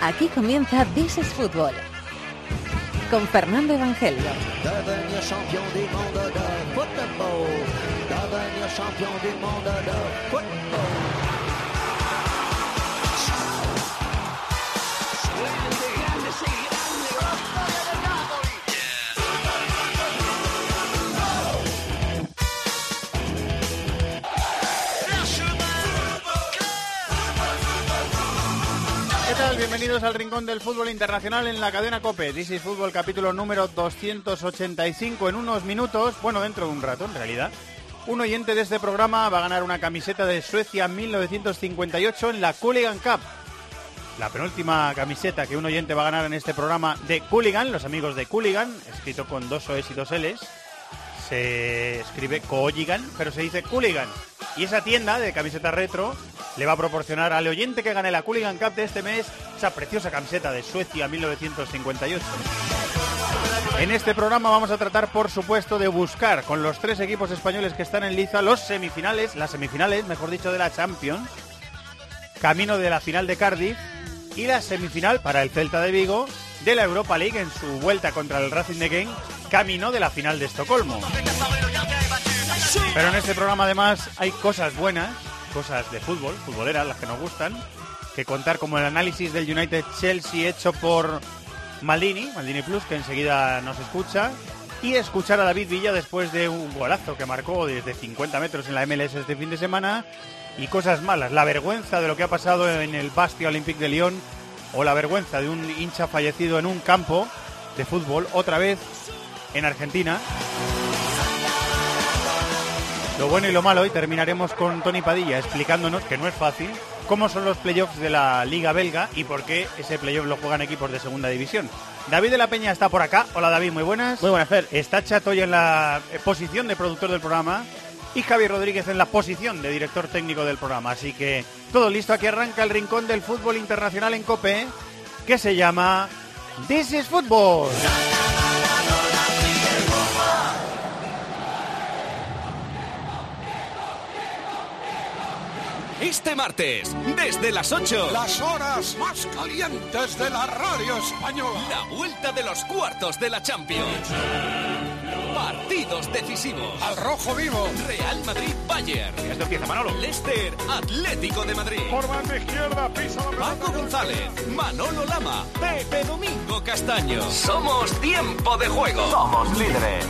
Aquí comienza This is Fútbol. Con Fernando Evangelio. Bienvenidos al Rincón del Fútbol Internacional en la cadena COPE. This is Fútbol capítulo número 285 en unos minutos, bueno, dentro de un rato en realidad. Un oyente de este programa va a ganar una camiseta de Suecia 1958 en la Cooligan Cup. La penúltima camiseta que un oyente va a ganar en este programa de Cooligan, los amigos de Cooligan, escrito con dos O's y dos L's. Se escribe Cooligan, pero se dice Cooligan. Y esa tienda de camiseta retro le va a proporcionar al oyente que gane la Cooligan Cup de este mes esa preciosa camiseta de Suecia 1958. En este programa vamos a tratar, por supuesto, de buscar con los tres equipos españoles que están en liza los semifinales, las semifinales, mejor dicho, de la Champions, camino de la final de Cardiff y la semifinal para el Celta de Vigo de la Europa League en su vuelta contra el Racing de Game, camino de la final de Estocolmo. Pero en este programa además hay cosas buenas, cosas de fútbol, futboleras, las que nos gustan, que contar como el análisis del United Chelsea hecho por Maldini, Maldini Plus, que enseguida nos escucha, y escuchar a David Villa después de un golazo que marcó desde 50 metros en la MLS este fin de semana, y cosas malas, la vergüenza de lo que ha pasado en el Bastia Olympique de Lyon, o la vergüenza de un hincha fallecido en un campo de fútbol, otra vez en Argentina. Lo bueno y lo malo, y terminaremos con Tony Padilla explicándonos, que no es fácil, cómo son los playoffs de la Liga Belga y por qué ese playoff lo juegan equipos de segunda división. David de la Peña está por acá. Hola David, muy buenas. Muy buenas, Fer. Está Chatoy en la posición de productor del programa y Javier Rodríguez en la posición de director técnico del programa. Así que todo listo, aquí arranca el rincón del fútbol internacional en COPE, que se llama This is Football. Este martes, desde las 8, Las horas más calientes de la radio española. la vuelta de los cuartos de la Champions. Partidos decisivos. Al rojo vivo. Real Madrid-Bayern. Esto empieza, Manolo. Leicester, Atlético de Madrid. Por banda izquierda, pisa la pelota. Paco González, Manolo Lama, Pepe Domingo Castaño. Somos tiempo de juego. Somos líderes.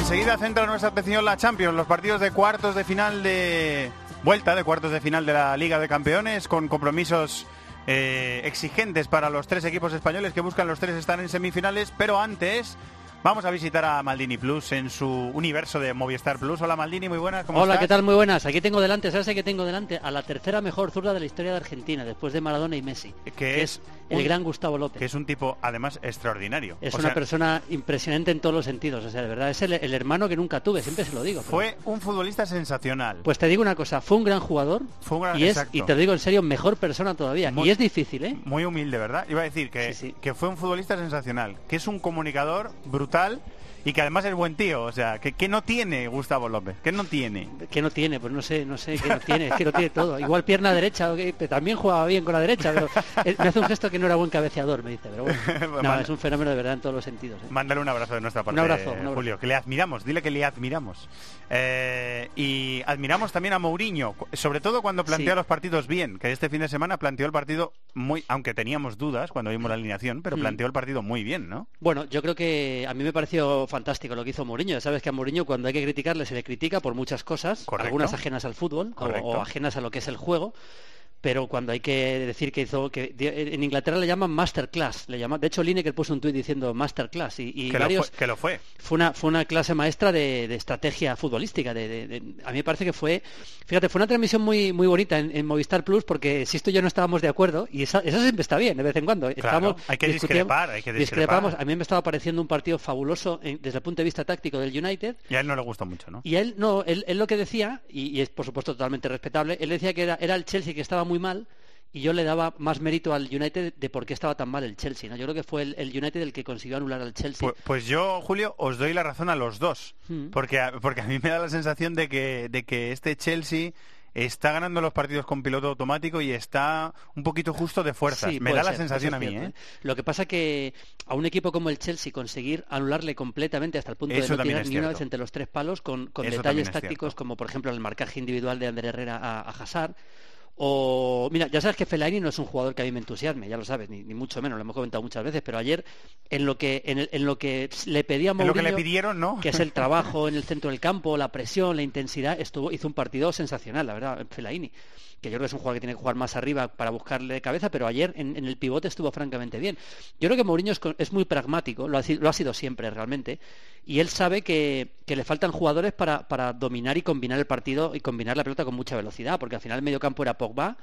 Enseguida centra nuestra atención la Champions, los partidos de cuartos de final de vuelta, de cuartos de final de la Liga de Campeones, con compromisos eh, exigentes para los tres equipos españoles que buscan los tres estar en semifinales, pero antes vamos a visitar a Maldini Plus en su universo de Movistar Plus. Hola Maldini, muy buenas, ¿cómo Hola, estás? ¿qué tal? Muy buenas. Aquí tengo delante, ¿sabes qué tengo delante? A la tercera mejor zurda de la historia de Argentina, después de Maradona y Messi. Que es el gran Gustavo López. Que es un tipo, además, extraordinario. Es O una sea, persona impresionante en todos los sentidos. O sea, de verdad, es el, el hermano que nunca tuve, siempre se lo digo. pero- Fue un futbolista sensacional. Pues te digo una cosa, fue un gran jugador Fue un gran- y, es, exacto. y te lo digo en serio, mejor persona todavía. Muy- Y es difícil, ¿eh? Muy humilde, ¿verdad? Iba a decir que, Sí, sí. que fue un futbolista sensacional, que es un comunicador brutal brutal y que además es buen tío. O sea, que, que no tiene Gustavo López, que no tiene. ¿Qué no tiene? Pues no sé, no sé qué no tiene, es que no tiene todo. Igual pierna derecha, ok, pero también jugaba bien con la derecha, pero eh, me hace un gesto que no era buen cabeceador, me dice, pero bueno. No, Manda- es un fenómeno de verdad en todos los sentidos. ¿eh? Mándale un abrazo de nuestra parte, abrazo, un abrazo. Julio, que le admiramos, dile que le admiramos. Eh, y admiramos también a Mourinho, sobre todo cuando plantea Sí. los partidos bien, que este fin de semana planteó el partido muy, aunque teníamos dudas cuando vimos la alineación, pero Mm. planteó el partido muy bien, ¿no? Bueno, yo creo que a mí me pareció fantástico lo que hizo Mourinho. Ya sabes que a Mourinho cuando hay que criticarle se le critica por muchas cosas, Correcto. algunas ajenas al fútbol o- o, ajenas a lo que es el juego. Pero cuando hay que decir que hizo que en Inglaterra le llaman masterclass le llaman de hecho Lineker puso un tuit diciendo masterclass y, y que, varios lo fue, que lo fue. fue una fue una clase maestra de, de estrategia futbolística de, de- de- a mí me parece que fue fíjate fue una transmisión muy muy bonita en, en Movistar Plus porque si esto y yo no estábamos de acuerdo y esa- eso siempre está bien de vez en cuando Estábamos- hay que discrepar, hay que discrepamos. discrepar. a mí me estaba pareciendo un partido fabuloso en- desde el punto de vista táctico del United Y a él no le gustó mucho, ¿no? y él no, él, él lo que decía, y, y es por supuesto totalmente respetable, él decía que era, era el Chelsea que estaba muy mal y yo le daba más mérito al United de por qué estaba tan mal el Chelsea. ¿no? Yo creo que fue el, el United el que consiguió anular al Chelsea. Pues, pues yo, Julio, os doy la razón a los dos. Mm. Porque, a- porque a mí me da la sensación de que, de que este Chelsea está ganando los partidos con piloto automático y está un poquito justo de fuerzas. Sí, me da la sensación a mí, cierto, ¿eh? Lo que pasa que a un equipo como el Chelsea conseguir anularle completamente hasta el punto Eso de no tirar ni una cierto. vez entre los tres palos con, detalles tácticos como por ejemplo el marcaje individual de Ander Herrera a, a Hazard o mira, ya sabes que Fellaini no es un jugador que a mí me entusiasme, ya lo sabes, ni, ni mucho menos, lo hemos comentado muchas veces, pero ayer en lo que en, el- en lo que le pedía a En lo que le pidieron, ¿no? que es el trabajo en el centro del campo, la presión, la intensidad, estuvo, hizo un partido sensacional, la verdad, Fellaini. Que yo creo que es un jugador que tiene que jugar más arriba para buscarle cabeza, pero ayer en, el pivote estuvo francamente bien. Yo creo que Mourinho es, es muy pragmático, lo ha, sido siempre realmente, y él sabe que, le faltan jugadores para, para dominar y combinar el partido y combinar la pelota con mucha velocidad, porque al final el medio campo era Pogba,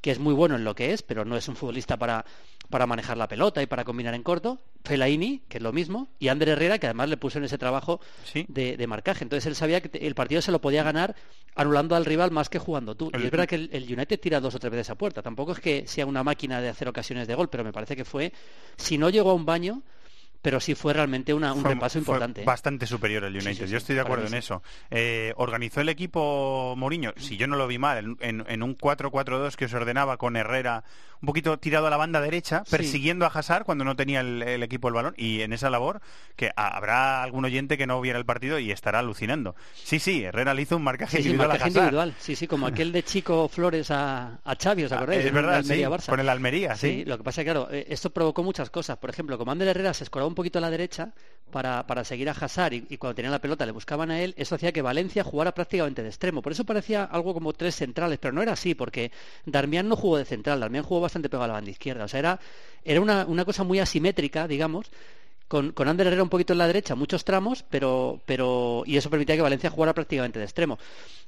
que es muy bueno en lo que es, pero no es un futbolista para, para manejar la pelota y para combinar en corto. Fellaini, que es lo mismo, y Ander Herrera, que además le puso en ese trabajo Sí. de, de marcaje. Entonces él sabía que el partido se lo podía ganar anulando al rival más que jugando tú. Y es verdad que el, el United tira dos o tres veces a puerta. Tampoco es que sea una máquina de hacer ocasiones de gol, pero me parece que fue, si no llegó a un baño, pero sí fue realmente una- un Fue- repaso importante. ¿eh? bastante superior el United. sí, sí, Yo estoy de acuerdo en eso. Eh, organizó el equipo Mourinho, si yo no lo vi mal, en, un 4-4-2 que se ordenaba con Herrera un poquito tirado a la banda derecha, persiguiendo a Hazard cuando no tenía el, el equipo el balón. Y en esa labor, que habrá algún oyente que no viera el partido y estará alucinando. Sí, sí, Herrera le hizo un marcaje individual marcaje a Hazard. individual. Sí, sí, como aquel de Chico Flores a, a Xavi, ¿os Ah, acordáis? Es verdad, sí, Almería-Barça. con el Almería, sí. Sí, lo que pasa es que, claro, eh, esto provocó muchas cosas. Por ejemplo, como Ander Herrera se escoraba un poquito a la derecha para, para seguir a Hazard y, cuando tenían la pelota le buscaban a él, eso hacía que Valencia jugara prácticamente de extremo. Por eso parecía algo como tres centrales, pero no era así, porque Darmian no jugó de central, Darmian jugó bastante pegado a la banda izquierda. O sea, era, era una, una cosa muy asimétrica, digamos, con, con Ander Herrera un poquito en la derecha, muchos tramos, pero, pero y eso permitía que Valencia jugara prácticamente de extremo.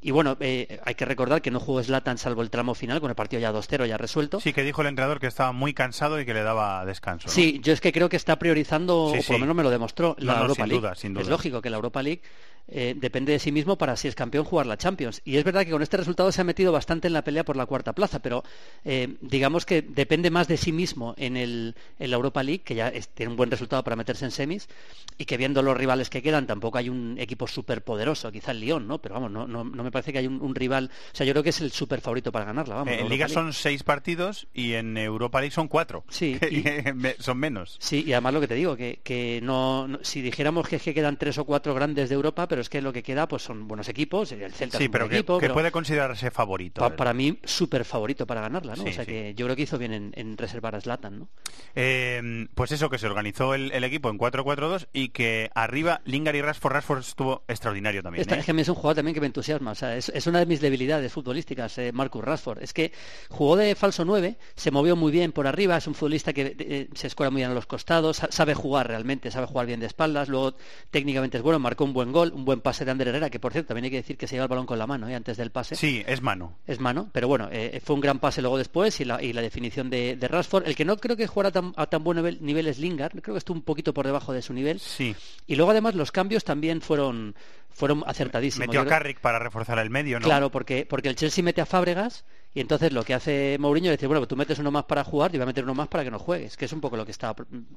Y bueno, eh, hay que recordar que no jugó Zlatan salvo el tramo final, con el partido ya 2-0 ya resuelto. Sí, que dijo el entrenador que estaba muy cansado y que le daba descanso. ¿no? Sí, yo es que creo que está priorizando, Sí, o por sí. lo menos me lo demostró, No, la no, Europa sin League. duda, sin duda. Es lógico que la Europa League eh, depende de sí mismo para si es campeón jugar la Champions. Y es verdad que con este resultado se ha metido bastante en la pelea por la cuarta plaza, pero eh, digamos que depende más de sí mismo en, el, en la Europa League, que ya es- tiene un buen resultado para meterse en semis, y que viendo los rivales que quedan tampoco hay un equipo súper poderoso, quizá el Lyon, ¿no? Pero vamos, no, no, no me parece que hay un, un rival, o sea, yo creo que es el súper favorito para ganarla, vamos. Eh, En Liga League. son seis partidos y en Europa League son cuatro. Sí, y- son menos. Sí, y además lo que te digo, que, que no, no- si dijéramos que es que quedan tres o cuatro grandes de Europa, pero es que lo que queda pues son buenos equipos, el Celta es Sí, un pero buen que, equipo, que pero puede considerarse favorito. pa- para mí súper favorito para ganarla, ¿no? Sí, o sea sí. que yo creo que hizo bien en, en reservar a Zlatan, ¿no? Eh, pues eso, que se organizó el, el equipo en 4-4-2 y que arriba Lingard y Rashford, Rashford estuvo extraordinario también. Esta- ¿eh? es que un jugador también que me entusiasma. O sea, es, es una de mis debilidades futbolísticas, eh, Marcus Rashford. Es que jugó de falso 9, se movió muy bien por arriba, es un futbolista que eh, se escuela muy bien a los costados, sa- sabe jugar realmente, sabe jugar bien de espaldas, luego técnicamente es bueno, marcó un buen gol, un buen pase de Ander Herrera, que por cierto también hay que decir que se lleva el balón con la mano eh, antes del pase. Sí, es mano. Es mano, pero bueno, eh, fue un gran pase luego después y la, y la definición de, de Rashford. El que no creo que jugara tan- a tan buen nivel, nivel es Lingard, creo que estuvo un poquito por debajo de su nivel. Sí. Y luego además los cambios también fueron, fueron acertadísimos. Metió a Carrick para reforzar el medio, ¿no? Claro, porque, porque el Chelsea mete a Fábregas y entonces lo que hace Mourinho es decir, bueno, pues tú metes uno más para jugar, yo voy a meter uno más para que no juegues, que es un poco lo que estaba.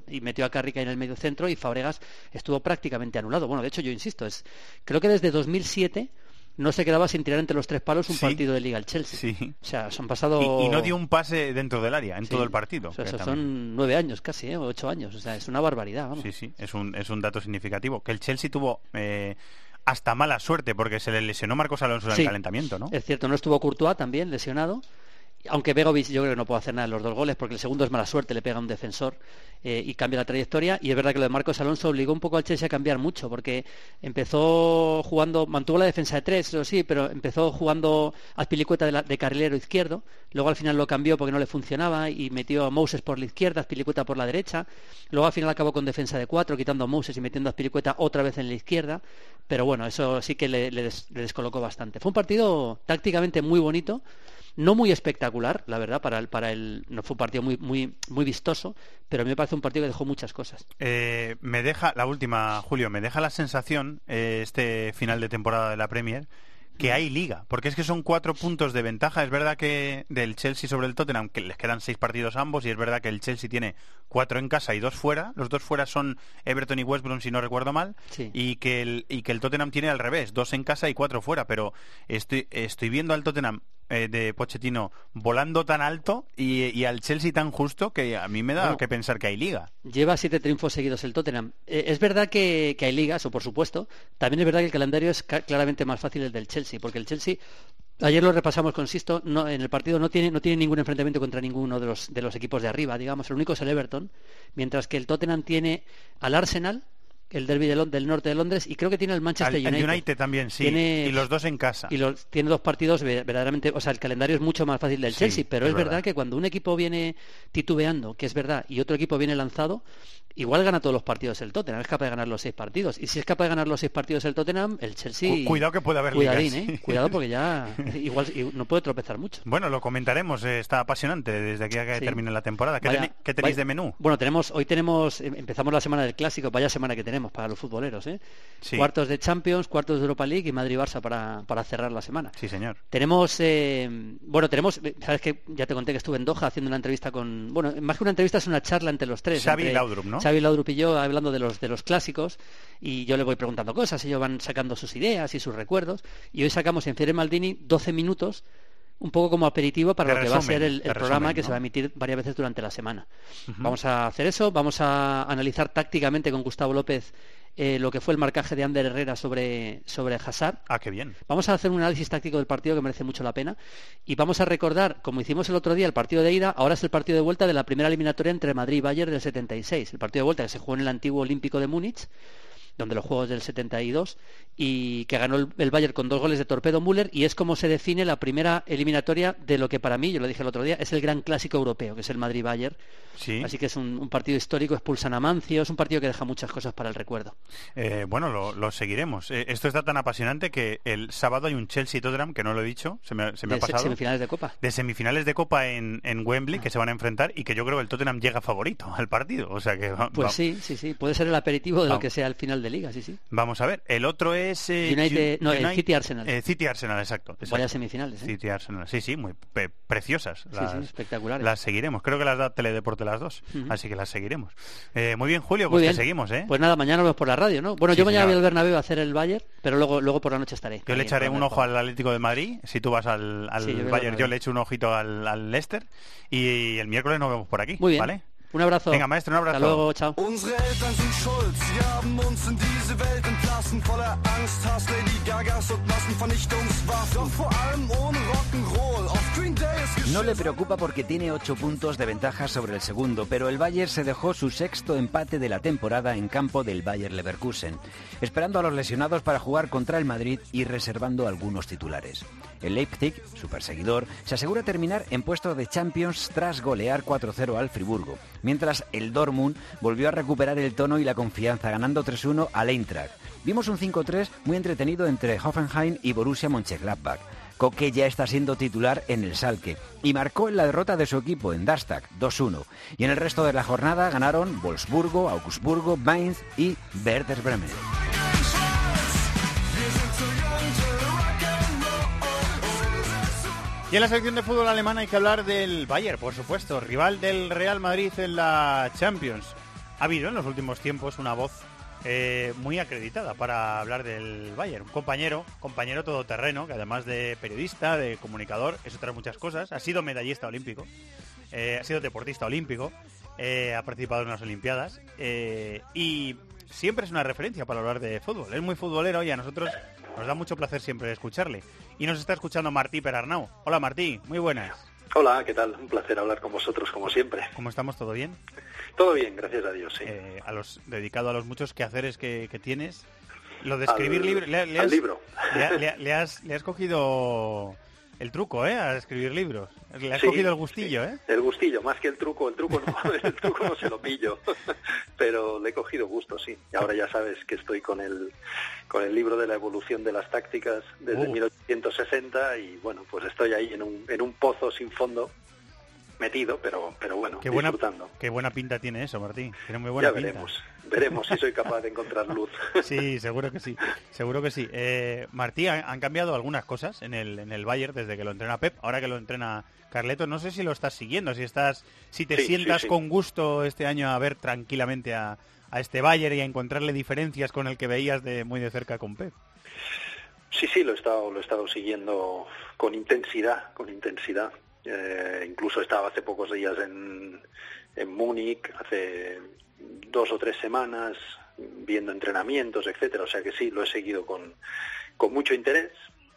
Y metió a Carrick ahí en el medio centro y Fábregas estuvo prácticamente anulado. Bueno, de hecho yo insisto, es creo que desde 2007 no se quedaba sin tirar entre los tres palos un Sí. partido de liga el Chelsea. Sí. O sea, se han pasado... Y, y no dio un pase dentro del área en Sí. todo el partido. O sea, que eso también- son nueve años casi, ¿eh? o ocho años. O sea, es una barbaridad, vamos. Sí, sí, es un, es un dato significativo. Que el Chelsea tuvo eh, hasta mala suerte porque se le lesionó Marcos Alonso en Sí. el calentamiento, ¿no? Es cierto, no estuvo Courtois también lesionado. Aunque Begovic yo creo que no puede hacer nada en los dos goles porque el segundo es mala suerte, le pega a un defensor eh, y cambia la trayectoria. Y es verdad que lo de Marcos Alonso obligó un poco al Chelsea a cambiar mucho porque empezó jugando, mantuvo la defensa de tres, eso sí, pero empezó jugando a Pilicueta de, la- de carrilero izquierdo. Luego al final lo cambió porque no le funcionaba y metió a Moses por la izquierda, Azpilicueta por la derecha. Luego al final acabó con defensa de cuatro, quitando a Moses y metiendo a Azpilicueta otra vez en la izquierda. Pero bueno, eso sí que le, le des- le descolocó bastante. Fue un partido tácticamente muy bonito no muy espectacular, la verdad, para el, para el no fue un partido muy muy muy vistoso, pero a mí me parece un partido que dejó muchas cosas. Eh, me deja, la última, Julio, me deja la sensación, eh, este final de temporada de la Premier, que hay liga, porque es que son cuatro puntos de ventaja. Es verdad que del Chelsea sobre el Tottenham, que les quedan seis partidos ambos, y es verdad que el Chelsea tiene cuatro en casa y dos fuera. Los dos fuera son Everton y West Brom, si no recuerdo mal, Sí. y, que el, y que el Tottenham tiene al revés, dos en casa y cuatro fuera. Pero estoy, estoy viendo al Tottenham eh, de Pochettino volando tan alto y, y al Chelsea tan justo que a mí me da Bueno. que pensar que hay liga. Lleva siete triunfos seguidos el Tottenham. Eh, es verdad que, que hay ligas, o por supuesto. También es verdad que el calendario es claramente más fácil el del Chelsea, porque el Chelsea, ayer lo repasamos con Sisto, no, en el partido no tiene, no tiene ningún enfrentamiento contra ninguno de los, de los equipos de arriba, digamos. El único es el Everton, mientras que el Tottenham tiene al Arsenal, el derby de del norte de Londres, y creo que tiene el Manchester Al- United. United también, sí. Tiene- Y los dos en casa. Y los, tiene dos partidos ve- verdaderamente, o sea, el calendario es mucho más fácil del Sí, Chelsea, pero es es, verdad. verdad. que cuando un equipo viene titubeando, que es verdad, y otro equipo viene lanzado, igual gana todos los partidos el Tottenham, es capaz de ganar los seis partidos. Y si es capaz de ganar los seis partidos el Tottenham, el Chelsea... Cu- cuidado que puede haber Cuidadín, ligas, ¿eh? Cuidado porque ya igual no puede tropezar mucho. Bueno, lo comentaremos, eh, está apasionante desde aquí a que Sí. termine la temporada. ¿Qué, Vaya- teni- qué tenéis vaya- de menú? Bueno, tenemos hoy tenemos em- empezamos la semana del clásico, vaya semana que tenemos para los futboleros, ¿eh? Sí. Cuartos de Champions, cuartos de Europa League y Madrid-Barça para, para cerrar la semana. Sí, señor. Tenemos, eh, bueno, tenemos, sabes que ya te conté que estuve en Doha haciendo una entrevista con, bueno, más que una entrevista es una charla entre los tres. Xavi Laudrup, ¿no? Xavi Laudrup y yo hablando de los de los clásicos y yo le voy preguntando cosas, ellos van sacando sus ideas y sus recuerdos y hoy sacamos en Fiere Maldini 12 minutos un poco como aperitivo para lo que va a ser el, programa resumen, que se va a emitir varias veces durante la semana. Vamos a hacer eso, vamos a analizar tácticamente con Gustavo López eh, lo que fue el marcaje de Ander Herrera sobre, sobre Hazard. Ah, qué bien. Vamos a hacer un análisis táctico del partido que merece mucho la pena y vamos a recordar, como hicimos el otro día, el partido de ida, ahora es el partido de vuelta de la primera eliminatoria entre Madrid y Bayern del 76. El partido de vuelta que se jugó en el antiguo Olímpico de Múnich, donde los Juegos del 72, y que ganó el, el Bayern con dos goles de Torpedo Müller y es como se define la primera eliminatoria de lo que para mí, yo lo dije el otro día, es el gran clásico europeo, que es el Madrid-Bayern. Sí. Así que es un, un partido histórico, expulsan a Mancio, es un partido que deja muchas cosas para el recuerdo. Eh, bueno, lo, lo seguiremos. Eh, esto está tan apasionante que el sábado hay un Chelsea-Tottenham, que no lo he dicho, se me, se me de ha pasado. semifinales de Copa. de semifinales de Copa en, en Wembley que se van a enfrentar y que yo creo que el Tottenham llega favorito al partido. O sea que Pues va- sí, sí, sí. Puede ser el aperitivo de lo Vamos. que sea el final de liga, sí, sí. vamos a ver. El otro es eh, United- el City Arsenal. eh, City Arsenal, exacto. exacto. Vaya semifinales, ¿eh? City Arsenal. Sí, sí, muy preciosas. Las, sí, espectaculares. las seguiremos. Creo que las da Teledeporte las dos. Así que las seguiremos. Eh, muy bien, Julio, pues bien. que seguimos, ¿eh? Pues nada, mañana nos vemos por la radio, ¿no? Bueno, Sí, yo mañana señor. voy al Bernabéu a hacer el Bayern, pero luego luego por la noche estaré. Yo le echaré un ojo al Atlético de Madrid. Si tú vas al, al Sí, yo Bayern, yo le echo un ojito al, al Leicester. Y el miércoles nos vemos por aquí. Muy bien. ¿Vale? Un abrazo. Venga, maestro, un abrazo. Hasta luego, chao. Unsere Eltern sind schuld, sie haben uns in diese Welt entlassen, voller Angst, Hass, Lady Gagas und Massenvernichtungswaffen. Doch vor allem ohne Rock'n'Roll, No le preocupa porque tiene ocho puntos de ventaja sobre el segundo, pero el Bayern se dejó su sexto empate de la temporada en campo del Bayer Leverkusen, esperando a los lesionados para jugar contra el Madrid y reservando algunos titulares. El Leipzig, su perseguidor, se asegura terminar en puesto de Champions tras golear 4-0 al Friburgo, mientras el Dortmund volvió a recuperar el tono y la confianza ganando 3-1 al Eintracht. Vimos un 5-3 muy entretenido entre Hoffenheim y Borussia Mönchengladbach. Coque ya está siendo titular en el Salque y marcó en la derrota de su equipo en Dastag 2-1. Y en el resto de la jornada ganaron Wolfsburgo, Augsburgo, Mainz y Werder Bremen. Y en la sección de fútbol alemán hay que hablar del Bayern, por supuesto, rival del Real Madrid en la Champions. Ha habido en los últimos tiempos una voz eh, muy acreditada para hablar del Bayern. Un compañero, compañero todoterreno, que además de periodista, de comunicador, es otras muchas cosas. Ha sido medallista olímpico, eh, ha sido deportista olímpico, eh, ha participado en unas Olimpiadas y siempre es una referencia para hablar de fútbol. Es muy futbolero y a nosotros nos da mucho placer siempre escucharle. Y nos está escuchando Martí Perarnau. Hola Martí, muy buenas. Hola, ¿qué tal? Un placer hablar con vosotros, como siempre. ¿Cómo estamos? ¿Todo bien? Todo bien, gracias a Dios, sí. Eh, a los, dedicado a los muchos quehaceres que, que tienes. Lo de escribir Al- libros... Le, le al has- libro. Le, ha- le ha- le has, le has cogido el truco, ¿eh? A escribir libros. Le has Sí, cogido el gustillo, ¿eh? El gustillo, más que el truco. El truco no, el truco no se lo pillo. Pero le he cogido gusto, sí. Y ahora ya sabes que estoy con el, con el libro de la evolución de las tácticas desde Uh. 1860 y bueno, pues estoy ahí en un, en un pozo sin fondo metido, pero, pero bueno, Qué buena, disfrutando. qué buena pinta tiene eso, Martín. Tiene muy buena ya pinta. veremos, veremos si soy capaz de encontrar luz. Sí, seguro que sí, seguro que sí. Eh, Martí, han, cambiado algunas cosas en el, en el Bayern desde que lo entrena Pep, ahora que lo entrena Carleto. No sé si lo estás siguiendo, si estás, si te Sí, sí, sientas sí. con gusto este año a ver tranquilamente a, a este Bayern y a encontrarle diferencias con el que veías de muy de cerca con Pep. Sí, sí, lo he estado, lo he estado siguiendo con intensidad, con intensidad. Eh, incluso estaba hace pocos días en, en Múnich, hace dos o tres semanas, viendo entrenamientos, etcétera. O sea que sí, lo he seguido con, con mucho interés.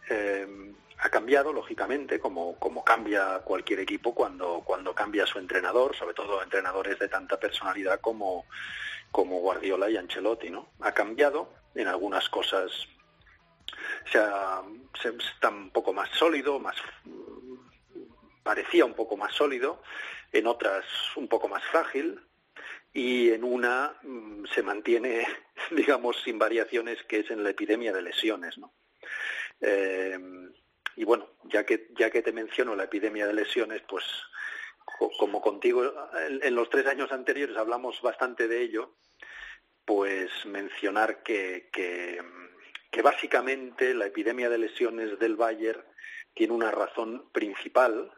Eh, ha cambiado, lógicamente, como, como cambia cualquier equipo cuando, cuando cambia su entrenador, sobre todo entrenadores de tanta personalidad como, como Guardiola y Ancelotti, ¿no? Ha cambiado en algunas cosas se, ha- está un poco más sólido, más parecía un poco más sólido, en otras un poco más frágil y en una mm, se mantiene, digamos, sin variaciones, que es en la epidemia de lesiones, ¿no? Eh, y bueno, ya que ya que te menciono la epidemia de lesiones, pues co- como contigo en, los tres años anteriores hablamos bastante de ello, pues mencionar que, que, básicamente la epidemia de lesiones del Bayern tiene una razón principal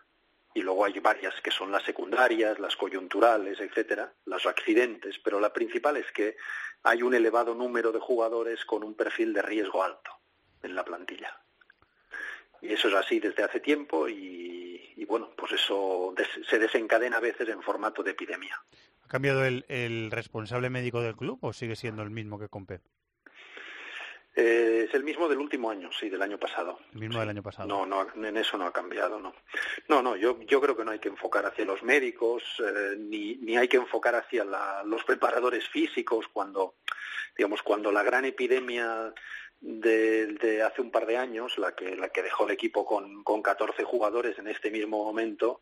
y luego hay varias que son las secundarias, las coyunturales, etcétera, los accidentes, pero la principal es que hay un elevado número de jugadores con un perfil de riesgo alto en la plantilla. Y eso es así desde hace tiempo y, bueno, pues eso se desencadena a veces en formato de epidemia. ¿Ha cambiado el, responsable médico del club o sigue siendo el mismo que con? Eh, es el mismo del último año, sí, del año pasado. El mismo del año pasado. No, no, en eso no ha cambiado, no. No, no, yo, yo creo que no hay que enfocar hacia los médicos, eh, ni, ni hay que enfocar hacia la- los preparadores físicos cuando, digamos, cuando la gran epidemia de, hace un par de años, la que, la que dejó el equipo con, con 14 jugadores en este mismo momento,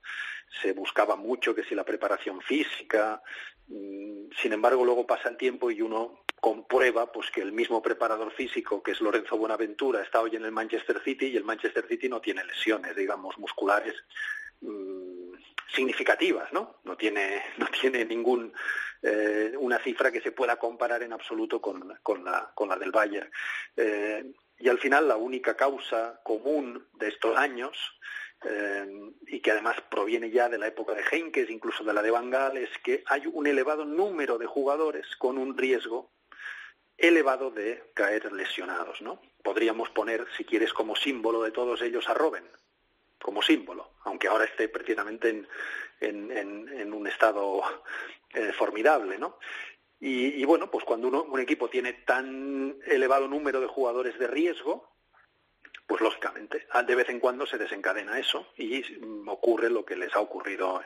se buscaba mucho que si la preparación física, mm, sin embargo luego pasa el tiempo y uno comprueba pues que el mismo preparador físico que es Lorenzo Buenaventura está hoy en el Manchester City y el Manchester City no tiene lesiones digamos musculares mm, significativas no no tiene no tiene ningún eh, una cifra que se pueda comparar en absoluto con, con la con la del Bayern Eh, y al final la única causa común de estos años eh, y que además proviene ya de la época de Henkes, incluso de la de Van Gaal, es que hay un elevado número de jugadores con un riesgo elevado de caer lesionados, ¿no? Podríamos poner, si quieres, como símbolo de todos ellos a Robben, como símbolo, aunque ahora esté precisamente en, en, en- en un estado eh, formidable, ¿no? Y, y bueno, pues cuando uno, un equipo tiene tan elevado número de jugadores de riesgo, pues lógicamente de vez en cuando se desencadena eso y mm, ocurre lo que les ha ocurrido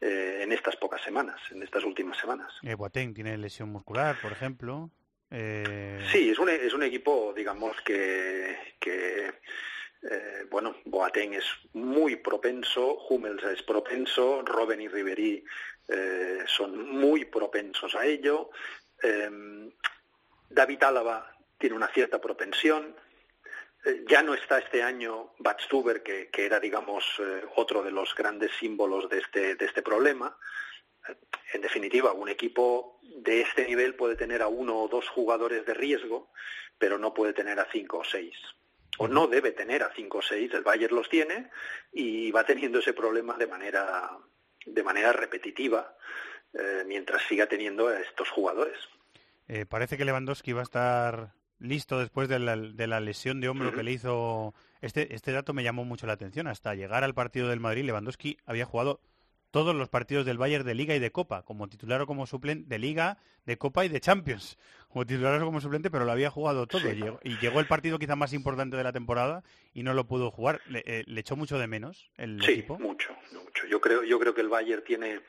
eh, en estas pocas semanas, en estas últimas semanas. Eh, Boateng tiene lesión muscular, por ejemplo. Eh, Sí, es un, es un equipo, digamos, que, que eh, bueno, Boateng es muy propenso, Hummels es propenso, Robben y Ribery eh, son muy propensos a ello. Eh, David Álava tiene una cierta propensión. Eh, ya no está este año Batstuber, que, que era, digamos, otro de los grandes símbolos de este, de este problema. En definitiva, un equipo de este nivel puede tener a uno o dos jugadores de riesgo, pero no puede tener a cinco o seis. O no debe tener a cinco o seis. El Bayern los tiene y va teniendo ese problema de manera, de manera repetitiva eh, mientras siga teniendo a estos jugadores. eh, parece que Lewandowski va a estar listo después de la, de la lesión de hombro que le hizo. Este, este dato me llamó mucho la atención. Hasta llegar al partido del Madrid, Lewandowski había jugado todos los partidos del Bayern de Liga y de Copa, como titular o como suplente de Liga, de Copa y de Champions. Como titular o como suplente, pero lo había jugado todo. Sí. Llegó- y llegó el partido quizá más importante de la temporada y no lo pudo jugar. Le, eh, le echó mucho de menos el Sí, equipo. mucho, mucho. Yo creo, yo creo que el Bayern tiene,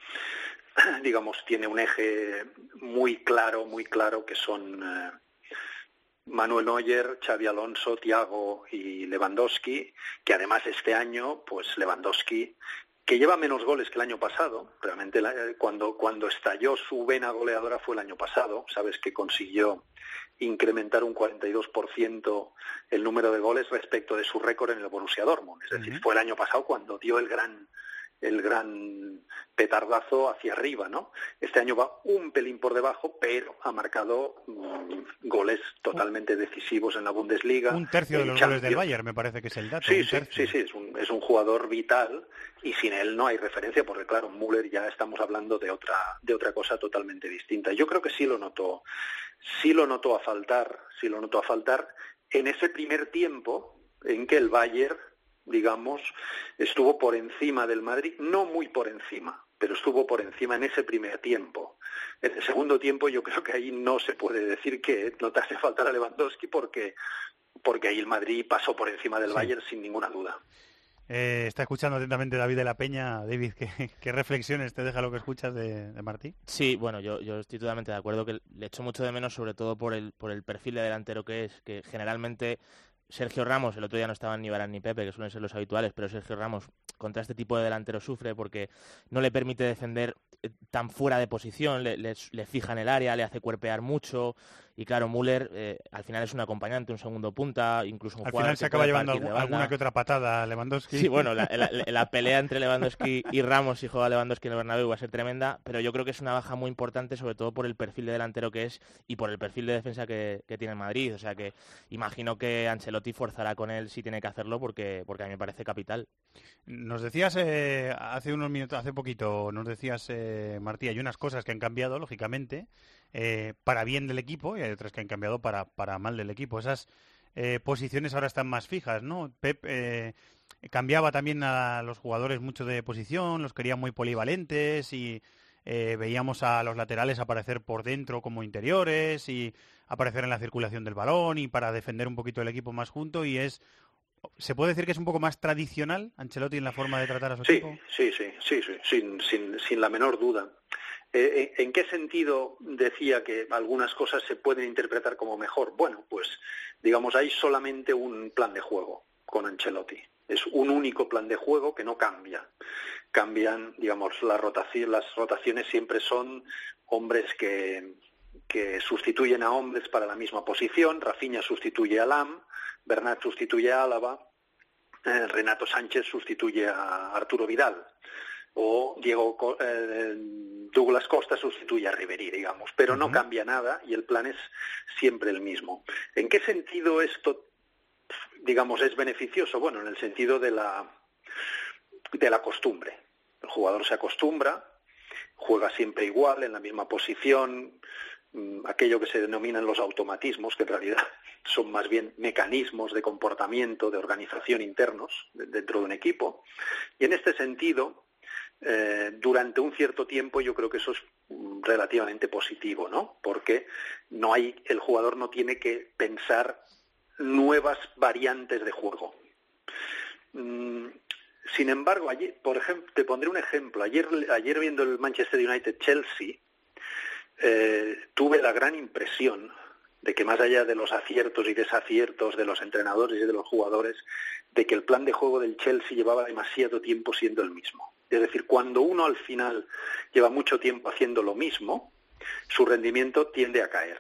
digamos, tiene un eje muy claro, muy claro, que son eh, Manuel Neuer, Xavi Alonso, Thiago y Lewandowski, que además este año, pues Lewandowski, que lleva menos goles que el año pasado, realmente la- eh, cuando, cuando estalló su vena goleadora fue el año pasado, sabes que consiguió incrementar un 42% el número de goles respecto de su récord en el Borussia Dortmund. Es decir, fue el año pasado cuando dio el gran el gran petardazo hacia arriba, ¿no? Este año va un pelín por debajo, pero ha marcado mm, goles totalmente decisivos en la Bundesliga. Un tercio de los goles del. Bayern, me parece que es el dato. Sí, sí, sí, sí, es un, es un jugador vital y sin él no hay referencia porque claro, Müller ya estamos hablando de otra de otra cosa totalmente distinta. Yo creo que sí lo notó, sí lo notó a faltar, sí lo notó a faltar en ese primer tiempo en que el Bayern, digamos, estuvo por encima del Madrid, no muy por encima, pero estuvo por encima en ese primer tiempo. En el segundo tiempo yo creo que ahí no se puede decir que no te hace falta a Lewandowski porque porque ahí el Madrid pasó por encima del Sí. Bayern sin ninguna duda. Eh, está escuchando atentamente David de la Peña. David, ¿qué, qué reflexiones te deja lo que escuchas de, de Martí? Sí, bueno, yo, yo estoy totalmente de acuerdo que le echo mucho de menos, sobre todo por el, por el perfil de delantero que es, que generalmente Sergio Ramos, el otro día no estaban ni Varane ni Pepe, que suelen ser los habituales, pero Sergio Ramos contra este tipo de delantero sufre porque no le permite defender eh, tan fuera de posición, le- le fija en el área, le hace cuerpear mucho y claro, Müller eh, al final es un acompañante, un segundo punta, incluso un Al jugador final se acaba llevando alguna que otra patada a Lewandowski. Sí, bueno, la, la- la pelea entre Lewandowski y Ramos, si juega Lewandowski en el Bernabéu, va a ser tremenda, pero yo creo que es una baja muy importante, sobre todo por el perfil de delantero que es y por el perfil de defensa que, que tiene el Madrid. O sea que imagino que Ancelotti forzará con él si tiene que hacerlo, porque, porque a mí me parece capital. Nos decías eh, hace unos minutos, hace poquito, nos decías, eh, Martí, hay unas cosas que han cambiado, lógicamente, eh, para bien del equipo y hay otras que han cambiado para, para mal del equipo. Esas eh, posiciones ahora están más fijas, ¿no? Pep eh, cambiaba también a los jugadores mucho de posición, los quería muy polivalentes y eh, veíamos a los laterales aparecer por dentro como interiores y aparecer en la circulación del balón y para defender un poquito el equipo más junto y es ¿Se puede decir que es un poco más tradicional Ancelotti en la forma de tratar a su Sí, equipo? sí, sí, sí, sí, sin, sin, sin la menor duda. Eh, ¿En en qué sentido decía que algunas cosas se pueden interpretar como mejor? Bueno, pues digamos, hay solamente un plan de juego con Ancelotti. Es un único plan de juego que no cambia. Cambian, digamos, las rotaciones siempre son hombres que, que sustituyen a hombres para la misma posición. Rafinha sustituye a Lam, Bernat sustituye a Álava, eh, Renato Sánchez sustituye a Arturo Vidal o Diego eh, Douglas Costa sustituye a Ribery, digamos, pero no cambia nada y el plan es siempre el mismo. ¿En qué sentido esto, digamos, es beneficioso? Bueno, en el sentido de la de la costumbre. El jugador se acostumbra, juega siempre igual, en la misma posición, mm, aquello que se denominan los automatismos, que en realidad son más bien mecanismos de comportamiento, de organización internos de- dentro de un equipo. Y en este sentido, eh, durante un cierto tiempo yo creo que eso es mm, relativamente positivo, ¿no? Porque no hay, el jugador no tiene que pensar nuevas variantes de juego. Mm, sin embargo, por ejemplo, te pondré un ejemplo. Ayer, ayer viendo el Manchester United Chelsea, eh, tuve la gran impresión de que más allá de los aciertos y desaciertos de los entrenadores y de los jugadores, de que el plan de juego del Chelsea llevaba demasiado tiempo siendo el mismo. Es decir, cuando uno al final lleva mucho tiempo haciendo lo mismo, su rendimiento tiende a caer.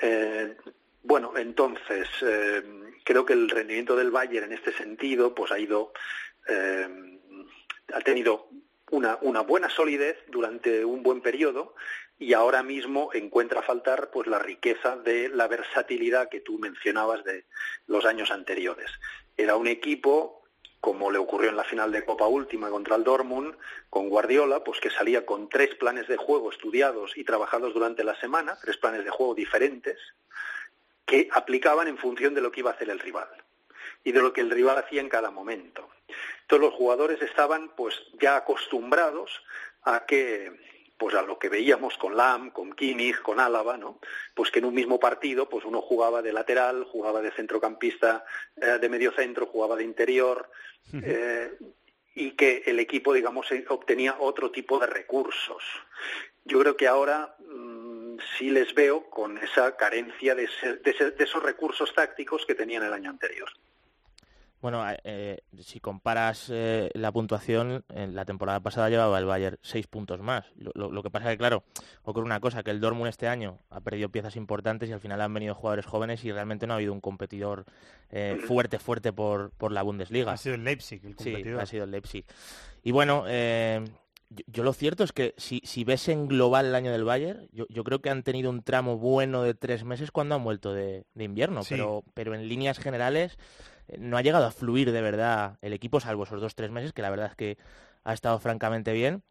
Eh, bueno, entonces eh, creo que el rendimiento del Bayern en este sentido, pues ha ido, eh, ha tenido una, una buena solidez durante un buen periodo y ahora mismo encuentra faltar pues la riqueza de la versatilidad que tú mencionabas de los años anteriores. Era un equipo como le ocurrió en la final de Copa Última contra el Dortmund, con Guardiola, pues que salía con tres planes de juego estudiados y trabajados durante la semana, tres planes de juego diferentes, que aplicaban en función de lo que iba a hacer el rival y de lo que el rival hacía en cada momento. Entonces los jugadores estaban pues ya acostumbrados a que pues a lo que veíamos con Lam, con Kimmich, con Álava, ¿no? Pues que en un mismo partido, pues uno jugaba de lateral, jugaba de centrocampista, eh, de medio centro, jugaba de interior, eh, y que el equipo, digamos, eh, obtenía otro tipo de recursos. Yo creo que ahora mm, sí les veo con esa carencia de, ese- de ese- de esos recursos tácticos que tenían el año anterior. Bueno, eh, si comparas eh, la puntuación, en la temporada pasada llevaba el Bayern seis puntos más. Lo, que pasa es que, claro, ocurre una cosa, que el Dortmund este año ha perdido piezas importantes y al final han venido jugadores jóvenes y realmente no ha habido un competidor eh, fuerte, fuerte por, por, la Bundesliga. Ha sido el Leipzig el competidor. Sí, ha sido el Leipzig. Y bueno, yo, lo cierto es que si, si, ves en global el año del Bayern, yo, yo, creo que han tenido un tramo bueno de tres meses cuando han vuelto de, invierno, pero, pero en líneas generales no ha llegado a fluir de verdad el equipo, salvo esos dos tres meses, que la verdad es que ha estado francamente bien.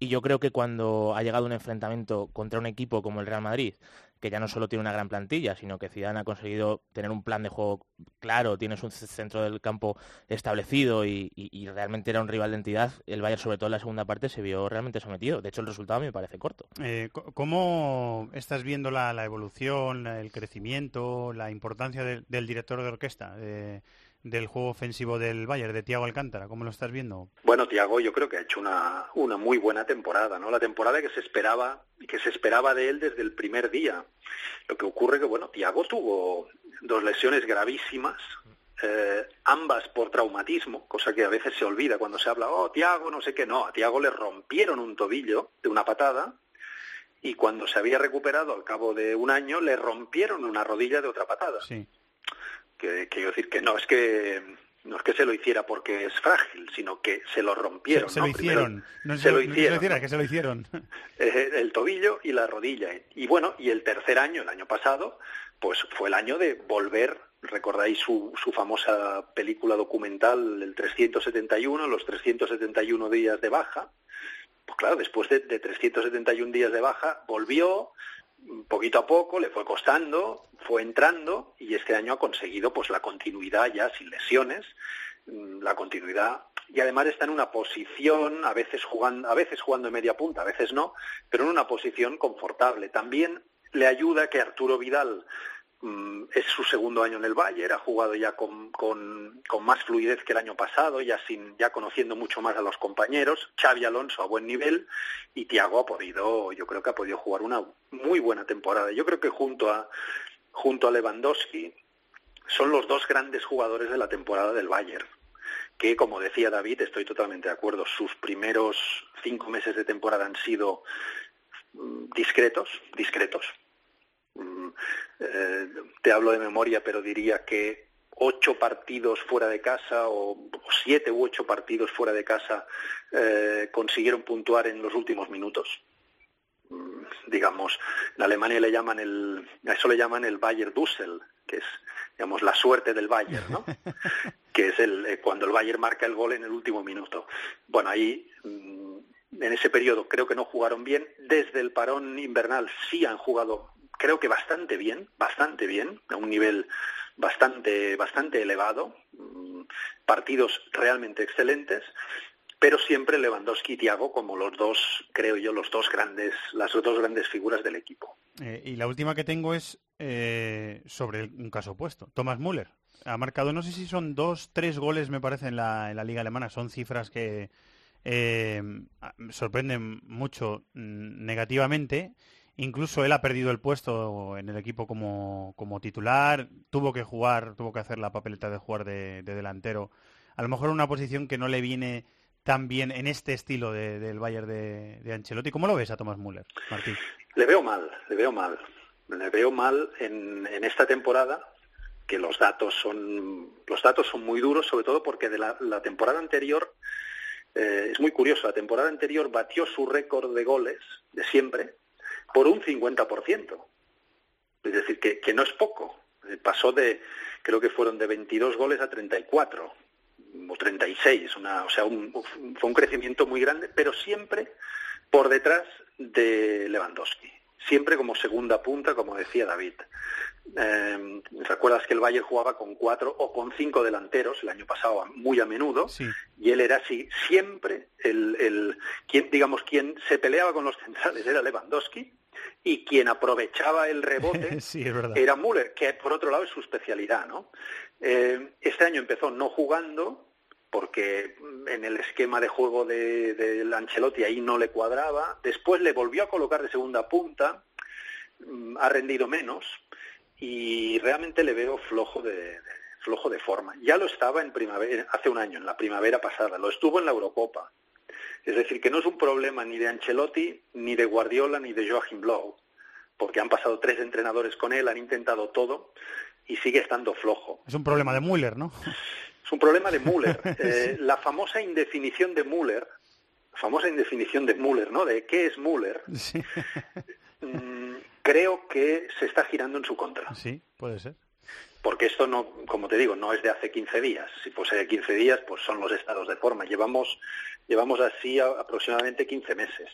Y yo creo que cuando ha llegado un enfrentamiento contra un equipo como el Real Madrid, que ya no solo tiene una gran plantilla, sino que Zidane ha conseguido tener un plan de juego claro, tienes un centro del campo establecido y, realmente era un rival de entidad, el Bayern, sobre todo en la segunda parte, se vio realmente sometido. De hecho, el resultado me parece corto. Eh, ¿Cómo estás viendo la, evolución, el crecimiento, la importancia del director de orquesta? Eh, del juego ofensivo del Bayern, de Tiago Alcántara? ¿Cómo lo estás viendo? Bueno, Tiago yo creo que ha hecho una, una muy buena temporada, ¿no? La temporada que se esperaba que se esperaba de él desde el primer día. Lo que ocurre que, bueno, Tiago tuvo dos lesiones gravísimas, eh, ambas por traumatismo, cosa que a veces se olvida cuando se habla, oh, Tiago, no sé qué, no, a Tiago le rompieron un tobillo de una patada y cuando se había recuperado al cabo de un año le rompieron una rodilla de otra patada. Sí que quiero decir que no es que no es que se lo hiciera porque es frágil, sino que se lo rompieron. Se, lo hicieron. se, lo hicieron. que se lo hicieron. Eh, el tobillo y la rodilla. Y bueno, y el tercer año, el año pasado, pues fue el año de volver. Recordáis su, su famosa película documental, el 371, los 371 días de baja. Pues claro, después de, de 371 días de baja, volvió, poquito a poco, le fue costando, fue entrando y este año ha conseguido pues la continuidad ya sin lesiones, mm, la continuidad y además está en una posición, a veces jugando, a veces jugando en media punta, a veces no, pero en una posición confortable. También le ayuda que Arturo Vidal es su segundo año en el Bayern, ha jugado ya con, con, más fluidez que el año pasado, ya, sin, ya conociendo mucho más a los compañeros, Xavi Alonso a buen nivel y Thiago ha podido, yo creo que ha podido jugar una muy buena temporada. Yo creo que junto a, junto a Lewandowski son los dos grandes jugadores de la temporada del Bayern que, como decía David, estoy totalmente de acuerdo, sus primeros cinco meses de temporada han sido mm, discretos, discretos, Mm, eh, te hablo de memoria, pero diría que ocho partidos fuera de casa o, siete u ocho partidos fuera de casa eh, consiguieron puntuar en los últimos minutos. Mm, digamos, en Alemania le llaman el, a eso le llaman el Bayer Dussel, que es, digamos, la suerte del Bayern, ¿no? que es el, eh, cuando el Bayern marca el gol en el último minuto. Bueno, ahí mm, en ese periodo creo que no jugaron bien. Desde el parón invernal sí han jugado creo que bastante bien, bastante bien, a un nivel bastante, bastante elevado, mm, partidos realmente excelentes, pero siempre Lewandowski y Thiago como los dos, creo yo, los dos grandes, las dos grandes figuras del equipo. Eh, y la última que tengo es eh, sobre un caso opuesto. Thomas Müller ha marcado, no sé si son dos, tres goles, me parece, en la, en la liga alemana. Son cifras que eh, sorprenden mucho mm, negativamente Incluso él ha perdido el puesto en el equipo como, titular, tuvo que jugar, tuvo que hacer la papeleta de jugar de, delantero. A lo mejor una posición que no le viene tan bien en este estilo del Bayern de, Ancelotti. ¿Cómo lo ves a Thomas Müller, Martín? Le veo mal, le veo mal. Le veo mal en, esta temporada que los datos son los datos son muy duros, sobre todo porque de la, temporada anterior eh, es muy curioso. La temporada anterior batió su récord de goles de siempre, por un 50%. Es decir, que, no es poco. Eh, pasó de, creo que fueron de 22 goles a 34 o 36, una, o sea, fue un crecimiento muy grande, pero siempre por detrás de Lewandowski, siempre como segunda punta, como decía David. Eh, ¿Recuerdas que el Bayern jugaba con cuatro o con cinco delanteros el año pasado muy a menudo? Y él era así, siempre el, el quien, digamos, quien se peleaba con los centrales era Lewandowski y quien aprovechaba el rebote era Müller, que por otro lado es su especialidad, ¿no? Eh, este año empezó no jugando porque en el esquema de juego de, de Ancelotti ahí no le cuadraba. Después le volvió a colocar de segunda punta, mm, ha rendido menos y realmente le veo flojo de, flojo de forma. Ya lo estaba en primavera, hace un año, en la primavera pasada, lo estuvo en la Eurocopa. Es decir, que no es un problema ni de Ancelotti, ni de Guardiola, ni de Joachim Blow, porque han pasado tres entrenadores con él, han intentado todo y sigue estando flojo. Es un problema de Müller, ¿no? Es un problema de Müller. Eh, la famosa indefinición de Müller, famosa indefinición de Müller, ¿no? De qué es Müller. Sí. Mm, creo que se está girando en su contra. Sí, puede ser. Porque esto no, como te digo, no es de hace 15 días. Si fuese de 15 días, pues son los estados de forma. Llevamos, llevamos así a- aproximadamente 15 meses.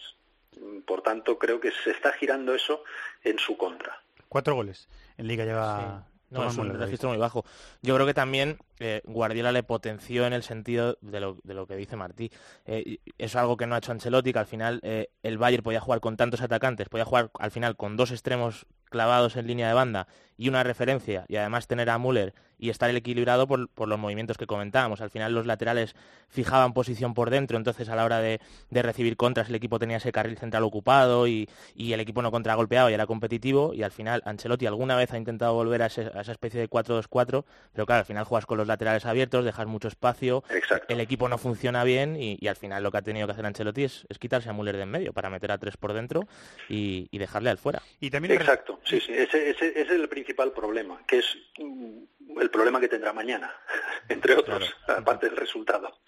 Por tanto, creo que se está girando eso en su contra. Cuatro goles. En Liga lleva... No, es un registro muy bajo. Yo creo que también eh, Guardiola le potenció en el sentido de lo, de lo que dice Martí. Eh, es algo que no ha hecho Ancelotti, que al final eh, el Bayern podía jugar con tantos atacantes, podía jugar al final con dos extremos clavados en línea de banda y una referencia, y además tener a Müller y estar el equilibrado por, por los movimientos que comentábamos. Al final los laterales fijaban posición por dentro, entonces a la hora de, de recibir contras el equipo tenía ese carril central ocupado y, y el equipo no contragolpeaba y era competitivo y al final Ancelotti alguna vez ha intentado volver a, ese- a esa especie de 4-2-4, pero claro, al final juegas con los laterales abiertos, dejas mucho espacio, Exacto. el equipo no funciona bien y, y al final lo que ha tenido que hacer Ancelotti es, es quitarse a Müller de en medio para meter a tres por dentro y, y dejarle al fuera. Y también... Exacto, sí, sí. Ese, ese- ese es el principal problema, que es mm, el problema que tendrá mañana, entre otros, aparte del resultado.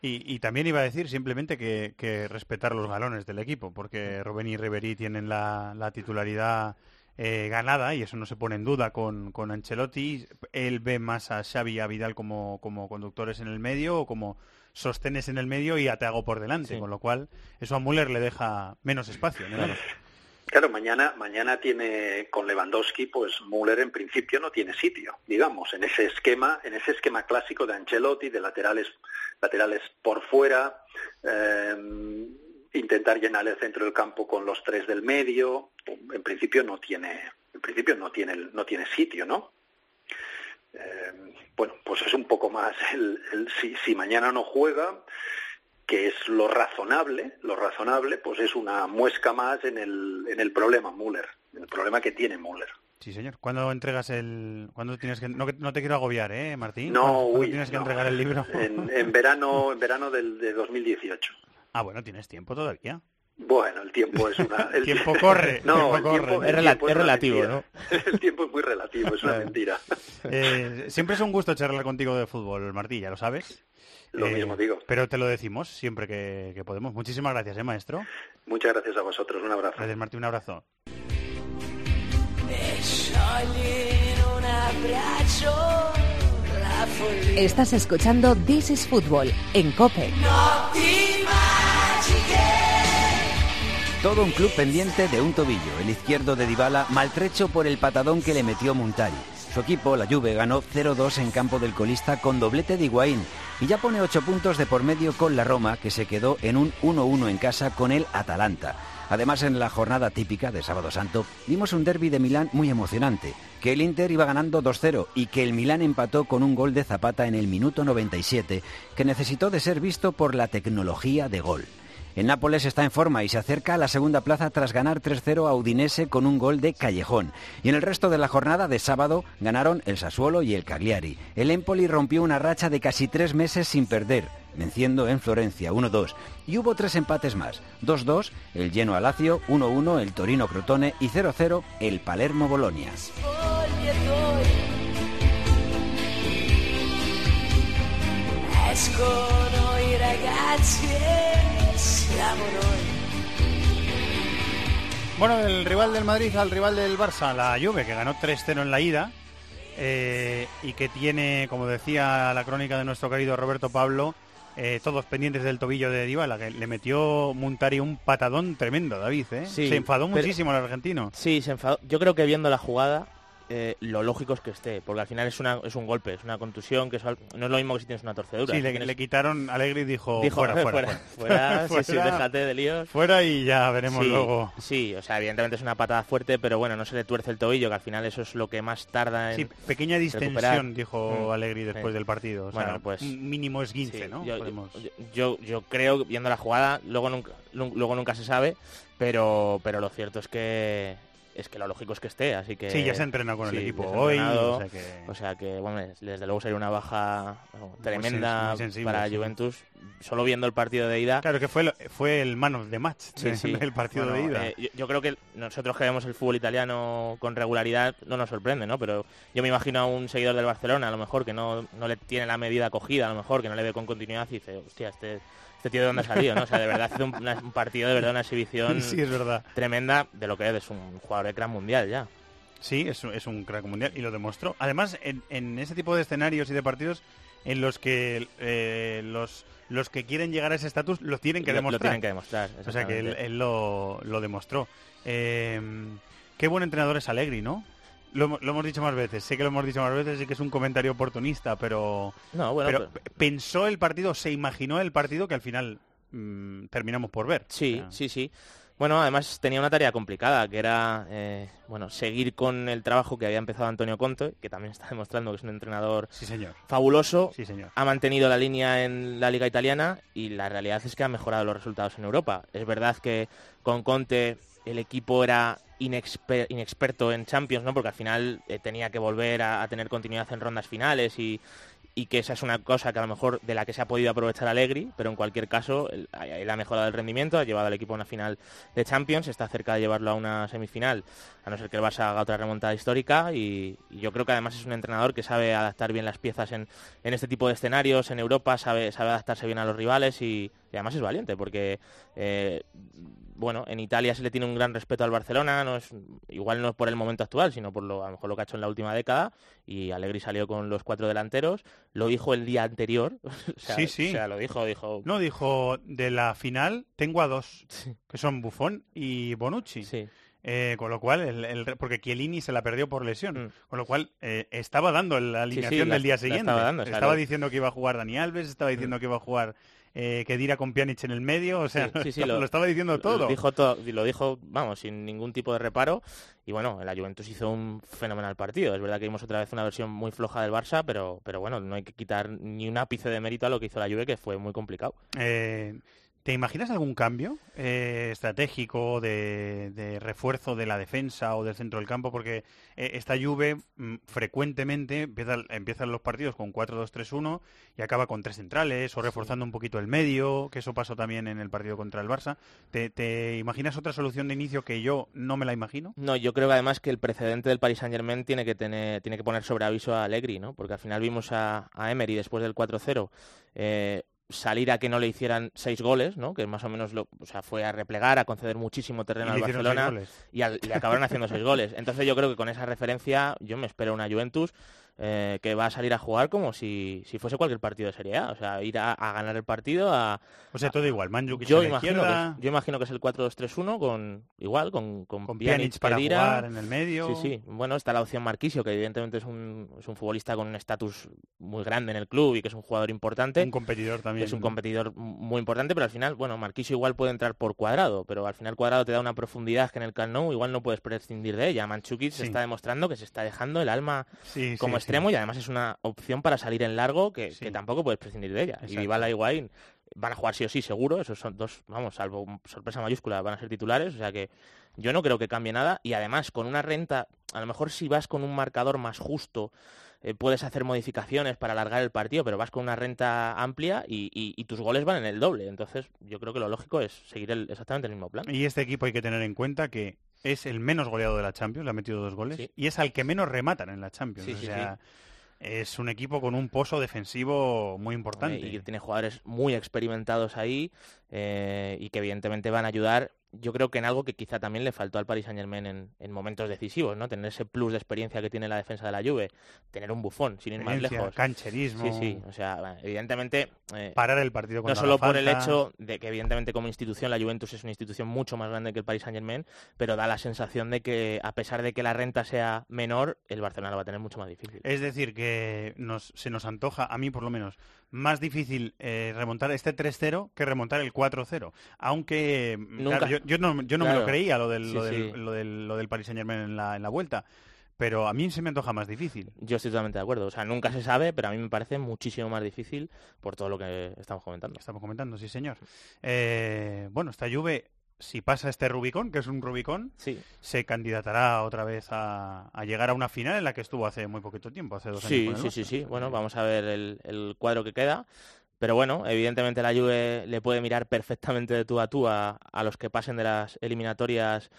Y, y también iba a decir simplemente que, que respetar los galones del equipo, porque Robben y Ribery tienen la, la titularidad eh, ganada y eso no se pone en duda con, con Ancelotti. Él ve más a Xavi y a Vidal como, como conductores en el medio o como sostenes en el medio y a Thiago por delante, Sí. con lo cual eso a Müller le deja menos espacio. ¿no? Claro, mañana, mañana tiene con Lewandowski, pues Müller en principio no tiene sitio, digamos, en ese esquema, en ese esquema clásico de Ancelotti, de laterales, laterales por fuera, eh, intentar llenar el centro del campo con los tres del medio, en principio no tiene, en principio no tiene, no tiene sitio, ¿no? Eh, bueno, pues es un poco más si, si mañana no juega, que es lo razonable, lo razonable, pues es una muesca más en el, en el problema Müller, en el problema que tiene Müller. Sí, señor. ¿Cuándo entregas el...? ¿Cuándo tienes que...? No, no te quiero agobiar, ¿eh, Martín? No, ¿Cuándo, cuándo uy, tienes que no. entregar el libro? En, en verano, en verano del, de 2018. Ah, bueno, tienes tiempo todavía. Bueno, el tiempo es una... El tiempo corre, No, el tiempo el tiempo, corre. el Es rela- tiempo es relativo, mentira. El tiempo es muy relativo, es una mentira. Eh, siempre es un gusto charlar contigo de fútbol, Martí, ya lo sabes. Lo Eh, mismo digo. Pero te lo decimos siempre que, que podemos. Muchísimas gracias, ¿eh, maestro? Muchas gracias a vosotros, un abrazo. Gracias, Martí, un abrazo. Estás escuchando This is Football en Cope. Todo un club pendiente de un tobillo, el izquierdo de Dybala, maltrecho por el patadón que le metió Montari. Su equipo, la Juve, ganó 0-2 en campo del colista con doblete de Higuaín y ya pone 8 puntos de por medio con la Roma, que se quedó en un 1-1 en casa con el Atalanta. Además, en la jornada típica de Sábado Santo, vimos un derby de Milán muy emocionante, que el Inter iba ganando 2-0 y que el Milán empató con un gol de Zapata en el minuto 97, que necesitó de ser visto por la tecnología de gol. El Nápoles está en forma y se acerca a la segunda plaza tras ganar 3-0 a Udinese con un gol de Callejón. Y en el resto de la jornada de sábado ganaron el Sassuolo y el Cagliari. El Empoli rompió una racha de casi tres meses sin perder, venciendo en Florencia 1-2. Y hubo tres empates más. 2-2 el Genoa Lazio, 1-1 el Torino Crotone y 0-0 el Palermo Bolonia. Escono i ragazzi siamo noi. Bueno, del rival del Madrid al rival del Barça, la Juve, que ganó 3-0 en la ida eh, y que tiene, como decía la crónica de nuestro querido Roberto Pablo, eh, todos pendientes del tobillo de Dybala, que le metió Muntari un patadón tremendo, David, ¿eh? Sí, Se enfadó pero- muchísimo el argentino. Sí, se enfadó. Yo creo que viendo la jugada, eh, lo lógico es que esté, porque al final es, una, es un golpe, es una contusión, que es no es lo mismo que si tienes una torcedura. Sí, Si le, tienes- le quitaron, Alegri dijo, dijo, fuera, fuera, fuera, fuera, sí, sí, Fuera. déjate de líos. Fuera y ya veremos Sí, luego. Sí, o sea, evidentemente es una patada fuerte, pero bueno, no se le tuerce el tobillo, que al final eso es lo que más tarda en Sí, pequeña distensión, recuperar. dijo Mm, Alegri después sí. del partido. O sea, Bueno, pues- un mínimo es 15, Sí, ¿no? Yo, Podemos- yo, yo- yo creo, viendo la jugada, luego nunca, lu- luego nunca se sabe, pero, pero lo cierto es que es que lo lógico es que esté, así que... Sí, ya se entrena con el equipo hoy, entrenado, o sea que- o sea que, bueno, es- desde luego sería una baja bueno, tremenda muy sensible, para sí. Juventus. Solo viendo el partido de ida... Claro que fue el, fue el man of the match Sí, del partido Bueno, de ida. eh, yo, yo creo que nosotros que vemos el fútbol italiano con regularidad no nos sorprende, ¿no? Pero yo me imagino a un seguidor del Barcelona, a lo mejor, que no, no le tiene la medida cogida, a lo mejor, que no le ve con continuidad y dice, hostia, este, este tío de dónde ha salido, ¿no? O sea, de verdad hace un, una- un partido, de verdad, una exhibición Sí, es verdad. tremenda de lo que es, es un jugador de gran mundial ya. Sí, es, un- es un crack mundial y lo demostró. Además, en, en ese tipo de escenarios y de partidos en los que eh, los, los que quieren llegar a ese estatus lo tienen que Lo- lo demostrar. tienen que demostrar, O sea que él lo, lo demostró. Eh, qué buen entrenador es Allegri, ¿no? Lo, hemo- lo hemos dicho más veces, sé que lo hemos dicho más veces y que es un comentario oportunista, pero, No, bueno, pero pensó el partido, se imaginó el partido que al final mm, terminamos por ver. Sí, O sea, sí, sí. Bueno, además tenía una tarea complicada, que era eh, bueno seguir con el trabajo que había empezado Antonio Conte, que también está demostrando que es un entrenador Sí, señor. fabuloso. Sí, señor. Ha mantenido la línea en la liga italiana y la realidad es que ha mejorado los resultados en Europa. Es verdad que con Conte el equipo era inexper- inexperto en Champions, ¿no? Porque al final eh, tenía que volver a, tener continuidad en rondas finales y, que esa es una cosa que a lo mejor de la que se ha podido aprovechar Allegri, pero en cualquier caso él, ha mejorado el rendimiento, ha llevado al equipo a una final de Champions, está cerca de llevarlo a una semifinal, a no ser que el Barça haga otra remontada histórica y, yo creo que además es un entrenador que sabe adaptar bien las piezas en, este tipo de escenarios, en Europa sabe adaptarse bien a los rivales y, y además es valiente porque eh, bueno, en Italia se le tiene un gran respeto al Barcelona, no es, igual no es por el momento actual, sino por lo, a lo mejor lo que ha hecho en la última década, y Allegri salió con los cuatro delanteros, lo dijo el día anterior, o sea, sí, sí. o sea, lo dijo, dijo, No, dijo, de la final tengo a dos, que son Buffon y Bonucci. sí, Eh, con lo cual, el, el- porque Chiellini se la perdió por lesión, con lo cual eh, estaba dando la alineación la- del día siguiente. estaba dando, diciendo que iba a jugar Dani Alves, estaba diciendo que iba a jugar eh, Kedira con Pjanic en el medio, o sea, Sí, sí, sí, lo, lo estaba diciendo todo. Lo dijo, todo, lo dijo, vamos, sin ningún tipo de reparo. Y bueno, la Juventus hizo un fenomenal partido. Es verdad que vimos otra vez una versión muy floja del Barça, pero, pero bueno, no hay que quitar ni un ápice de mérito a lo que hizo la Juve, que fue muy complicado. Eh, ¿Te imaginas algún cambio eh, estratégico de, de refuerzo de la defensa o del centro del campo? Porque eh, esta Juve mm, frecuentemente empieza, empiezan los partidos con 4-2-3-1 y acaba con tres centrales o reforzando un poquito el medio, que eso pasó también en el partido contra el Barça. ¿Te, te imaginas otra solución de inicio que yo no me la imagino? No, yo creo que además que el precedente del Paris Saint Germain tiene que tener, tiene que poner sobre aviso a Allegri, ¿no? Porque al final vimos a, a Emery después del 4-0 eh, salir a que no le hicieran seis goles, ¿no? Que más o menos lo, o sea, fue a replegar, a conceder muchísimo terreno Y al Barcelona y al- le acabaron haciendo seis goles. Entonces yo creo que con esa referencia yo me espero una Juventus eh, que va a salir a jugar como si, si fuese cualquier partido de Serie A, o sea, ir a, a ganar el partido a, O sea, todo igual. Mandzukic yo la imagino, que, izquierda, es- yo imagino que es el 4-2-3-1 con igual con con, con Pjanic, Pjanic para jugar en el medio. Sí, sí. Bueno, está la opción Marquisio, que evidentemente es un, es un futbolista con un estatus muy grande en el club y que es un jugador importante. Un competidor también. es un competidor muy importante, pero al final, bueno, Marquisio igual puede entrar por cuadrado, pero al final cuadrado te da una profundidad que en el Camp Nou igual no puedes prescindir de ella. Manchukic se está demostrando que se está dejando el alma Sí, como sí, extremo y además es una opción para salir en largo que, Sí. que tampoco puedes prescindir de ella. Y Exacto. Dybala y Higuaín van a jugar sí o sí seguro, esos son dos, vamos, salvo sorpresa mayúscula, van a ser titulares, o sea que yo no creo que cambie nada y además con una renta, a lo mejor si vas con un marcador más justo, eh, puedes hacer modificaciones para alargar el partido, pero vas con una renta amplia y, y- y tus goles van en el doble. Entonces, yo creo que lo lógico es seguir el- exactamente el mismo plan. Y este equipo hay que tener en cuenta que es el menos goleado de la Champions, le ha metido dos goles, Sí. y es al que menos rematan en la Champions. Sí, o sea, es un equipo con un pozo defensivo muy importante. Y tiene jugadores muy experimentados ahí eh, y que evidentemente van a ayudar. Yo creo que en algo que quizá también le faltó al Paris Saint Germain en, en momentos decisivos, ¿no? Tener ese plus de experiencia que tiene la defensa de la Juve, tener un bufón, sin ir más lejos. cancherismo, Sí, sí. O sea, evidentemente. eh, parar el partido no solo por el hecho de que evidentemente como institución la Juventus es una institución mucho más grande que el Paris Saint Germain, pero da la sensación de que a pesar de que la renta sea menor, el Barcelona lo va a tener mucho más difícil. Es decir, que nos, se nos antoja, a mí por lo menos, más difícil eh, remontar este 3-0 que remontar el 4-0. Aunque mm, Nunca. claro, yo, yo no, yo no me lo creía lo del, Sí, lo, del, sí. lo, del, lo del Paris Saint Germain en la, en la vuelta. Pero a mí se me antoja más difícil. Yo estoy totalmente de acuerdo. O sea, nunca se sabe, pero a mí me parece muchísimo más difícil por todo lo que estamos comentando. Estamos comentando, sí señor. Eh, bueno, esta Juve si pasa este Rubicón, que es un Rubicón, Sí. se candidatará otra vez a, a llegar a una final en la que estuvo hace muy poquito tiempo, hace dos años. Sí, con el sí, sí, Barça. sí. Bueno, vamos a ver el, el cuadro que queda. Pero bueno, evidentemente la Juve le puede mirar perfectamente de tú a tú a, a los que pasen de las eliminatorias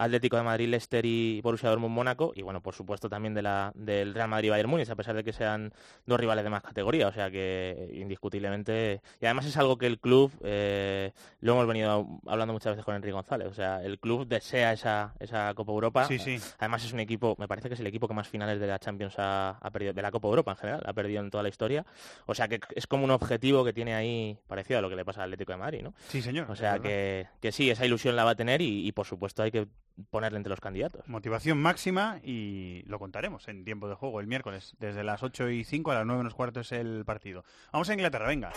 Atlético de Madrid, Leicester y Borussia Dortmund Mónaco y bueno, por supuesto también de la, del Real Madrid Bayern Múnich, a pesar de que sean dos rivales de más categoría, o sea que indiscutiblemente y además es algo que el club eh, lo hemos venido hablando muchas veces con Enrique González, o sea, el club desea esa, esa Copa Europa. Sí, sí. Además es un equipo, me parece que es el equipo que más finales de la Champions ha, ha perdido, de la Copa Europa en general, ha perdido en toda la historia. O sea que es como un objetivo que tiene ahí parecido a lo que le pasa al Atlético de Madrid, ¿no? Sí, señor. O sea que, que sí, esa ilusión la va a tener y, y, por supuesto hay que ponerle entre los candidatos. Motivación máxima y lo contaremos en tiempo de juego el miércoles. Desde las 8 y 5 a las 9 menos cuarto es el partido. Vamos a Inglaterra, venga.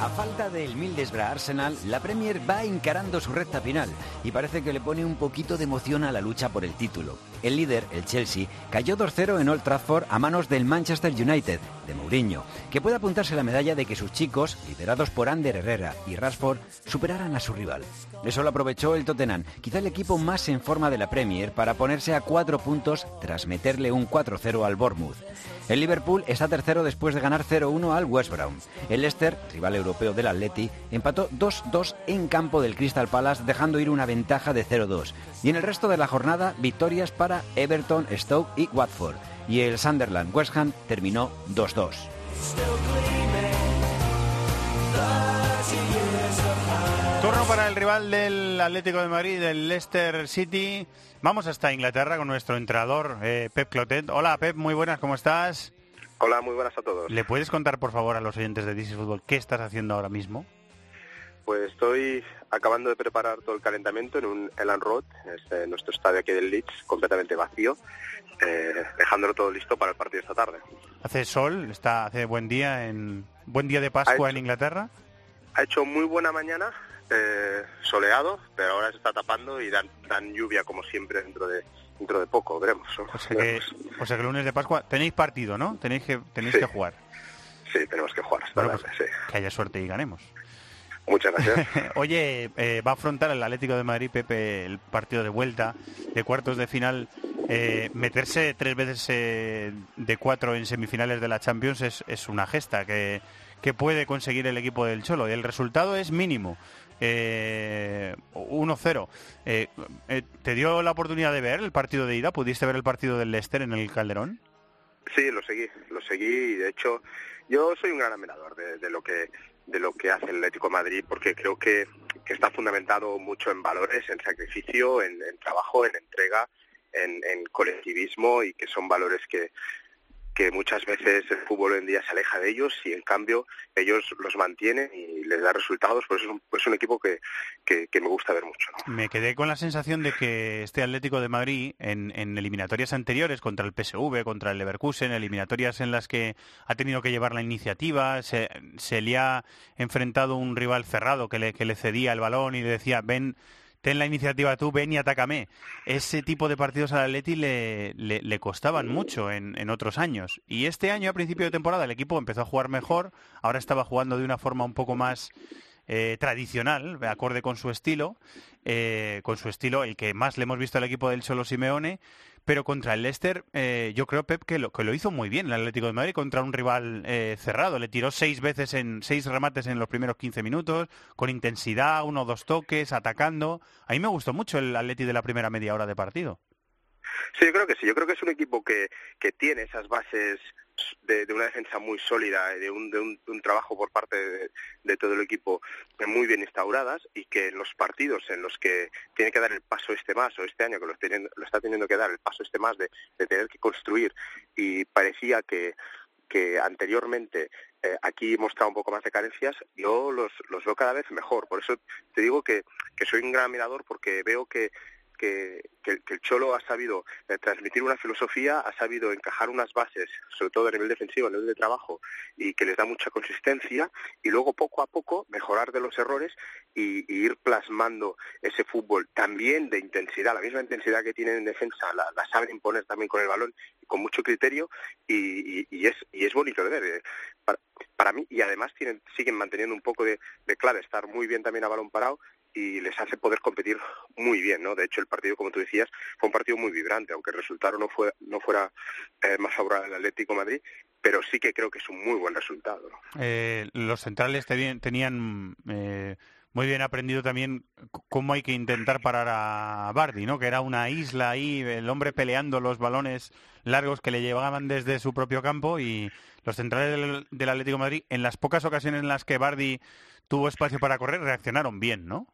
A falta del Middlesbrough Arsenal, la Premier va encarando su recta final y parece que le pone un poquito de emoción a la lucha por el título. El líder, el Chelsea, cayó 2-0 en Old Trafford a manos del Manchester United, de Mourinho, que puede apuntarse la medalla de que sus chicos, liderados por Ander Herrera y Rashford, superaran a su rival. Eso lo aprovechó el Tottenham, quizá el equipo más en forma de la Premier, para ponerse a cuatro puntos tras meterle un 4-0 al Bournemouth. El Liverpool está tercero después de ganar 0-1 al West Brom. El Leicester, rival europeo del Atleti, empató 2-2 en campo del Crystal Palace, dejando ir una ventaja de 0-2. Y en el resto de la jornada, victorias para Everton, Stoke y Watford. Y el Sunderland West Ham terminó 2-2. Turno para el rival del Atlético de Madrid, del Leicester City. Vamos hasta Inglaterra con nuestro entrenador, eh, Pep Clotet. Hola, Pep, muy buenas, ¿cómo estás? Hola, muy buenas a todos. ¿Le puedes contar, por favor, a los oyentes de DC Fútbol qué estás haciendo ahora mismo? Pues estoy acabando de preparar todo el calentamiento en un Elan Road, este, nuestro estadio aquí del Leeds, completamente vacío, eh, dejándolo todo listo para el partido esta tarde. Hace sol, está hace buen día en buen día de Pascua en Inglaterra. Ha hecho muy buena mañana, eh, soleado, pero ahora se está tapando y dan, dan lluvia como siempre dentro de dentro de poco, veremos. ¿no? O sea que, o sea que el lunes de Pascua tenéis partido, ¿no? Tenéis que tenéis Sí. que jugar. Sí, tenemos que jugar Bueno, pues, tarde, sí. Que haya suerte y ganemos. Muchas gracias. Oye, eh, va a afrontar el Atlético de Madrid, Pepe, el partido de vuelta de cuartos de final. Eh, meterse tres veces eh, de cuatro en semifinales de la Champions es, es una gesta que, que puede conseguir el equipo del Cholo. Y el resultado es mínimo. Eh, 1-0. Eh, eh, ¿Te dio la oportunidad de ver el partido de ida? ¿Pudiste ver el partido del Leicester en el Calderón? Sí, lo seguí, lo seguí y de hecho yo soy un gran admirador de, de lo que de lo que hace el Atlético Madrid porque creo que, que está fundamentado mucho en valores, en sacrificio, en, trabajo, en entrega, en, en colectivismo y que son valores que, que muchas veces el fútbol hoy en día se aleja de ellos y en cambio ellos los mantienen y les da resultados, pues es un, es un equipo que, que, me gusta ver mucho. Me quedé con la sensación de que este Atlético de Madrid, en, en eliminatorias anteriores, contra el PSV, contra el Leverkusen, eliminatorias en las que ha tenido que llevar la iniciativa, se, se le ha enfrentado un rival cerrado que le, que le cedía el balón y le decía, ven, ten la iniciativa tú, ven y atácame. Ese tipo de partidos al Atleti le, le, le costaban mucho en, en otros años. Y este año, a principio de temporada, el equipo empezó a jugar mejor, ahora estaba jugando de una forma un poco más eh, tradicional, acorde con su estilo, eh, con su estilo, el que más le hemos visto al equipo del Cholo Simeone, pero contra el Leicester, eh, yo creo, Pep, que lo, que lo hizo muy bien el Atlético de Madrid contra un rival eh, cerrado. Le tiró seis veces en seis remates en los primeros 15 minutos, con intensidad, uno o dos toques, atacando. A mí me gustó mucho el Atleti de la primera media hora de partido. Sí, yo creo que sí. Yo creo que es un equipo que, que tiene esas bases de, una defensa muy sólida, de un, de un, de un trabajo por parte de, todo el equipo muy bien instauradas y que en los partidos en los que tiene que dar el paso este más, o este año que lo, teniendo, lo está teniendo que dar el paso este más de, de tener que construir y parecía que que anteriormente eh, aquí mostraba un poco más de carencias, yo los, los veo cada vez mejor. Por eso te digo que, que soy un gran admirador porque veo que que, que, el Cholo ha sabido eh, transmitir una filosofía, ha sabido encajar unas bases, sobre todo a nivel defensivo, a nivel de trabajo, y que les da mucha consistencia, y luego poco a poco mejorar de los errores y, ir plasmando ese fútbol también de intensidad, la misma intensidad que tienen en defensa, la, saben imponer también con el balón, con mucho criterio, y, y, y es, y es bonito de ver. eh. Para, para mí, y además tienen, siguen manteniendo un poco de, de clave, estar muy bien también a balón parado, y les hace poder competir muy bien, ¿no? De hecho, el partido, como tú decías, fue un partido muy vibrante, aunque el resultado no, fue, no fuera eh, más favorable al Atlético Madrid, pero sí que creo que es un muy buen resultado. Eh, los centrales tenían, eh, muy bien aprendido también cómo hay que intentar parar a Bardi, ¿no? Que era una isla ahí, el hombre peleando los balones largos que le llevaban desde su propio campo y los centrales del, del Atlético Madrid, en las pocas ocasiones en las que Bardi tuvo espacio para correr, reaccionaron bien, ¿no?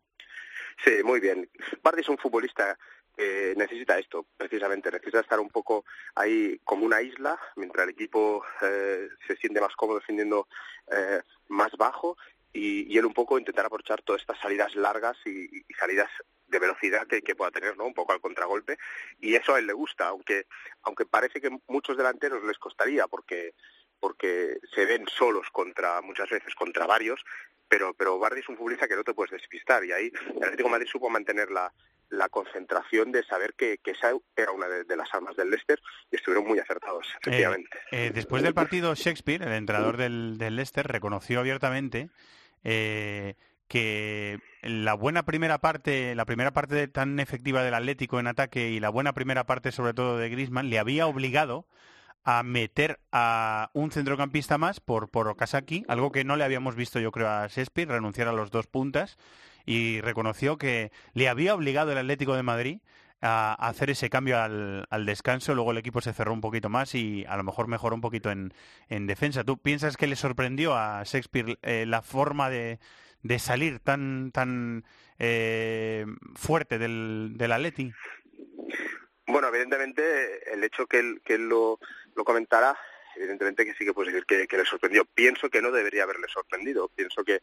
Sí, muy bien. Bardi es un futbolista que necesita esto, precisamente, necesita estar un poco ahí como una isla, mientras el equipo eh, se siente más cómodo defendiendo eh, más bajo, y, él un poco intentar aprovechar todas estas salidas largas y, y salidas de velocidad que, que pueda tener, ¿no? Un poco al contragolpe, y eso a él le gusta, aunque, aunque parece que muchos delanteros les costaría, porque porque se ven solos contra muchas veces contra varios, pero pero Bardi es un futbolista que no te puedes despistar y ahí el Atlético de Madrid supo mantener la, la concentración de saber que, que esa era una de, de las armas del Leicester y estuvieron muy acertados, efectivamente. Eh, eh, después del partido, Shakespeare, el entrenador del, del Leicester, reconoció abiertamente eh, que la buena primera parte, la primera parte tan efectiva del Atlético en ataque y la buena primera parte sobre todo de Griezmann le había obligado a meter a un centrocampista más por, por Okazaki, algo que no le habíamos visto yo creo a Shakespeare, renunciar a los dos puntas y reconoció que le había obligado el Atlético de Madrid a hacer ese cambio al, al descanso, luego el equipo se cerró un poquito más y a lo mejor mejoró un poquito en, en defensa. ¿Tú piensas que le sorprendió a Shakespeare eh, la forma de, de salir tan tan eh, fuerte del, del Atleti? Bueno, evidentemente el hecho que él, que él lo, lo comentara, evidentemente que sí que puede decir que, le sorprendió. Pienso que no debería haberle sorprendido. Pienso que,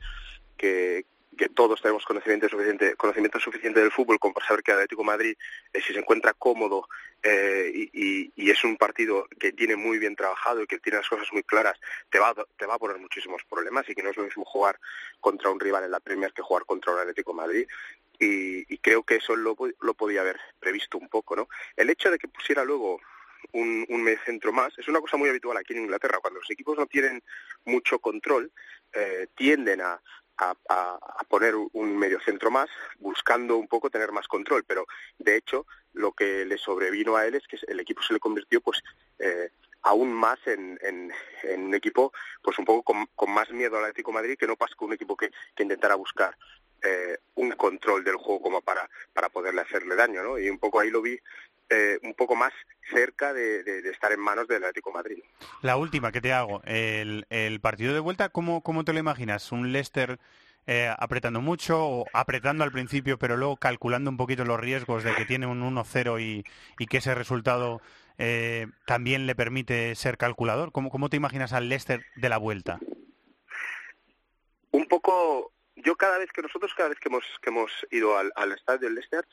que, todos tenemos conocimiento suficiente, conocimiento suficiente del fútbol como para saber que Atlético Madrid, eh, si se encuentra cómodo eh, y, es un partido que tiene muy bien trabajado y que tiene las cosas muy claras, te va, te va a poner muchísimos problemas y que no es lo mismo jugar contra un rival en la Premier que jugar contra un Atlético Madrid. Y, y creo que eso lo, lo podía haber previsto un poco, ¿no? El hecho de que pusiera luego un, un mediocentro más es una cosa muy habitual aquí en Inglaterra. Cuando los equipos no tienen mucho control, eh, tienden a, a, a- poner un mediocentro más, buscando un poco tener más control. Pero de hecho, lo que le sobrevino a él es que el equipo se le convirtió, pues, eh, aún más en, en- un equipo, pues, un poco con, con más miedo al Atlético Madrid que no con un equipo que, que intentara buscar eh, un control del juego como para, para poderle hacerle daño, ¿no? Y un poco ahí lo vi eh, un poco más cerca de, de- de estar en manos del Atlético de Madrid. La última que te hago, el, el partido de vuelta, ¿cómo, cómo te lo imaginas? ¿Un Leicester eh, apretando mucho o apretando al principio pero luego calculando un poquito los riesgos de que tiene un 1-0 y, y que ese resultado eh, también le permite ser calculador? ¿Cómo, ¿Cómo te imaginas al Leicester de la vuelta? un poco yo cada vez que nosotros cada vez que hemos que hemos ido al, al estadio del Leicester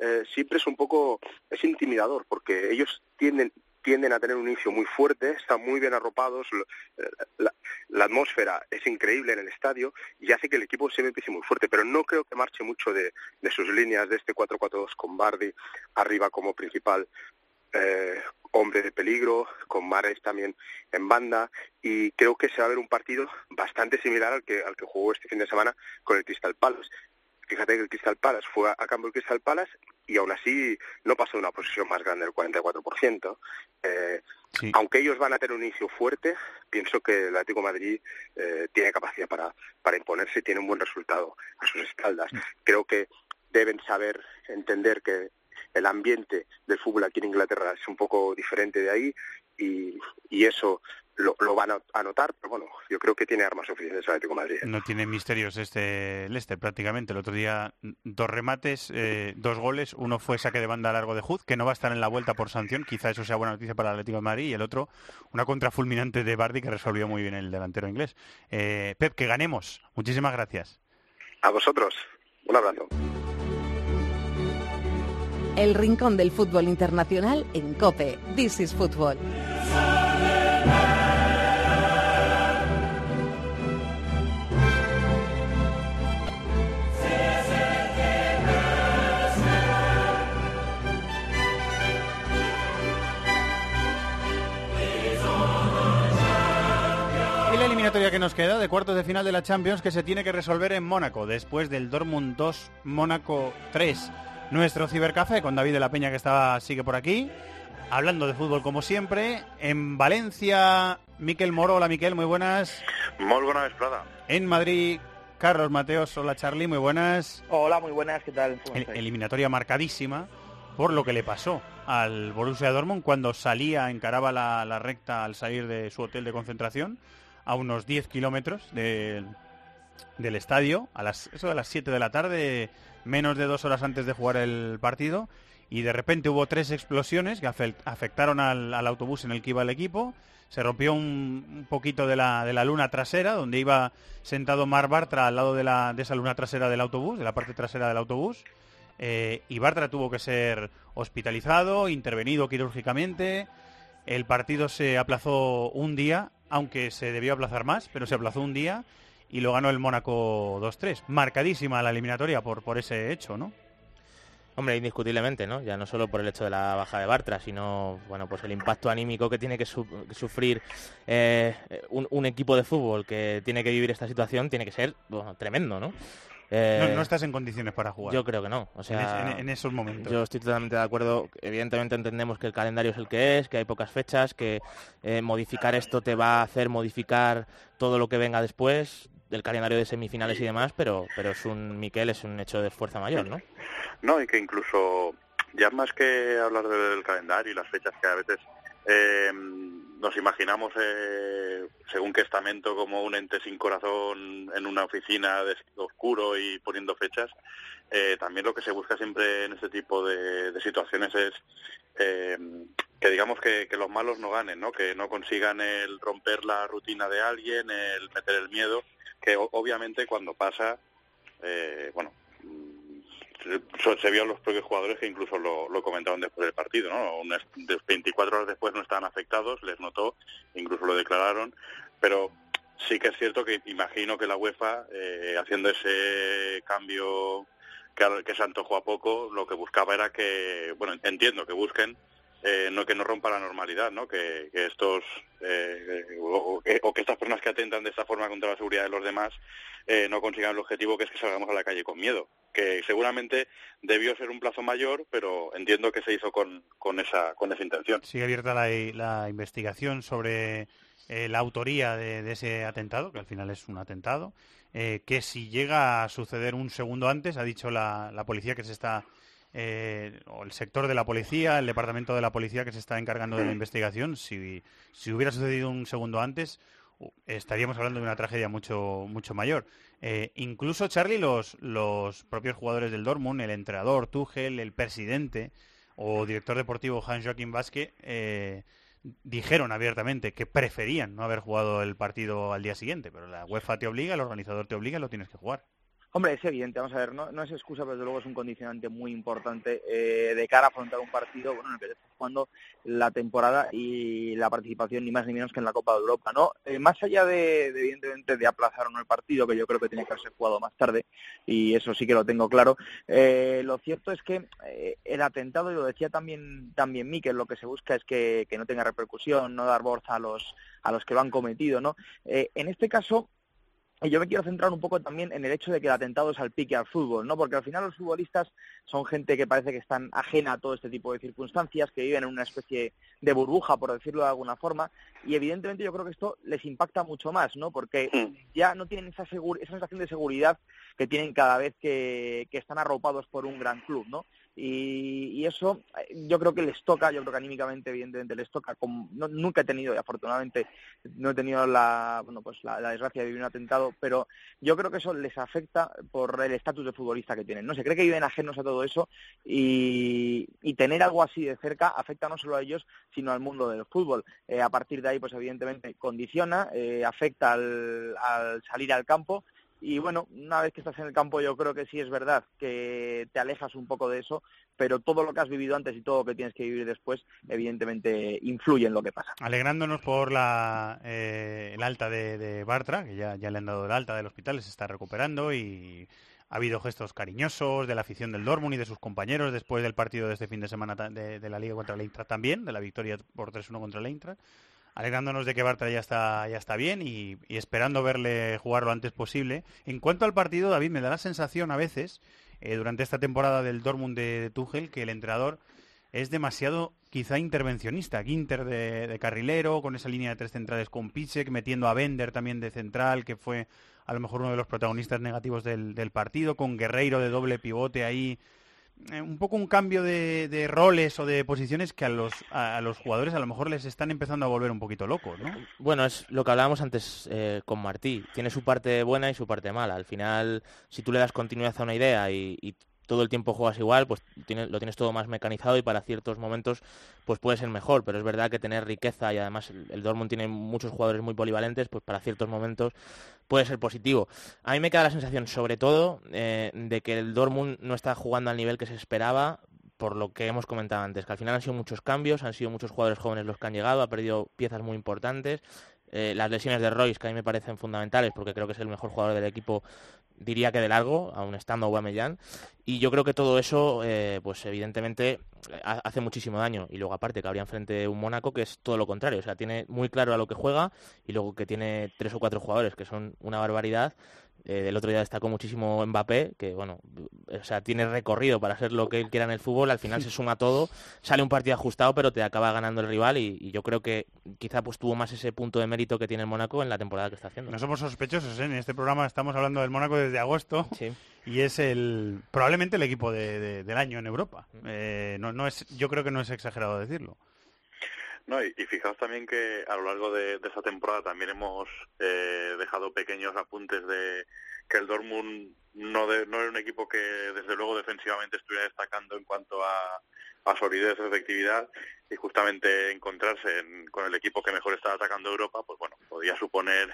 eh, siempre es un poco es intimidador porque ellos tienden tienden a tener un inicio muy fuerte, están muy bien arropados, eh, la, atmósfera es increíble en el estadio y hace que el equipo siempre empiece muy fuerte, pero no creo que marche mucho de, de sus líneas de este 4-4-2 con Bardi arriba como principal eh, hombre de peligro, con Mares también en banda, y creo que se va a ver un partido bastante similar al que, al que jugó este fin de semana con el Crystal Palace. Fíjate que el Crystal Palace fue a, a campo Crystal Palace y aún así no pasó de una posición más grande del 44%. Eh, Aunque ellos van a tener un inicio fuerte, pienso que el Atlético de Madrid eh, tiene capacidad para, para imponerse y tiene un buen resultado a sus espaldas. Creo que deben saber entender que el ambiente del fútbol aquí en Inglaterra es un poco diferente de ahí y, y eso lo, lo van a, a notar, pero bueno, yo creo que tiene armas suficientes el Atlético de Madrid. No tiene misterios este Leicester prácticamente. El otro día dos remates, eh, dos goles. Uno fue saque de banda largo de Hood, que no va a estar en la vuelta por sanción. Quizá eso sea buena noticia para el Atlético de Madrid. Y el otro, una contra fulminante de Bardi que resolvió muy bien el delantero inglés. Eh, Pep, que ganemos. Muchísimas gracias. A vosotros, un abrazo. El rincón del fútbol internacional en Cope. This is Football. Eliminatoria que nos queda de cuartos de final de la Champions que se tiene que resolver en Mónaco después del Dortmund 2, Mónaco 3. Nuestro cibercafé con David de la Peña que estaba sigue por aquí, hablando de fútbol como siempre. En Valencia, Miquel Moro, hola Miquel, muy buenas. Muy buena vesprada. En Madrid, Carlos Mateos, hola Charlie, muy buenas. Hola, muy buenas, ¿qué tal? ¿Cómo El- eliminatoria marcadísima por lo que le pasó al Borussia Dortmund cuando salía, encaraba la, la recta al salir de su hotel de concentración a unos 10 kilómetros de- del estadio, a las, eso de las 7 de la tarde, menos de dos horas antes de jugar el partido, y de repente hubo tres explosiones que afe- afectaron al, al autobús en el que iba el equipo. Se rompió un, un poquito de la, de la luna trasera, donde iba sentado Mar Bartra al lado de, la, de esa luna trasera del autobús, de la parte trasera del autobús. Eh, y Bartra tuvo que ser hospitalizado, intervenido quirúrgicamente. El partido se aplazó un día, aunque se debió aplazar más, pero se aplazó un día y lo ganó el Mónaco 2-3. Marcadísima la eliminatoria por, por ese hecho, ¿no? Hombre, indiscutiblemente, ¿no? Ya no solo por el hecho de la baja de Bartra, sino, bueno, pues el impacto anímico que tiene que, su- que sufrir eh, un, un equipo de fútbol que tiene que vivir esta situación tiene que ser, bueno, tremendo, ¿no? Eh, No, no estás en condiciones para jugar. Yo creo que no. O En sea, es- en- en esos momentos. Yo estoy totalmente de acuerdo. Evidentemente entendemos que el calendario es el que es, que hay pocas fechas, que eh, modificar esto te va a hacer modificar todo lo que venga después del calendario de semifinales y demás, pero, pero es un Miquel es un hecho de fuerza mayor, ¿no? No, y que incluso, ya más que hablar del calendario y las fechas que a veces eh, nos imaginamos, eh, según qué estamento, como un ente sin corazón en una oficina oscuro y poniendo fechas, eh, también lo que se busca siempre en este tipo de, situaciones es eh, que digamos que, que los malos no ganen, ¿no? que no consigan el romper la rutina de alguien, el meter el miedo, que obviamente cuando pasa, eh, bueno, se, vio a los propios jugadores que incluso lo, comentaron después del partido, ¿no? Unas, de 24 horas después no estaban afectados, les notó, incluso lo declararon, pero sí que es cierto que imagino que la UEFA, eh, haciendo ese cambio que, que se antojó a poco, lo que buscaba era que, bueno, entiendo que busquen eh, no que no rompa la normalidad, ¿no? Que, que estos eh, o, que, o que estas personas que atentan de esta forma contra la seguridad de los demás eh, no consigan el objetivo que es que salgamos a la calle con miedo. Que seguramente debió ser un plazo mayor, pero entiendo que se hizo con, esa con esa intención. Sigue abierta la, la investigación sobre eh, la autoría de, de ese atentado, que al final es un atentado, eh, que si llega a suceder un segundo antes, ha dicho la, la policía que se está, eh, o el sector de la policía, el departamento de la policía que se está encargando de la investigación, si, si hubiera sucedido un segundo antes, estaríamos hablando de una tragedia mucho, mucho mayor. Eh, incluso, Charlie, los, los propios jugadores del Dortmund, el entrenador, Tuchel, el presidente o director deportivo Hans-Joachim Vázquez, eh, dijeron abiertamente que preferían no haber jugado el partido al día siguiente, pero la UEFA te obliga, el organizador te obliga, lo tienes que jugar. Hombre, es evidente, vamos a ver, no, no es excusa, pero desde luego es un condicionante muy importante eh, de cara a afrontar un partido bueno, en el que está jugando la temporada y la participación ni más ni menos que en la Copa de Europa, ¿no? Eh, más allá de, de, evidentemente, de aplazar o no el partido, que yo creo que tiene que haberse jugado más tarde, y eso sí que lo tengo claro, eh, lo cierto es que eh, el atentado, y lo decía también también Miquel, lo que se busca es que, que no tenga repercusión, no dar voz a los, a los que lo han cometido, ¿no? Eh, en este caso, y yo me quiero centrar un poco también en el hecho de que el atentado salpique al fútbol, ¿no? Porque al final los futbolistas son gente que parece que están ajena a todo este tipo de circunstancias, que viven en una especie de burbuja, por decirlo de alguna forma, y evidentemente yo creo que esto les impacta mucho más, ¿no? Porque ya no tienen esa, esa sensación de seguridad que tienen cada vez que, que están arropados por un gran club, ¿no? Y, y eso eh, yo creo que les toca, yo creo que anímicamente evidentemente les toca, como, no- nunca he tenido, y afortunadamente no he tenido la, bueno, pues la, desgracia de vivir un atentado, pero yo creo que eso les afecta por el estatus de futbolista que tienen. No se cree que viven ajenos a todo eso y, y tener algo así de cerca afecta no solo a ellos, sino al mundo del fútbol. Eh, a partir de ahí, pues evidentemente condiciona, eh, afecta al, al salir al campo y bueno, una vez que estás en el campo yo creo que sí es verdad que te alejas un poco de eso, pero todo lo que has vivido antes y todo lo que tienes que vivir después evidentemente influye en lo que pasa. Alegrándonos por la, eh, el alta de, de Bartra, que ya, ya le han dado el alta del hospital, se está recuperando y ha habido gestos cariñosos de la afición del Dortmund y de sus compañeros después del partido de este fin de semana de la Liga contra el Eintracht también, de la victoria por 3-1 contra el Eintracht. Alegrándonos de que Bartra ya está, ya está bien y, esperando verle jugar lo antes posible. En cuanto al partido, David, me da la sensación a veces, eh, durante esta temporada del Dortmund de, de que el entrenador es demasiado quizá intervencionista. Ginter de, carrilero, con esa línea de tres centrales con Piszek, metiendo a Bender también de central, que fue a lo mejor uno de los protagonistas negativos del, del partido, con Guerreiro de doble pivote ahí. Eh, un poco un cambio de, roles o de posiciones que a los, a los jugadores a lo mejor les están empezando a volver un poquito locos, ¿no? Bueno, es lo que hablábamos antes eh, con Martí. Tiene su parte buena y su parte mala. Al final, si tú le das continuidad a una idea y, y todo el tiempo juegas igual, pues lo tienes todo más mecanizado y para ciertos momentos pues puede ser mejor. Pero es verdad que tener riqueza y además el, el Dortmund tiene muchos jugadores muy polivalentes, pues para ciertos momentos puede ser positivo. A mí me queda la sensación, sobre todo, eh, de que el Dortmund no está jugando al nivel que se esperaba por lo que hemos comentado antes, que al final han sido muchos cambios, han sido muchos jugadores jóvenes los que han llegado, ha perdido piezas muy importantes. Eh, las lesiones de Royce, que a mí me parecen fundamentales, porque creo que es el mejor jugador del equipo, diría que de largo, aún estando Aubameyang. Y yo creo que todo eso, eh, pues evidentemente, ha- hace muchísimo daño. Y luego aparte que habría enfrente un Mónaco que es todo lo contrario, o sea, tiene muy claro a lo que juega y luego que tiene tres o cuatro jugadores que son una barbaridad. Eh, del otro día destacó muchísimo Mbappé, que bueno, o sea, tiene recorrido para ser lo que él quiera en el fútbol, al final se suma todo, sale un partido ajustado, pero te acaba ganando el rival y, y yo creo que quizá pues tuvo más ese punto de mérito que tiene el Mónaco en la temporada que está haciendo. No somos sospechosos, ¿eh? en este programa estamos hablando del Mónaco desde agosto y es el probablemente el equipo de- de- del año en Europa. Eh, no, no es, yo creo que no es exagerado decirlo. No, y, y fijaos también que a lo largo de, de esta temporada también hemos eh, dejado pequeños apuntes de que el Dortmund no, de- no era un equipo que desde luego defensivamente estuviera destacando en cuanto a, a solidez efectividad y justamente encontrarse en- con el equipo que mejor estaba atacando Europa, pues bueno, podía suponer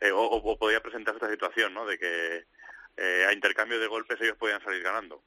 eh, o, o- o podía presentarse esta situación, ¿no? De que eh, a intercambio de golpes ellos podían salir ganando.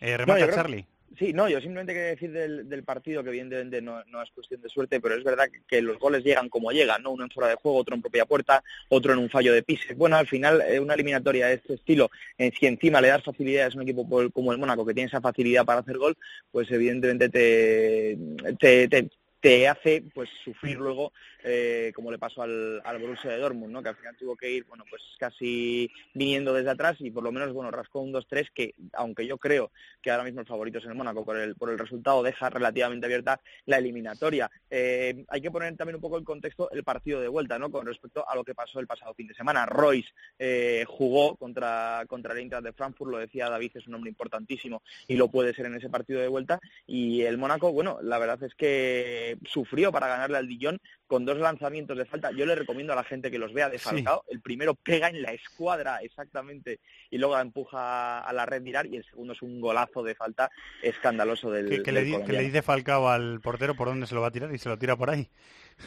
Eh, No, remata creo- Charlie. Sí, no, yo simplemente quería decir del, del partido que evidentemente no, es cuestión de suerte, pero es verdad que, los goles llegan como llegan, ¿no? Uno en fuera de juego, otro en propia puerta, otro en un fallo de pise. Bueno, al final eh, una eliminatoria de este estilo, eh, si encima le das facilidades a un equipo como el Mónaco que tiene esa facilidad para hacer gol, pues evidentemente te, te, te- te hace pues sufrir luego eh, como le pasó al, al Borussia de Dortmund, ¿no? que al final tuvo que ir bueno pues casi viniendo desde atrás y por lo menos bueno rascó un 2-3 que aunque yo creo que ahora mismo el favorito es el Mónaco por el, por el resultado deja relativamente abierta la eliminatoria. Eh, hay que poner también un poco en contexto el partido de vuelta ¿no? con respecto a lo que pasó el pasado fin de semana. Royce eh, jugó contra, contra el Eintracht de Frankfurt, lo decía David, es un hombre importantísimo y lo puede ser en ese partido de vuelta y el Mónaco, bueno, la verdad es que sufrió para ganarle al Dijon con dos lanzamientos de falta. Yo le recomiendo a la gente que los vea de Sí. Falcao. El primero pega en la escuadra exactamente y luego la empuja a la red mirar y el segundo es un golazo de falta escandaloso del, Que, que le, di- que le dice Falcao al portero por dónde se lo va a tirar y se lo tira por ahí.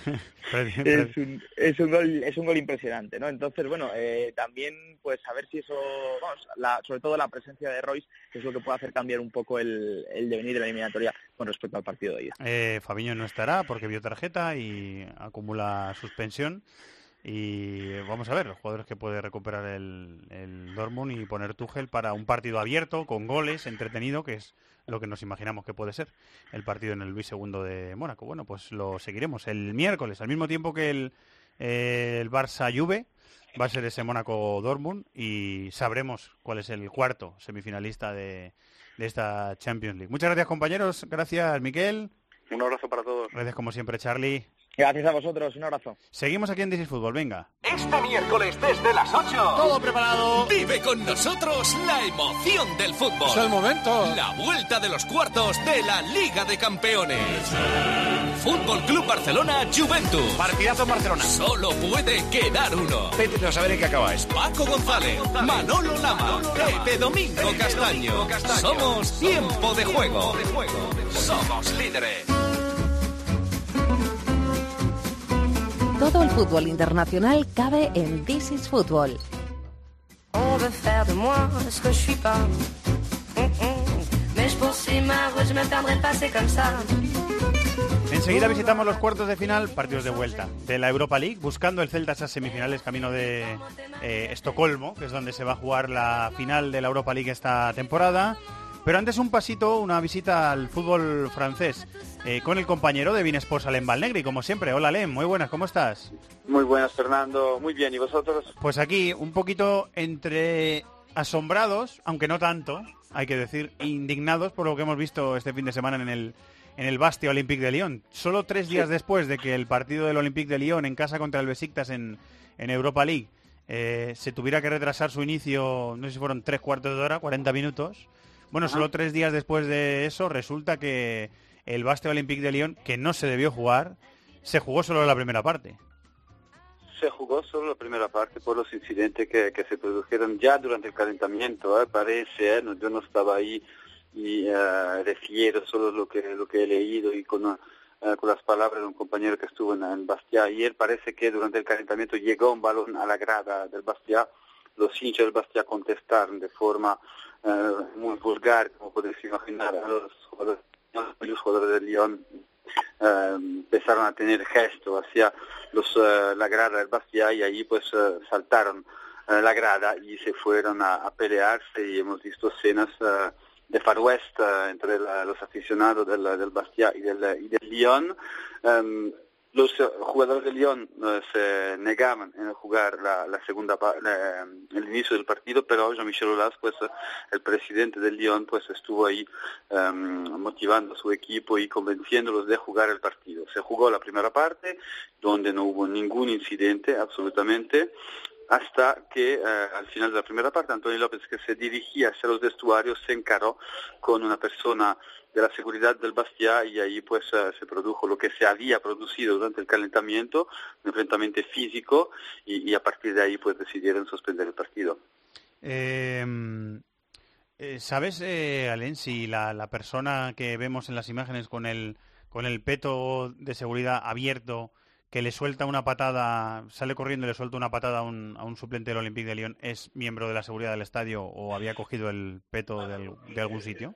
Es un, es un gol es un gol impresionante no entonces bueno eh, también pues a ver si eso vamos la, sobre todo la presencia de Royce que es lo que puede hacer cambiar un poco el, el devenir de la eliminatoria con respecto al partido de ida. Eh, Fabiño no estará porque vio tarjeta y acumula suspensión. Y vamos a ver los jugadores que puede recuperar el, el Dortmund y poner Tuchel para un partido abierto, con goles, entretenido, que es lo que nos imaginamos que puede ser el partido en el Luis II de Mónaco. Bueno, pues lo seguiremos el miércoles, al mismo tiempo que el, eh, el Barça Juve, va a ser ese Mónaco Dortmund y sabremos cuál es el cuarto semifinalista de, de esta Champions League. Muchas gracias compañeros, gracias Miquel, Un abrazo para todos. gracias como siempre Charlie. Gracias a vosotros un abrazo Seguimos aquí en is Fútbol, venga. Este miércoles desde las 8. Todo preparado. Vive con nosotros la emoción del fútbol. Es el momento. La vuelta de los cuartos de la Liga de Campeones. Fútbol Club Barcelona Juventus. Partidazo en Barcelona. Solo puede quedar uno. Vete a saber en qué acaba esto. Paco González, Manolo Lama, Pepe Domingo Castaño. Somos tiempo de juego. Somos líderes. Todo el fútbol internacional cabe en This is Fútbol. On veut faire de moi ce que je suis pas. Hum, hum. Mais je poursuis ma route, je me perdrai pas, c'est comme ça. Enseguida visitamos los cuartos de final, partidos de vuelta de la Europa League, buscando el Celta esas semifinales camino de eh, Estocolmo, que es donde se va a jugar la final de la Europa League esta temporada. Pero antes un pasito, una visita al fútbol francés eh, con el compañero de Bein Sports, Alem Valnegri, como siempre. Hola Alem, muy buenas, ¿cómo estás? Muy buenas, Fernando. Muy bien, ¿y vosotros? Pues aquí un poquito entre asombrados, aunque no tanto, hay que decir, indignados por lo que hemos visto este fin de semana en el, en el Bastia Olympique de Lyon. Solo tres días después de que el partido del Olympique de Lyon en casa contra el Besiktas en, en Europa League eh, se tuviera que retrasar su inicio, no sé si fueron tres cuartos de hora, 40 minutos. Bueno, solo tres días después de eso resulta que el Bastia Olympique de Lyon, que no se debió jugar, se jugó solo la primera parte. Se jugó solo la primera parte por los incidentes que, que se produjeron ya durante el calentamiento, ¿eh? parece, ¿eh? No, yo no estaba ahí y eh, refiero solo lo que, lo que he leído y con, eh, con las palabras de un compañero que estuvo en, en Bastia ayer, parece que durante el calentamiento llegó un balón a la grada del Bastia, los hinchas del Bastia contestaron de forma eh, muy vulgar, como podéis imaginar, los jugadores, los jugadores de Lyon eh, empezaron a tener gesto hacia los, eh, la grada del Bastia y ahí pues saltaron la grada y se fueron a, pelearse y hemos visto escenas de Far West entre la- los aficionados del, del Bastia y del, y del Lyon. Em, los eh, jugadores del Lyon eh, se negaban en jugar la, segunda la- el inicio del partido, pero Jean-Michel Aulas, pues eh, el presidente del Lyon, pues estuvo ahí em, motivando a su equipo y convenciéndolos de jugar el partido. Se jugó la primera parte, donde no hubo ningún incidente absolutamente, hasta que eh, al final de la primera parte Antonio López que se dirigía hacia los vestuarios se encaró con una persona de la seguridad del Bastia y ahí pues eh, se produjo lo que se había producido durante el calentamiento, un enfrentamiento físico y, a partir de ahí pues decidieron suspender el partido. Eh, eh, ¿Sabes, eh, Alen, si la, persona que vemos en las imágenes con el, con el peto de seguridad abierto, que le suelta una patada, sale corriendo y le suelta una patada a un, a un suplente del Olympique de Lyon, es miembro de la seguridad del estadio o había cogido el peto de algún sitio?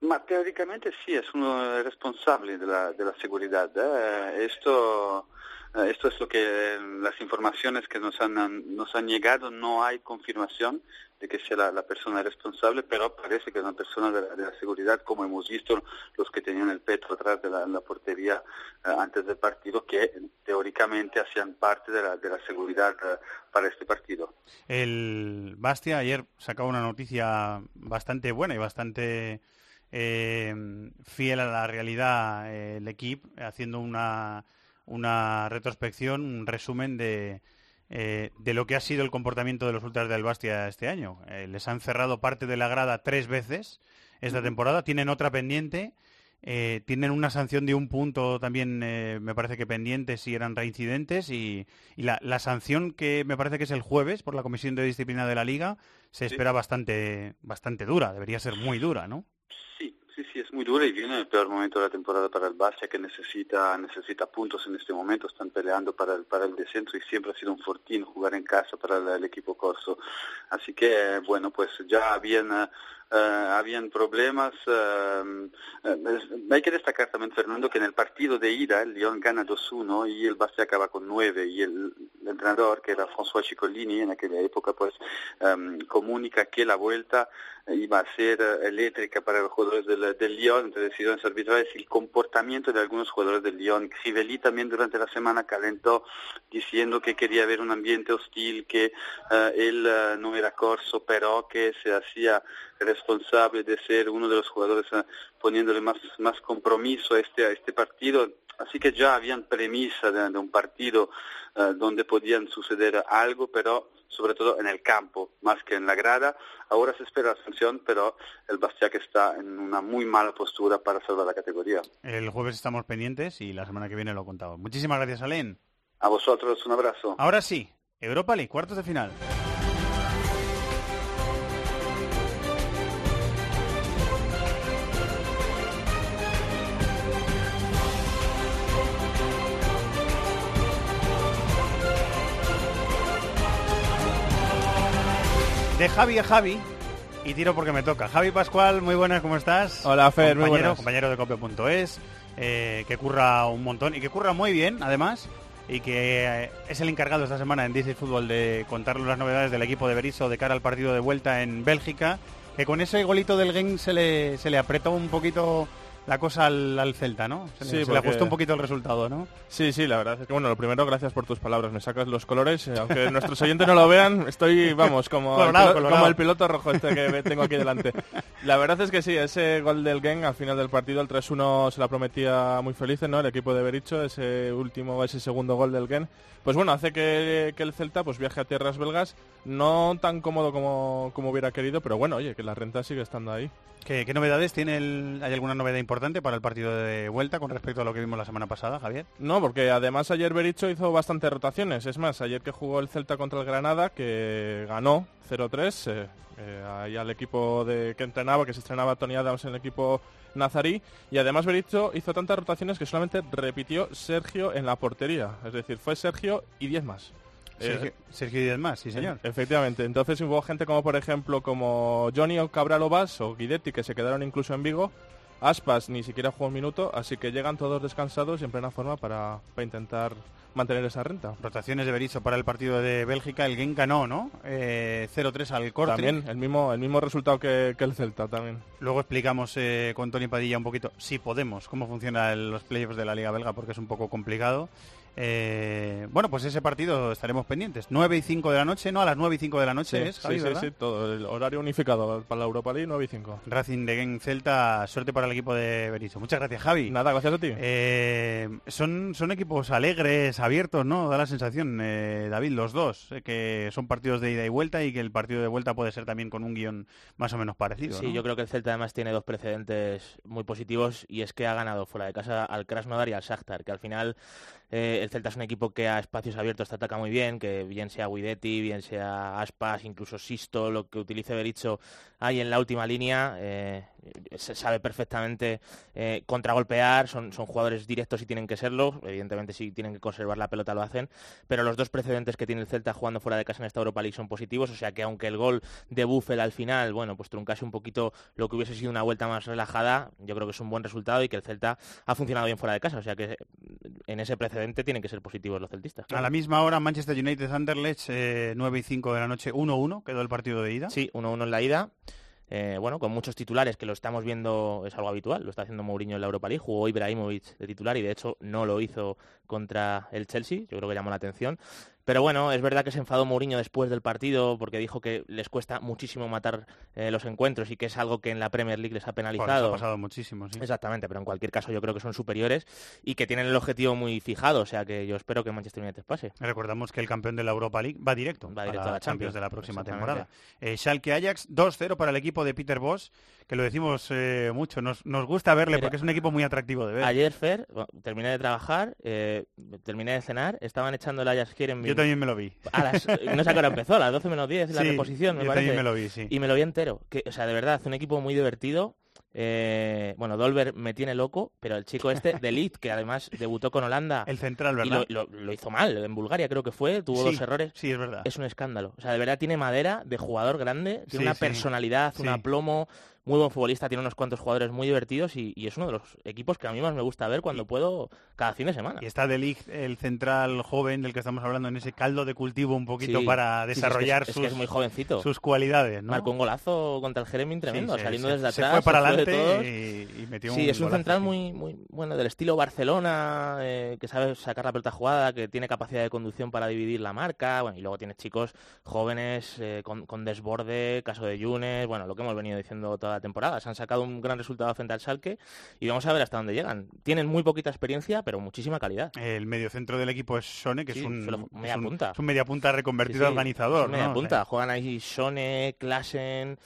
Ma teóricamente sí, es uno responsable de la, de la seguridad. ¿eh? Esto, eh, esto es lo que eh, las informaciones que nos han, nos han llegado, no hay confirmación de que sea la, la persona responsable, pero parece que es una persona de la, de seguridad, como hemos visto los que tenían el petro atrás de la, la portería eh, antes del partido, que teóricamente hacían parte de la, de la seguridad eh, para este partido. El Bastia ayer sacaba una noticia bastante buena y bastante eh, fiel a la realidad eh, el equipo, haciendo una, una retrospección, un resumen de, eh, de lo que ha sido el comportamiento de los ultras del Bastia este año. Eh, les han cerrado parte de la grada tres veces esta temporada, tienen otra pendiente. eh, tienen una sanción de un punto también, eh, me parece que pendiente si eran reincidentes y, y la, la sanción que me parece que es el jueves por la Comisión de Disciplina de la Liga se espera bastante, bastante dura, debería ser muy dura, ¿no? Sí, sí, sí, es muy duro y viene el peor momento de la temporada para el Bastia que necesita, necesita puntos en este momento, están peleando para el, para el descenso y siempre ha sido un fortín jugar en casa para el, el equipo corso. Así que, bueno, pues ya habían, eh, habían problemas. es- hay que destacar también, Fernando, que en el partido de ida el Lyon gana 2-1 y el Bastia acaba con 9 y el, entrenador, que era François Cicollini en aquella época, pues em, comunica que la vuelta iba a ser eh, eléctrica para los jugadores del, del Lyon, entre decisiones arbitrales y el comportamiento de algunos jugadores del Lyon. Crivelli también durante la semana calentó diciendo que quería ver un ambiente hostil, que eh, él eh, no era corso, pero que se hacía responsable de ser uno de los jugadores eh, poniéndole más, más compromiso a este, a este partido. Así que ya habían premisa de, de un partido donde podían suceder algo, pero sobre todo en el campo, más que en la grada. Ahora se espera la sanción, pero el Bastia que está en una muy mala postura para salvar la categoría. El jueves estamos pendientes y la semana que viene lo contamos. Muchísimas gracias, Alen. A vosotros un abrazo. Ahora sí, Europa League, cuartos de final. De Javi a Javi y tiro porque me toca. Javi Pascual, muy buenas, ¿cómo estás? Hola, Fer, muy compañero, buenas. compañero de copio.es, eh, que curra un montón y que curra muy bien, además, y que eh, es el encargado esta semana en DC Fútbol de contarnos las novedades del equipo de Berizzo de cara al partido de vuelta en Bélgica, que con ese golito del Genk se le, se le apretó un poquito la cosa al, al Celta, ¿no? Se, Sí, se le ajustó un poquito el resultado, ¿no? Sí, sí, la verdad es que, bueno, lo primero, gracias por tus palabras. Me sacas los colores. eh, aunque nuestros oyentes no lo vean, estoy, vamos, como, Colorado, el, pilo- colorado. como el piloto rojo este que tengo aquí delante. La verdad es que sí, ese gol del Gen al final del partido, el 3-1, se la prometía muy felices, ¿no? El equipo de Bericho, ese último, ese segundo gol del Gen. Pues bueno, hace que, que el Celta pues viaje a tierras belgas, no tan cómodo como, como hubiera querido, pero bueno, oye, que la renta sigue estando ahí. ¿Qué, novedades tiene ¿Hay alguna novedad importante para el partido de vuelta con respecto a lo que vimos la semana pasada, Javier? No, porque además ayer Bericho hizo bastantes rotaciones. Es más, ayer que jugó el Celta contra el Granada, que ganó 0-3, eh, eh, ahí al equipo que entrenaba, que se estrenaba Tony Adams en el equipo nazarí. Y además Bericho hizo tantas rotaciones que solamente repitió Sergio en la portería. Es decir, fue Sergio y 10 más. Sergio, Eh, Sergio Díaz más, sí señor. Efectivamente. Entonces hubo gente como, por ejemplo, como Johnny o Cabral Obas o Guidetti, que se quedaron incluso en Vigo. Aspas ni siquiera jugó un minuto, así que llegan todos descansados y en plena forma para, para intentar mantener esa renta. Rotaciones de Berizzo para el partido de Bélgica. El Genk ganó, ¿no? Eh, 0-3 al corte. También el mismo, el mismo resultado que, que el Celta también. Luego explicamos eh, con Tony Padilla un poquito, si podemos, cómo funcionan los playoffs de la Liga Belga, porque es un poco complicado. Eh, bueno, pues ese partido estaremos pendientes. 9 y 5 de la noche, ¿no? A las 9 y 5 de la noche Sí, es, Javi, sí, sí, ¿verdad? sí, todo. El horario unificado para la Europa League 9 y 5. Racing de Genk Celta, suerte para el equipo de Berizzo. Muchas gracias, Javi. Nada, gracias a ti. Eh, son, son equipos alegres, abiertos, ¿no? Da la sensación, eh, David, los dos, eh, que son partidos de ida y vuelta y que el partido de vuelta puede ser también con un guion más o menos parecido. Sí, ¿no? yo creo que el Celta además tiene dos precedentes muy positivos y es que ha ganado fuera de casa al Krasnodar y al Shakhtar, que al final eh, el Celta es un equipo que a espacios abiertos te ataca muy bien, que bien sea Guidetti, bien sea Aspas, incluso Sisto, lo que utilice Berizzo ahí en la última línea, eh, se sabe perfectamente eh, contragolpear, son, son jugadores directos y tienen que serlo, evidentemente si tienen que conservar la pelota lo hacen, pero los dos precedentes que tiene el Celta jugando fuera de casa en esta Europa League son positivos, o sea que aunque el gol de Buffel al final, bueno, pues truncase un poquito lo que hubiese sido una vuelta más relajada, yo creo que es un buen resultado y que el Celta ha funcionado bien fuera de casa, o sea que en ese precedente tienen que ser positivos los celtistas. A la misma hora, Manchester United Anderlecht, eh, 9 y 5 de la noche, 1-1, quedó el partido de ida. Sí, 1-1 en la ida. Eh, bueno, con muchos titulares, que lo estamos viendo, es algo habitual, lo está haciendo Mourinho en la Europa League, jugó Ibrahimovic de titular y de hecho no lo hizo contra el Chelsea, yo creo que llamó la atención. Pero bueno, es verdad que se enfadó Mourinho después del partido porque dijo que les cuesta muchísimo matar eh, los encuentros y que es algo que en la Premier League les ha Bueno, penalizado. ha pasado muchísimo, sí. Exactamente, pero en cualquier caso yo creo que son superiores y que tienen el objetivo muy fijado, o sea que yo espero que Manchester United pase. Recordamos que el campeón de la Europa League va directo, Va directo a la la Champions Champions, de la próxima temporada. Eh, Schalke Ajax 2-0 para el equipo de Peter Boss, que lo decimos eh, mucho, nos, nos gusta verle Mira, porque es un equipo muy atractivo de ver. Ayer, Fer, bueno, terminé de trabajar, eh, terminé de cenar, estaban echando el Ajax Kierenbin. Yo también me lo vi. A las, no sé a qué hora empezó, a las 12 menos 10 la Sí, reposición, me yo parece. también me lo vi, sí. Y me lo vi entero. Que, o sea, de verdad, un equipo muy divertido. Eh, bueno, Dolber me tiene loco, pero el chico este, de que además debutó con Holanda. El central, y ¿verdad? lo, lo- lo hizo mal, en Bulgaria creo que fue, tuvo Sí, dos errores. Sí, es verdad. Es un escándalo. O sea, de verdad tiene madera de jugador grande, tiene Sí, una sí. personalidad, un aplomo, muy buen futbolista, tiene unos cuantos jugadores muy divertidos y, y es uno de los equipos que a mí más me gusta ver cuando puedo cada fin de semana. Y está De Ligt, el central joven del que estamos hablando, en ese caldo de cultivo un poquito Sí, para sí, sí, es que desarrollar es, es sus, que muy jovencito. sus cualidades. ¿no? Marcó un golazo contra el Jeremín tremendo, Sí, saliendo desde se atrás. fue para de adelante y- y metió Sí, un es un golazo, central sí. muy, muy bueno, del estilo Barcelona, eh, que sabe sacar la pelota jugada, que tiene capacidad de conducción para dividir la marca. Bueno, y luego tienes chicos jóvenes eh, con, con desborde, caso de Yunes, bueno, lo que hemos venido diciendo toda la temporada. Se han sacado un gran resultado frente al Schalke y vamos a ver hasta dónde llegan. Tienen muy poquita experiencia, pero muchísima calidad. El mediocentro del equipo es Sone, que Sí, es un, solo media es un- punta. es un media punta reconvertido Sí, a sí, organizador. es media ¿no? Punta. Juegan ahí Sone, Klassen,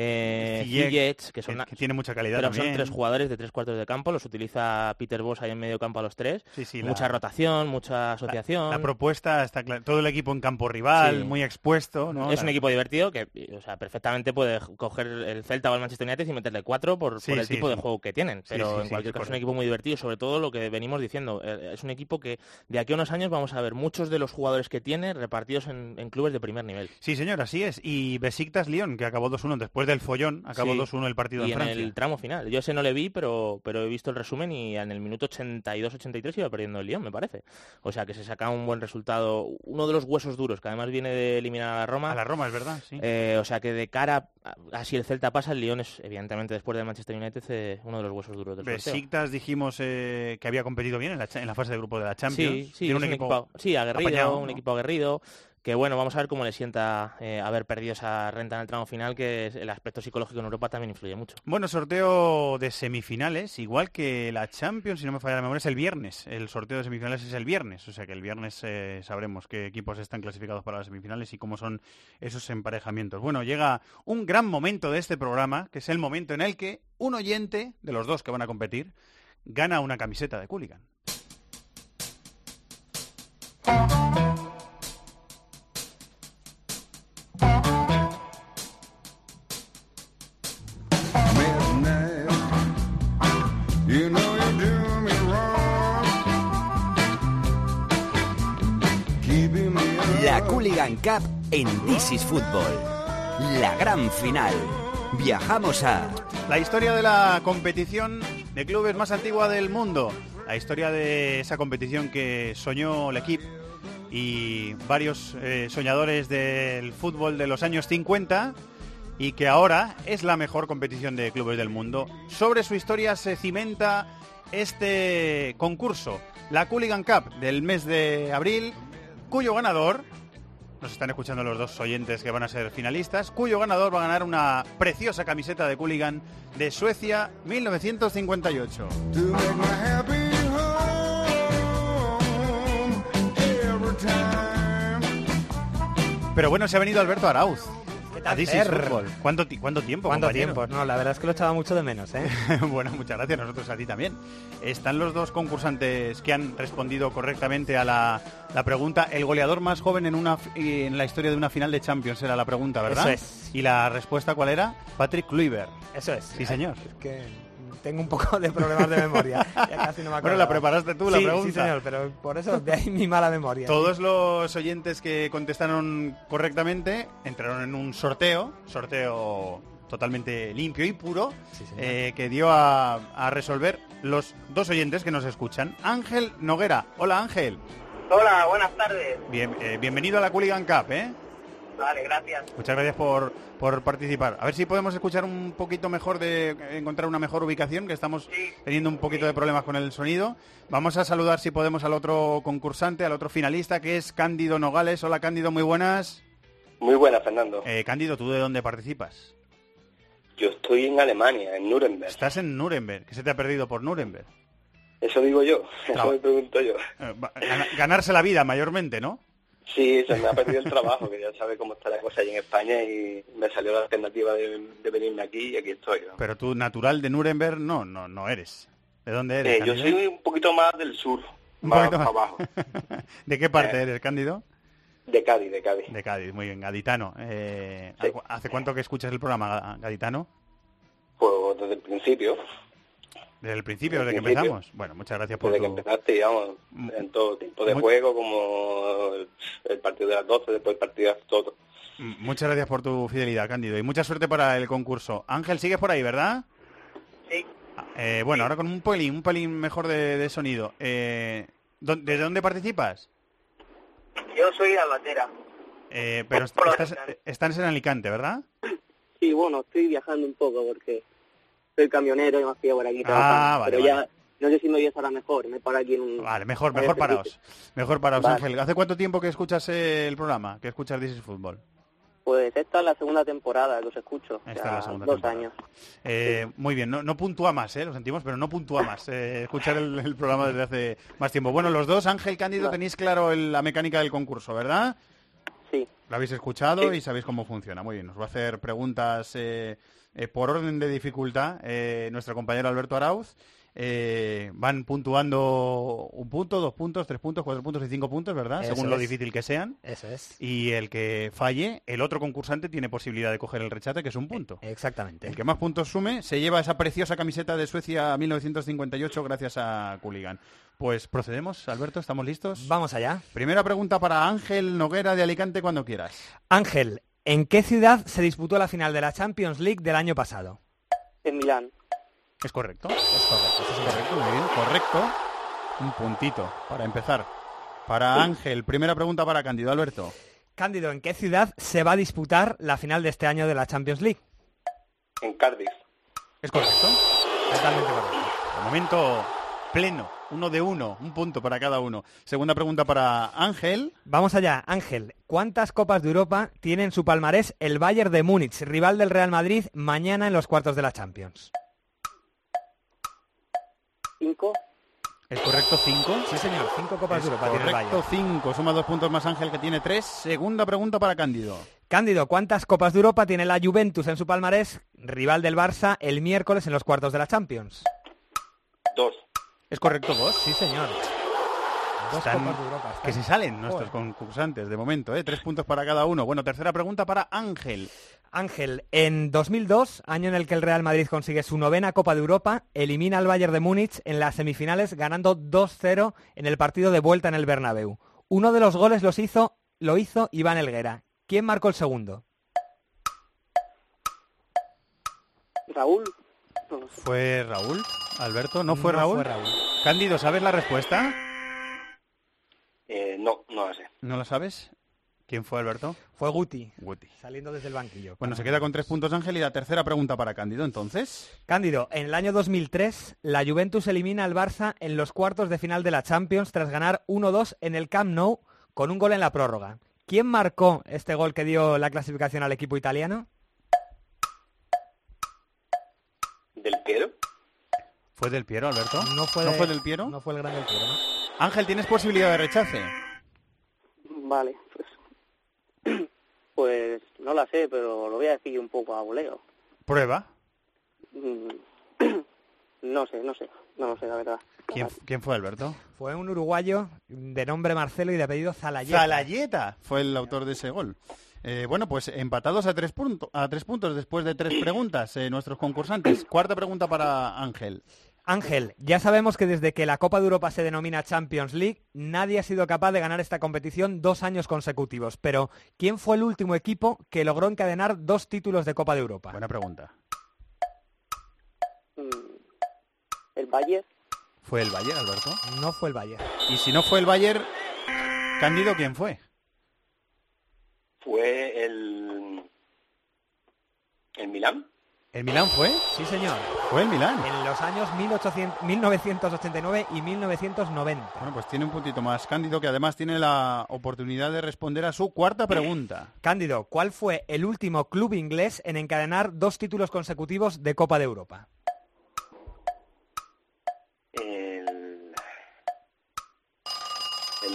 eh, Ziyech, Ziyech, que son que tiene mucha calidad pero son tres jugadores de tres cuartos de campo, los utiliza Peter Boss ahí en medio campo a los tres. Sí, sí, mucha la- rotación, mucha asociación. La propuesta está clara. Todo el equipo en campo rival, Sí. muy expuesto. ¿no? Es un equipo divertido que, o sea, perfectamente puede coger el Celta o el Manchester United y meterle cuatro por, el tipo de juego que tienen. Pero en cualquier caso es un equipo muy divertido, sobre todo lo que venimos diciendo. eh, Es un equipo que de aquí a unos años vamos a ver muchos de los jugadores que tiene repartidos en, en clubes de primer nivel. Sí, señor, así es. Y Besiktas Lyon, que acabó 2-1 después del follón, acabó Sí. 2-1 el partido y en Francia. el tramo final. Yo ese no le vi, pero, pero he visto el resumen y en el minuto 82-83 iba perdiendo el Lyon, me parece. O sea que se saca un buen resultado. Uno de los huesos duros, que además viene de eliminar a la Roma. A la Roma, es verdad, sí. Eh, o sea que de cara a, a si el Celta pasa, el Lyon es evidentemente después del Manchester United eh, uno de los huesos duros del. Besiktas dijimos eh, que había competido bien en la, en la fase de grupo de la Champions. Sí, sí, Tiene un equipo, sí, aguerrido, apañado, un ¿no? equipo aguerrido. Que bueno, vamos a ver cómo le sienta eh, haber perdido esa renta en el tramo final, que el aspecto psicológico en Europa también influye mucho. Bueno, sorteo de semifinales, igual que la Champions, si no me falla la memoria, es el viernes. El sorteo de semifinales es el viernes, o sea que el viernes eh, sabremos qué equipos están clasificados para las semifinales y cómo son esos emparejamientos. Bueno, llega un gran momento de este programa, que es el momento en el que un oyente de los dos que van a competir gana una camiseta de Cooligan. Cup en This is Football. La gran final. Viajamos a La historia de la competición de clubes más antigua del mundo. La historia de esa competición que soñó el equipo y varios eh, soñadores del fútbol de los años 50 y que ahora es la mejor competición de clubes del mundo. Sobre su historia se cimenta este concurso, la Cooligan Cup del mes de abril, cuyo ganador, nos están escuchando los dos oyentes que van a ser finalistas, cuyo ganador va a ganar una preciosa camiseta de Cooligan de Suecia 1958. To make my happy home every time. Pero bueno, se ha venido Alberto Arauz. ¿Qué A This is? Football. ¿Cuánto, ti- cuánto tiempo, ¿Cuánto compañero? tiempo? No, la verdad es que lo echaba mucho de menos, ¿eh? bueno, muchas gracias. Nosotros a ti también. Están los dos concursantes que han respondido correctamente a la, la pregunta. El goleador más joven en, una, en la historia de una final de Champions era la pregunta, ¿verdad? Eso es. ¿Y la respuesta cuál era? Patrick Kluivert. Eso es. Sí, señor. Es que tengo un poco de problemas de memoria. Ya casi no me Bueno, la preparaste tú, la pregunta. Sí, señor, pero por eso de ahí mi mala memoria. Todos los oyentes que contestaron correctamente entraron en un sorteo, sorteo totalmente limpio y puro, eh, que dio a, a resolver los dos oyentes que nos escuchan. Ángel Noguera. Hola Ángel. Hola, buenas tardes. Bien, eh, bienvenido a la Cooligan Cup, ¿eh? Vale, gracias. Muchas gracias por, por participar. A ver si podemos escuchar un poquito mejor de encontrar una mejor ubicación, que estamos teniendo un poquito de problemas con el sonido. Vamos a saludar si podemos al otro concursante, al otro finalista, que es Cándido Nogales. Hola Cándido, muy buenas. Muy buena, Fernando. Eh, Cándido, ¿tú de dónde participas? Yo estoy en Alemania, en Nuremberg. Estás en Nuremberg. ¿Qué se te ha perdido por Nuremberg? Eso digo yo, eso me pregunto yo. Eh, ganarse la vida mayormente, ¿no? Sí, se me ha perdido el trabajo, que ya sabe cómo está la cosa allí en España y me salió la alternativa de, de venirme aquí y aquí estoy. ¿no? Pero tú, natural de Nuremberg, no, no, no eres. ¿De dónde eres? Eh, yo soy un poquito más del sur, Un más más. abajo, ¿De qué parte Eh. eres, Cándido? de Cádiz, de Cádiz. De Cádiz, muy bien, gaditano. Eh, Sí. ¿Hace cuánto que escuchas el programa ga- gaditano? Pues desde el principio, Desde el principio, Desde que principio. empezamos. Bueno, muchas gracias por desde que empezaste, digamos, en todo tipo de Muy- juego, como el, el partido de las 12, después el partido de las todo. M- Muchas gracias por tu fidelidad, Cándido, y mucha suerte para el concurso. Ángel, sigues por ahí, ¿verdad? Sí. Eh, bueno, ahora con un pelín, un pelín mejor de, de sonido. Eh, ¿dó- ¿Desde dónde participas? Yo soy de Albatera. Eh, pero est- estás, estás en Alicante, ¿verdad? Sí, bueno, estoy viajando un poco porque soy camionero y me fui por aquí Ah, vale, pero ya, no sé si me oyes ahora mejor, me paro aquí en un... Vale, mejor, mejor servicio. paraos. Mejor paraos, Vale. Ángel. ¿Hace cuánto tiempo que escuchas el programa? Que escuchas This is Fútbol? Pues esta es la segunda temporada que os escucho. Esta ya es la segunda dos temporada. años. Eh, Muy bien, no, no puntúa más, ¿eh? lo sentimos, pero no puntúa más eh, escuchar el, el programa desde hace más tiempo. Bueno, los dos, Ángel Cándido, tenéis claro el- la mecánica del concurso, ¿verdad? Sí. Lo habéis escuchado Sí. y sabéis cómo funciona. Muy bien, os va a hacer preguntas eh, eh, por orden de dificultad eh, nuestro compañero Alberto Arauz. Eh, van puntuando un punto, dos puntos, tres puntos, cuatro puntos y cinco puntos, ¿verdad? Eso Según lo difícil que sean. Eso es. Y el que falle, el otro concursante tiene posibilidad de coger el rechace, que es un punto. Exactamente. El que más puntos sume se lleva esa preciosa camiseta de Suecia 1958 gracias a Cooligan. Pues procedemos, Alberto, ¿estamos listos? Vamos allá. Primera pregunta para Ángel Noguera de Alicante cuando quieras. Ángel, ¿en qué ciudad se disputó la final de la Champions League del año pasado? En Milán. ¿Es correcto? Es correcto, es correcto, muy bien, correcto. Un puntito para empezar. Para Ángel, primera pregunta para Cándido Alberto. Cándido, ¿en qué ciudad se va a disputar la final de este año de la Champions League? En Cardiff. ¿Es correcto? Totalmente correcto. De momento, pleno, uno de uno, un punto para cada uno. Segunda pregunta para Ángel. Vamos allá, Ángel. ¿Cuántas Copas de Europa tiene en su palmarés el Bayern de Múnich, rival del Real Madrid, mañana en los cuartos de la Champions? Cinco. ¿Es correcto cinco? Sí, señor, cinco Copas Es de Europa tiene el correcto Bayern. cinco, suma dos puntos más Ángel que tiene tres. Segunda pregunta para Cándido. Cándido, ¿cuántas Copas de Europa tiene la Juventus en su palmarés, rival del Barça, el miércoles en los cuartos de la Champions? Dos. ¿Es correcto dos? Sí, señor. Dos Están- Copas de Europa. Que se salen nuestros Joder. concursantes de momento, ¿eh? Tres puntos para cada uno. Bueno, tercera pregunta para Ángel. Ángel, en 2002, año en el que el Real Madrid consigue su novena Copa de Europa, elimina al Bayern de Múnich en las semifinales ganando 2-0 en el partido de vuelta en el Bernabéu. Uno de los goles los hizo, lo hizo Iván Elguera. ¿Quién marcó el segundo? Raúl. No lo sé. ¿Fue Raúl? ¿Alberto? ¿No fue No Raúl? fue Raúl. Cándido, ¿sabes la respuesta? Eh, no, no lo sé. ¿No la sabes? ¿Quién fue Alberto? Fue Guti, Guti. saliendo desde el banquillo. Bueno, se queda con tres puntos Ángel y la tercera pregunta para Cándido, entonces. Cándido, en el año 2003, la Juventus elimina al Barça en los cuartos de final de la Champions tras ganar 1-2 en el Camp Nou con un gol en la prórroga. ¿Quién marcó este gol que dio la clasificación al equipo italiano? ¿Del Piero? ¿Fue del Piero, Alberto? No fue, ¿No de- fue del Piero? No fue el gran del Piero, ¿no? Ángel, ¿tienes posibilidad de rechace? Vale, pues. Pues no la sé, pero lo voy a decir un poco a voleo. Prueba. Mm, No sé, no sé. No lo sé, la verdad. ¿Quién, quién fue Alberto? Fue un uruguayo de nombre Marcelo y de apellido Zalayeta. Zalayeta fue el autor de ese gol. Eh, bueno, pues empatados a tres, punto- a tres puntos después de tres preguntas eh, nuestros concursantes. Cuarta pregunta para Ángel. Ángel, ya sabemos que desde que la Copa de Europa se denomina Champions League, nadie ha sido capaz de ganar esta competición dos años consecutivos. Pero, ¿quién fue el último equipo que logró encadenar dos títulos de Copa de Europa? Buena pregunta. Mm, El Bayern. ¿Fue el Bayern, Alberto? No fue el Bayern. Y si no fue el Bayern, Cándido, ¿quién fue? ¿Fue el... el Milán? ¿El Milán fue? Sí, señor. Fue el Milán. En los años 1800 1989 y 1990. Bueno, pues tiene un puntito más Cándido, que además tiene la oportunidad de responder a su cuarta pregunta. Cándido, ¿cuál fue el último club inglés en encadenar dos títulos consecutivos de Copa de Europa?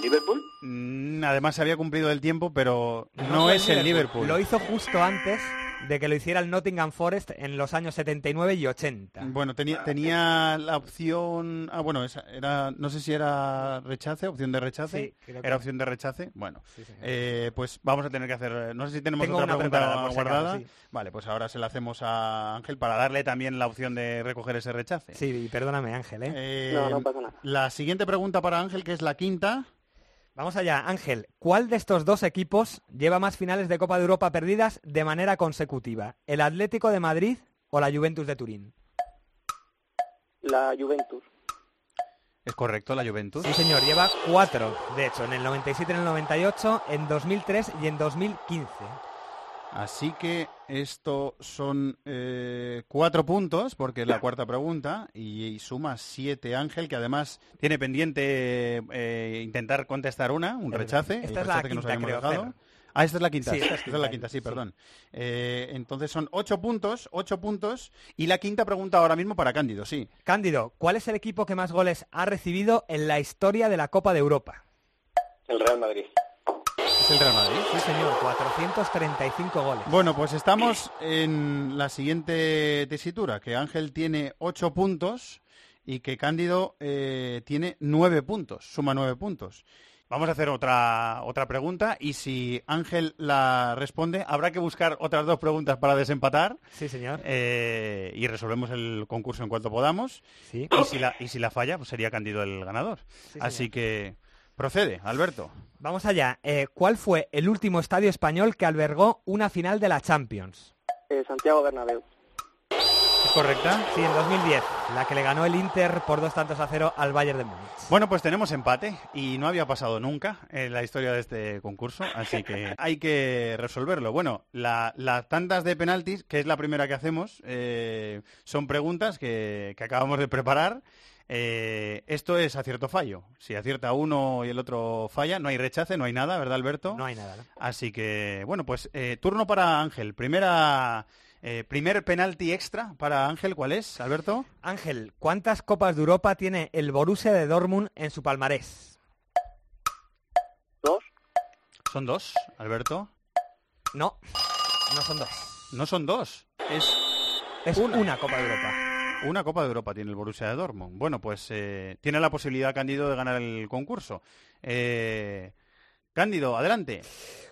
Liverpool? Mm, Además se había cumplido el tiempo, pero no, es el Liverpool. Lo hizo justo antes de que lo hiciera el Nottingham Forest en los años 79 y 80. Bueno, tenía, tenía la opción... Ah, bueno, esa era, no sé si era rechace, opción de rechace. Sí, creo que- Era opción de rechace. Bueno, Sí, eh, pues vamos a tener que hacer... No sé si tenemos Tengo otra pregunta acaso, guardada. sí. Vale, pues ahora se la hacemos a Ángel para darle también la opción de recoger ese rechace. Sí, y perdóname Ángel, ¿eh? Eh, No, no pasa nada. La siguiente pregunta para Ángel, que es la quinta. Vamos allá, Ángel. ¿Cuál de estos dos equipos lleva más finales de Copa de Europa perdidas de manera consecutiva? ¿El Atlético de Madrid o la Juventus de Turín? La Juventus. Es correcto, la Juventus. Sí, señor, lleva cuatro, de hecho, en el 97, en el 98, en 2003 y en 2015. Así que esto son eh, cuatro puntos, porque es la cuarta pregunta, y, y suma siete Ángel, que además tiene pendiente eh, intentar contestar una, un rechace. Esta es la rechace que nos quinta, habíamos creo, dejado. Ah, esta es la quinta. Sí, esta es esta es la quinta, sí. perdón. Eh, entonces son ocho puntos, ocho puntos, y la quinta pregunta ahora mismo para Cándido, sí. Cándido, ¿cuál es el equipo que más goles ha recibido en la historia de la Copa de Europa? El Real Madrid. Es el Real Madrid. Sí, señor, 435 goles. Bueno, pues estamos en la siguiente tesitura, que Ángel tiene 8 puntos y que Cándido eh, tiene 9 puntos, suma 9 puntos. Vamos a hacer otra, otra pregunta y si Ángel la responde, habrá que buscar otras dos preguntas para desempatar. Sí, señor. Eh, y resolvemos el concurso en cuanto podamos. Sí. Y si la, y si la falla, pues sería Cándido el ganador. Sí, Así que procede, Alberto. Vamos allá. Eh, ¿Cuál fue el último estadio español que albergó una final de la Champions? Eh, Santiago Bernabéu. ¿Es correcta? Sí, en 2010, la que le ganó el Inter por dos tantos a cero al Bayern de Múnich. Bueno, pues tenemos empate y no había pasado nunca en la historia de este concurso, así que hay que resolverlo. Bueno, la- las tandas de penaltis, que es la primera que hacemos, eh, son preguntas que, que acabamos de preparar. Eh, esto es acierto-fallo. Si acierta uno y el otro falla, no hay rechace, no hay nada, ¿verdad, Alberto? No hay nada. ¿no? Así que, bueno, pues eh, turno para Ángel. Primera, eh, primer penalti extra para Ángel, ¿cuál es, Alberto? Ángel, ¿cuántas Copas de Europa tiene el Borussia de Dortmund en su palmarés? Dos. Son dos, Alberto. No, no son dos. No son dos, es Es una, Copa de Europa. Una Copa de Europa tiene el Borussia de Dortmund. Bueno, pues eh, tiene la posibilidad Cándido de ganar el concurso. Eh, Cándido, adelante.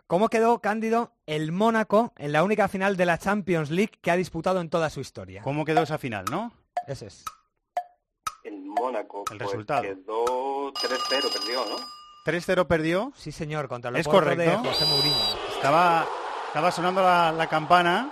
¿Cómo quedó Cándido el Mónaco en la única final de la Champions League que ha disputado en toda su historia? ¿Cómo quedó esa final, no? Ese es. En Mónaco. El pues, resultado. Quedó 3-0, perdió, ¿no? 3-0 perdió. Sí, señor, contra el Es Oporto de correcto. José Mourinho. Estaba, estaba sonando la, la campana,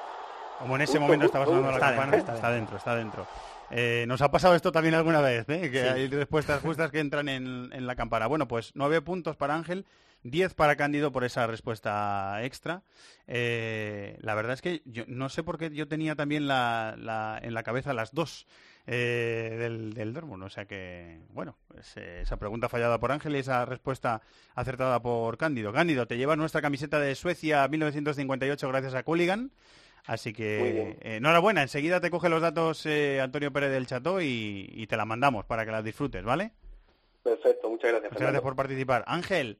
como en ese momento estaba sonando la Está campana. dentro, está dentro, está dentro. Eh, nos ha pasado esto también alguna vez, ¿eh? que Sí. hay respuestas justas que entran en, en la campana. Bueno, pues nueve puntos para Ángel, 10 para Cándido por esa respuesta extra. Eh, la verdad es que yo no sé por qué yo tenía también la, la- en la cabeza las dos eh, del, del Dortmund. O sea que, bueno, pues, esa pregunta fallada por Ángel y esa respuesta acertada por Cándido. Cándido, te llevas nuestra camiseta de Suecia 1958 gracias a Cooligan. Así que eh, enhorabuena, enseguida te coge los datos eh, Antonio Pérez del Chato y, y te la mandamos para que las disfrutes, ¿vale? Perfecto, muchas gracias. Muchas gracias por participar. Ángel,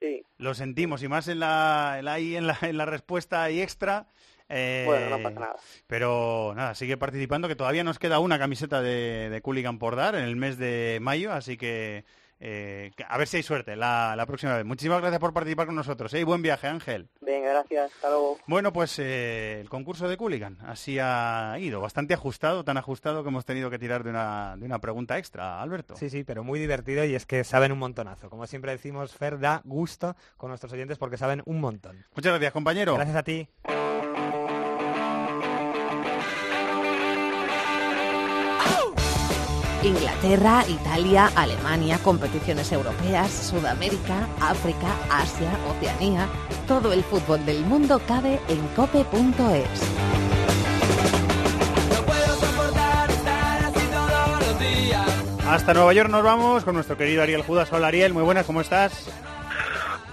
Sí. lo sentimos y más en la, en la, ahí en la, en la respuesta y extra. eh, Bueno, no pasa nada. Pero nada, sigue participando, que todavía nos queda una camiseta de, de Cooligan por dar en el mes de mayo, así que eh, a ver si hay suerte la, la próxima vez. Muchísimas gracias por participar con nosotros. ¿eh? Y buen viaje, Ángel. Venga, gracias. Hasta luego. Bueno, pues eh, el concurso de Cooligan así ha ido, bastante ajustado, tan ajustado que hemos tenido que tirar de una, de una pregunta extra, Alberto. Sí, sí, pero muy divertido y es que saben un montonazo. Como siempre decimos, Fer da gusto con nuestros oyentes porque saben un montón. Muchas gracias, compañero. Gracias a ti. Inglaterra, Italia, Alemania, competiciones europeas, Sudamérica, África, Asia, Oceanía. Todo el fútbol del mundo cabe en cope.es. Hasta Nueva York nos vamos con nuestro querido Ariel Judas. Hola Ariel, muy buenas, ¿cómo estás?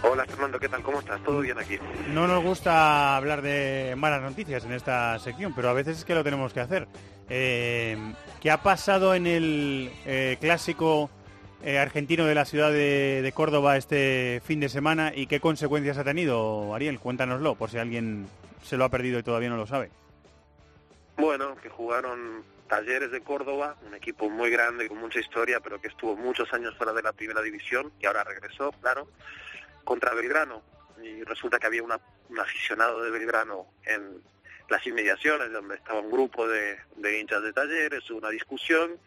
Hola Fernando, ¿qué tal? ¿Cómo estás? ¿Todo bien aquí? No nos gusta hablar de malas noticias en esta sección, pero a veces es que lo tenemos que hacer. Eh, ¿Qué ha pasado en el eh, clásico eh, argentino de la ciudad de, de Córdoba este fin de semana y qué consecuencias ha tenido, Ariel? Cuéntanoslo, por si alguien se lo ha perdido y todavía no lo sabe. Bueno, que jugaron Talleres de Córdoba, un equipo muy grande, con mucha historia, pero que estuvo muchos años fuera de la primera división y ahora regresó, claro, contra Belgrano. Y resulta que había una- un aficionado de Belgrano en las inmediaciones, donde estaba un grupo de, de hinchas de Talleres, hubo una discusión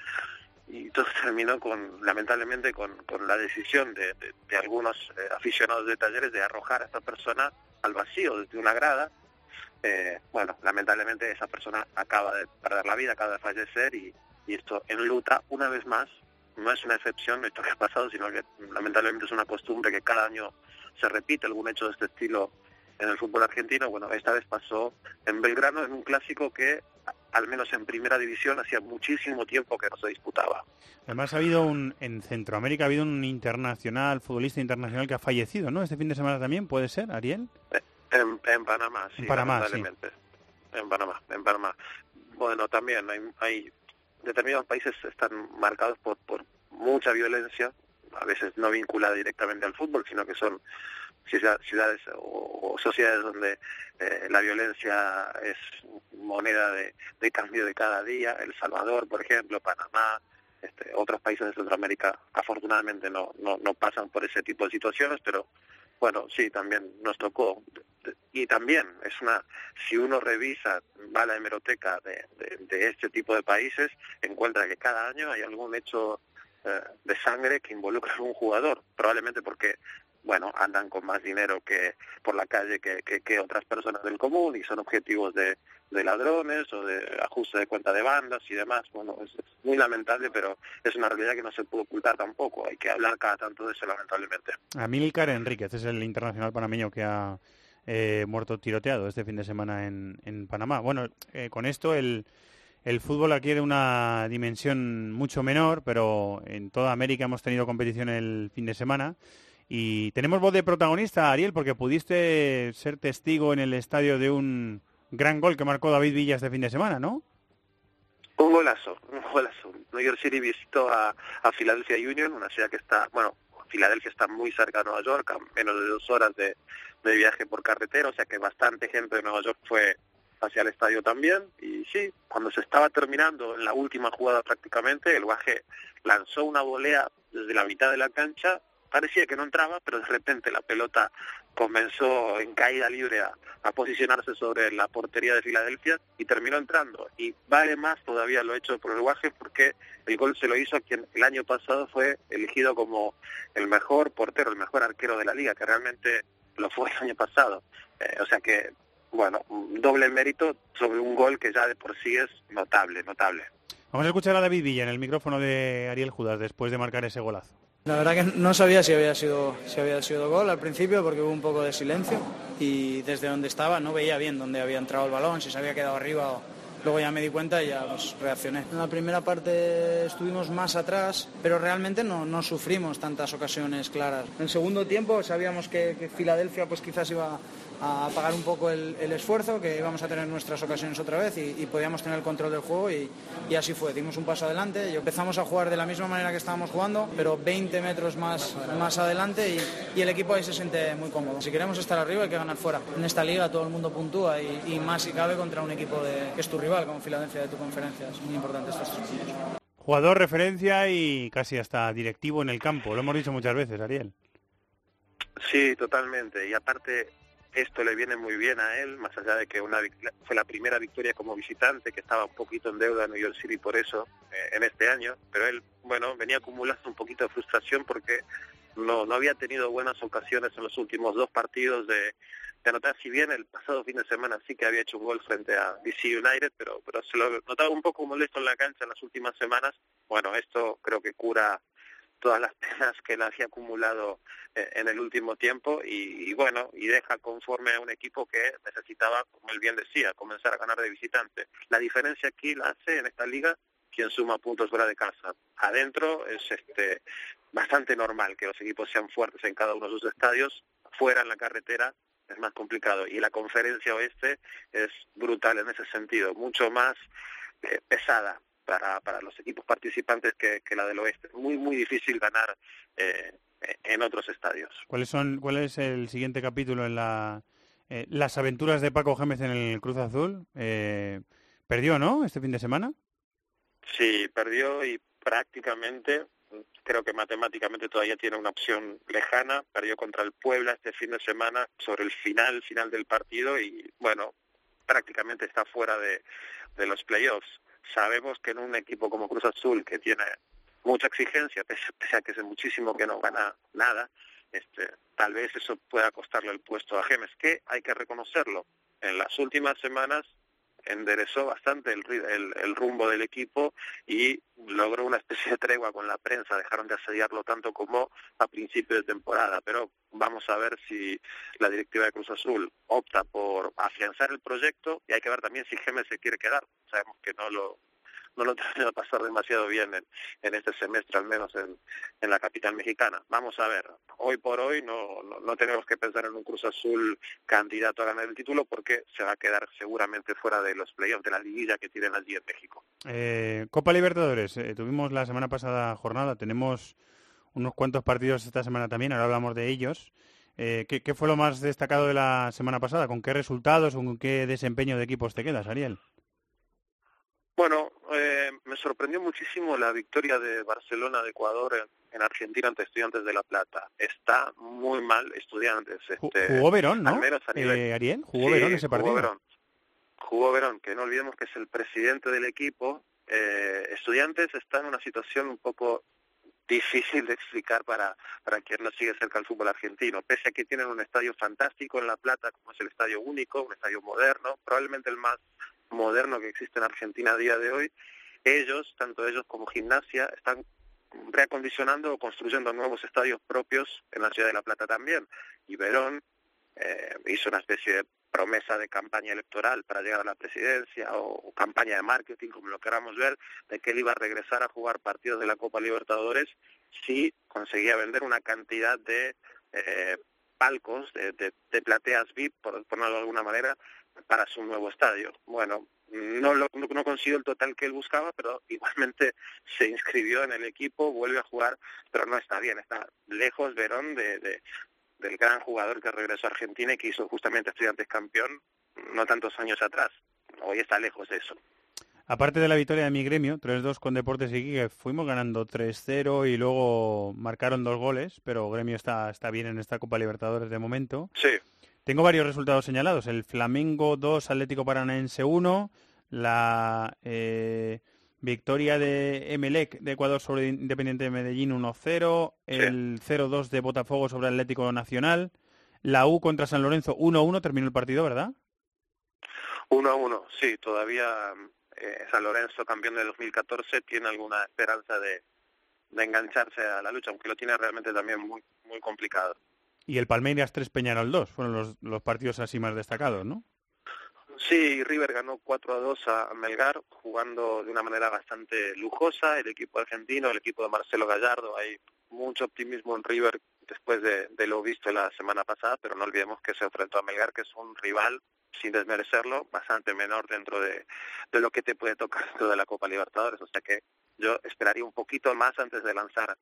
y todo terminó con, lamentablemente, con, con la decisión de, de- algunos eh, aficionados de Talleres de arrojar a esta persona al vacío desde una grada eh, bueno, lamentablemente esa persona acaba de perder la vida, acaba de fallecer y, y esto enluta una vez más. No es una excepción esto que ha pasado, sino que lamentablemente es una costumbre que cada año se repite algún hecho de este estilo en el fútbol argentino. Bueno, esta vez pasó en Belgrano en un clásico que, al menos en primera división, hacía muchísimo tiempo que no se disputaba. Además ha habido un, en Centroamérica ha habido un internacional, futbolista internacional que ha fallecido, ¿no? Este fin de semana también, ¿puede ser, Ariel? En, en Panamá, sí. En Panamá, sí. En Panamá, en Panamá. Bueno, también hay, hay determinados países están marcados por, por mucha violencia, a veces no vinculada directamente al fútbol, sino que son ciudades o, sociedades donde eh, la violencia es moneda de, de, cambio de cada día, El Salvador, por ejemplo, Panamá, este, otros países de Centroamérica afortunadamente no, no, no pasan por ese tipo de situaciones, pero bueno, sí, también nos tocó. Y también es una, si uno revisa, va a la hemeroteca de, de, este tipo de países, encuentra que cada año hay algún hecho de sangre que involucra a un jugador, probablemente porque bueno, andan con más dinero que por la calle que, que, otras personas del común y son objetivos de, de, ladrones o de ajuste de cuenta de bandas y demás. Bueno, es, muy lamentable, pero es una realidad que no se puede ocultar tampoco. Hay que hablar cada tanto de eso, lamentablemente. Amílcar Enríquez es el internacional panameño que ha eh, muerto tiroteado este fin de semana en, en Panamá. Bueno, eh, con esto el... El fútbol adquiere una dimensión mucho menor, pero en toda América hemos tenido competición el fin de semana. Y tenemos voz de protagonista, Ariel, porque pudiste ser testigo en el estadio de un gran gol que marcó David Villa este fin de semana, ¿no? Un golazo, un golazo. New York City visitó a, a Philadelphia Union, una ciudad que está, bueno, Filadelfia está muy cerca de Nueva York, a menos de dos horas de, de viaje por carretera, o sea que bastante gente de Nueva York fue hacia el estadio también. Y sí, cuando se estaba terminando, en la última jugada prácticamente, el Guaje lanzó una volea desde la mitad de la cancha parecía que no entraba, pero de repente la pelota comenzó en caída libre a, posicionarse sobre la portería de Filadelfia y terminó entrando. Y vale más todavía lo hecho por el Guaje porque el gol se lo hizo a quien el año pasado fue elegido como el mejor portero, el mejor arquero de la liga, que realmente lo fue el año pasado. Eh, o sea que, bueno, doble mérito sobre un gol que ya de por sí es notable, notable. Vamos a escuchar a David Villa en el micrófono de Ariel Judas después de marcar ese golazo. La verdad que no sabía si había sido si había sido gol al principio porque hubo un poco de silencio y desde donde estaba no veía bien dónde había entrado el balón, si se había quedado arriba o luego ya me di cuenta y ya pues, reaccioné. En la primera parte estuvimos más atrás, pero realmente no, no sufrimos tantas ocasiones claras. En el segundo tiempo sabíamos que, que Filadelfia pues quizás iba a pagar un poco el, esfuerzo, que íbamos a tener nuestras ocasiones otra vez y, podíamos tener el control del juego y, así fue. Dimos un paso adelante y empezamos a jugar de la misma manera que estábamos jugando, pero 20 metros más, más adelante y, el equipo ahí se siente muy cómodo. Si queremos estar arriba hay que ganar fuera. En esta liga todo el mundo puntúa y, más si cabe contra un equipo de, que es tu rival, como Filadelfia de tu conferencia. Es muy importante estos tres puntos. Jugador, referencia y casi hasta directivo en el campo. Lo hemos dicho muchas veces, Ariel. Sí, totalmente. Y aparte, esto le viene muy bien a él, más allá de que una, fue la primera victoria como visitante, que estaba un poquito en deuda en New York City por eso eh, en este año, pero él, bueno, venía acumulando un poquito de frustración porque no, no había tenido buenas ocasiones en los últimos dos partidos de, de anotar, si bien el pasado fin de semana sí que había hecho un gol frente a DC United, pero, pero se lo notaba un poco molesto en la cancha en las últimas semanas. Bueno, esto creo que cura todas las penas que él había acumulado eh, en el último tiempo y, bueno, y deja conforme a un equipo que necesitaba, como él bien decía, comenzar a ganar de visitante. La diferencia aquí la hace en esta liga quien suma puntos fuera de casa. Adentro es este bastante normal que los equipos sean fuertes en cada uno de sus estadios, fuera en la carretera es más complicado y la conferencia oeste es brutal en ese sentido, mucho más eh, pesada para, para los equipos participantes que, la del oeste. Muy, muy difícil ganar eh, en otros estadios. ¿Cuáles son, ¿Cuál es el siguiente capítulo en la, eh, las aventuras de Paco Gémez en el Cruz Azul? Eh, ¿Perdió, no, este fin de semana? Sí, perdió y prácticamente, creo que matemáticamente todavía tiene una opción lejana. Perdió contra el Puebla este fin de semana sobre el final, final del partido y, bueno, prácticamente está fuera de, de los playoffs sabemos que en un equipo como Cruz Azul, que tiene mucha exigencia, pese, a que es muchísimo que no gana nada, este, tal vez eso pueda costarle el puesto a Gemes, que hay que reconocerlo. En las últimas semanas enderezó bastante el, el, rumbo del equipo y logró una especie de tregua con la prensa, dejaron de asediarlo tanto como a principio de temporada, pero vamos a ver si la directiva de Cruz Azul opta por afianzar el proyecto y hay que ver también si Gemes se quiere quedar, sabemos que no lo no lo terminó de pasar demasiado bien en, en este semestre, al menos en, en, la capital mexicana. Vamos a ver, hoy por hoy no, no, tenemos que pensar en un Cruz Azul candidato a ganar el título porque se va a quedar seguramente fuera de los playoffs, de la liguilla que tienen allí en México. Eh, Copa Libertadores, eh, tuvimos la semana pasada jornada, tenemos unos cuantos partidos esta semana también, ahora hablamos de ellos. Eh, ¿qué, qué fue lo más destacado de la semana pasada? ¿Con qué resultados o con qué desempeño de equipos te quedas, Ariel? Bueno, eh, me sorprendió muchísimo la victoria de Barcelona de Ecuador en, en Argentina ante Estudiantes de La Plata. Está muy mal Estudiantes. Este, Jugó Verón, ¿no? a nivel- Eh, Ariel, jugó Sí, Verón ese jugó partido. Verón. Jugó Verón, que no olvidemos que es el presidente del equipo. Eh, estudiantes está en una situación un poco difícil de explicar para, para quien no sigue cerca el fútbol argentino. Pese a que tienen un estadio fantástico en La Plata, como es el Estadio Único, un estadio moderno, probablemente el más moderno que existe en Argentina a día de hoy, ellos, tanto ellos como Gimnasia, están reacondicionando o construyendo nuevos estadios propios en la ciudad de La Plata también. Y Verón eh, hizo una especie de promesa de campaña electoral para llegar a la presidencia o, campaña de marketing, como lo queramos ver, de que él iba a regresar a jugar partidos de la Copa Libertadores si conseguía vender una cantidad de eh, palcos, de, de- de plateas VIP, por ponerlo de alguna manera, para su nuevo estadio. Bueno, no, lo, no, consiguió el total que él buscaba, pero igualmente se inscribió en el equipo, vuelve a jugar, pero no está bien, está lejos Verón de, de- del gran jugador que regresó a Argentina y que hizo justamente estudiantes campeón no tantos años atrás. Hoy está lejos de eso. Aparte de la victoria de mi gremio, 3-2 con Deportes y que fuimos ganando 3-0 y luego marcaron dos goles, pero gremio está, está bien en esta Copa Libertadores de momento. Sí. Tengo varios resultados señalados. El Flamengo 2, Atlético Paranaense 1, la eh, victoria de Emelec de Ecuador sobre Independiente de Medellín 1-0, el 0-2 de Botafogo sobre Atlético Nacional, la U contra San Lorenzo 1-1, terminó el partido, ¿verdad? Uno a uno, sí, todavía eh, San Lorenzo, campeón de 2014, tiene alguna esperanza de, de engancharse a la lucha, aunque lo tiene realmente también muy muy complicado. Y el Palmeiras 3 Peñarol 2, fueron los, los partidos así más destacados, ¿no? Sí, River ganó 4 a 2 a Melgar, jugando de una manera bastante lujosa. El equipo argentino, el equipo de Marcelo Gallardo, hay mucho optimismo en River después de, lo visto la semana pasada, pero no olvidemos que se enfrentó a Melgar, que es un rival, sin desmerecerlo, bastante menor dentro de, de lo que te puede tocar dentro de la Copa Libertadores. O sea que yo esperaría un poquito más antes de lanzar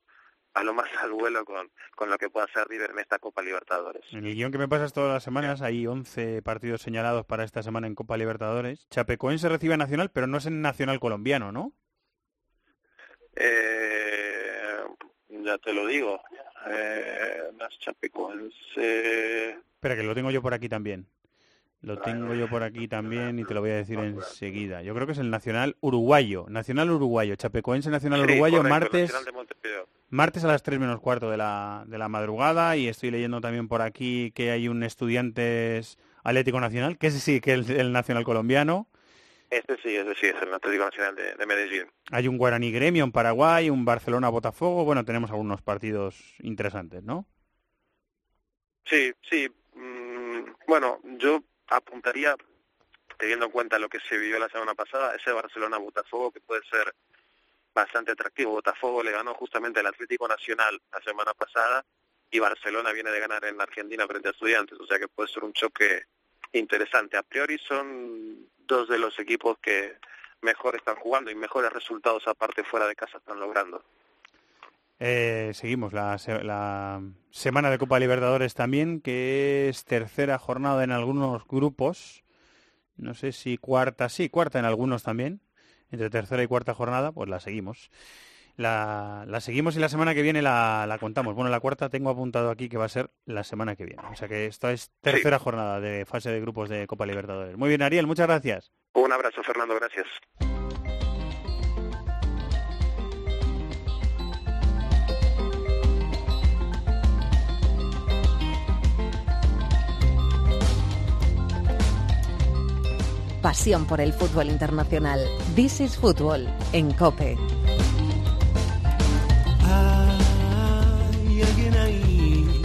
a lo más al vuelo con, con lo que pueda hacer River en esta Copa Libertadores. En el guion que me pasas todas las semanas hay 11 partidos señalados para esta semana en Copa Libertadores. Chapecoense recibe a Nacional, pero no es en Nacional colombiano, ¿no? Eh, ya te lo digo. Eh, las Chapecoense. Espera, que lo tengo yo por aquí también. Lo tengo yo por aquí también y te lo voy a decir enseguida. Yo creo que es el Nacional Uruguayo. Nacional Uruguayo. Chapecoense Nacional Sí, Uruguayo, correcto, martes, Nacional de. Martes a las 3 menos cuarto de la, de la madrugada. Y estoy leyendo también por aquí que hay un Estudiantes Atlético Nacional, que ese sí que es el Nacional colombiano. Este sí, ese sí, es el Atlético Nacional de, de Medellín. Hay un Guaraní Gremio en Paraguay, un Barcelona Botafogo. Bueno, tenemos algunos partidos interesantes, ¿no? Sí, sí. mm, bueno, yo apuntaría, teniendo en cuenta lo que se vivió la semana pasada, ese Barcelona-Botafogo que puede ser bastante atractivo. Botafogo le ganó justamente al Atlético Nacional la semana pasada y Barcelona viene de ganar en Argentina frente a Estudiantes, o sea que puede ser un choque interesante. A priori son dos de los equipos que mejor están jugando y mejores resultados aparte fuera de casa están logrando. Eh, seguimos la, la semana de Copa Libertadores también, que es tercera jornada en algunos grupos. No sé si cuarta, sí, cuarta en algunos también. Entre tercera y cuarta jornada, pues la seguimos. La, la seguimos y la semana que viene la, la contamos. Bueno, la cuarta tengo apuntado aquí que va a ser la semana que viene. O sea que esta es tercera jornada de fase de grupos de Copa Libertadores. Muy bien, Ariel, muchas gracias. Un abrazo, Fernando, gracias. Pasión por el fútbol internacional. This is Fútbol en Cope. Hay alguien ahí.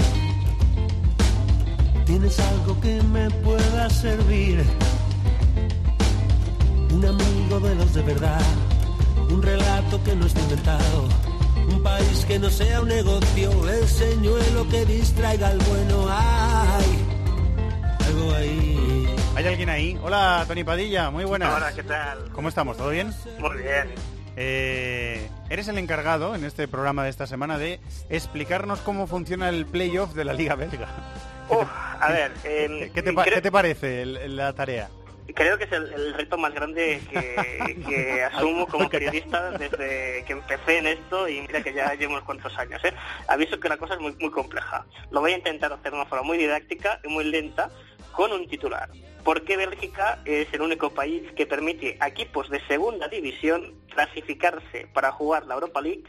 Tienes algo que me pueda servir. Un amigo de los de verdad. Un relato que no esté inventado. Un país que no sea un negocio. El señuelo que distraiga al bueno. Hay algo ahí. ¿Hay alguien ahí? Hola, Tony Padilla, muy buenas. Hola, ¿qué tal? ¿Cómo estamos? ¿Todo bien? Muy bien. Eh, eres el encargado en este programa de esta semana de explicarnos cómo funciona el playoff de la Liga Belga. Uf, a ver, em, ¿Qué te, pa- creo- qué te parece el- la tarea? Creo que es el, el reto más grande que, que asumo como periodista desde que empecé en esto y mira que ya llevo unos cuantos años. ¿eh? Aviso que la cosa es muy, muy compleja. Lo voy a intentar hacer de una forma muy didáctica y muy lenta con un titular. ¿Por qué Bélgica es el único país que permite a equipos de segunda división clasificarse para jugar la Europa League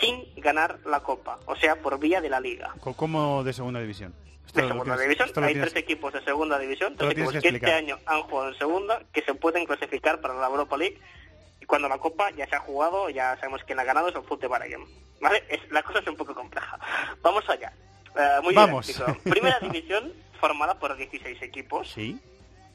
sin ganar la Copa? O sea, por vía de la Liga. ¿Cómo de segunda división? Esto De segunda tienes- división hay tienes- tres equipos de segunda división, tres equipos que que este año han jugado en segunda, que se pueden clasificar para la Europa League y cuando la Copa ya se ha jugado, ya sabemos quién la ha ganado, es el Fute Game. ¿Vale? Es, la cosa es un poco compleja. Vamos allá. Eh, muy Vamos. didáctico. Primera división formada por 16 equipos. Sí.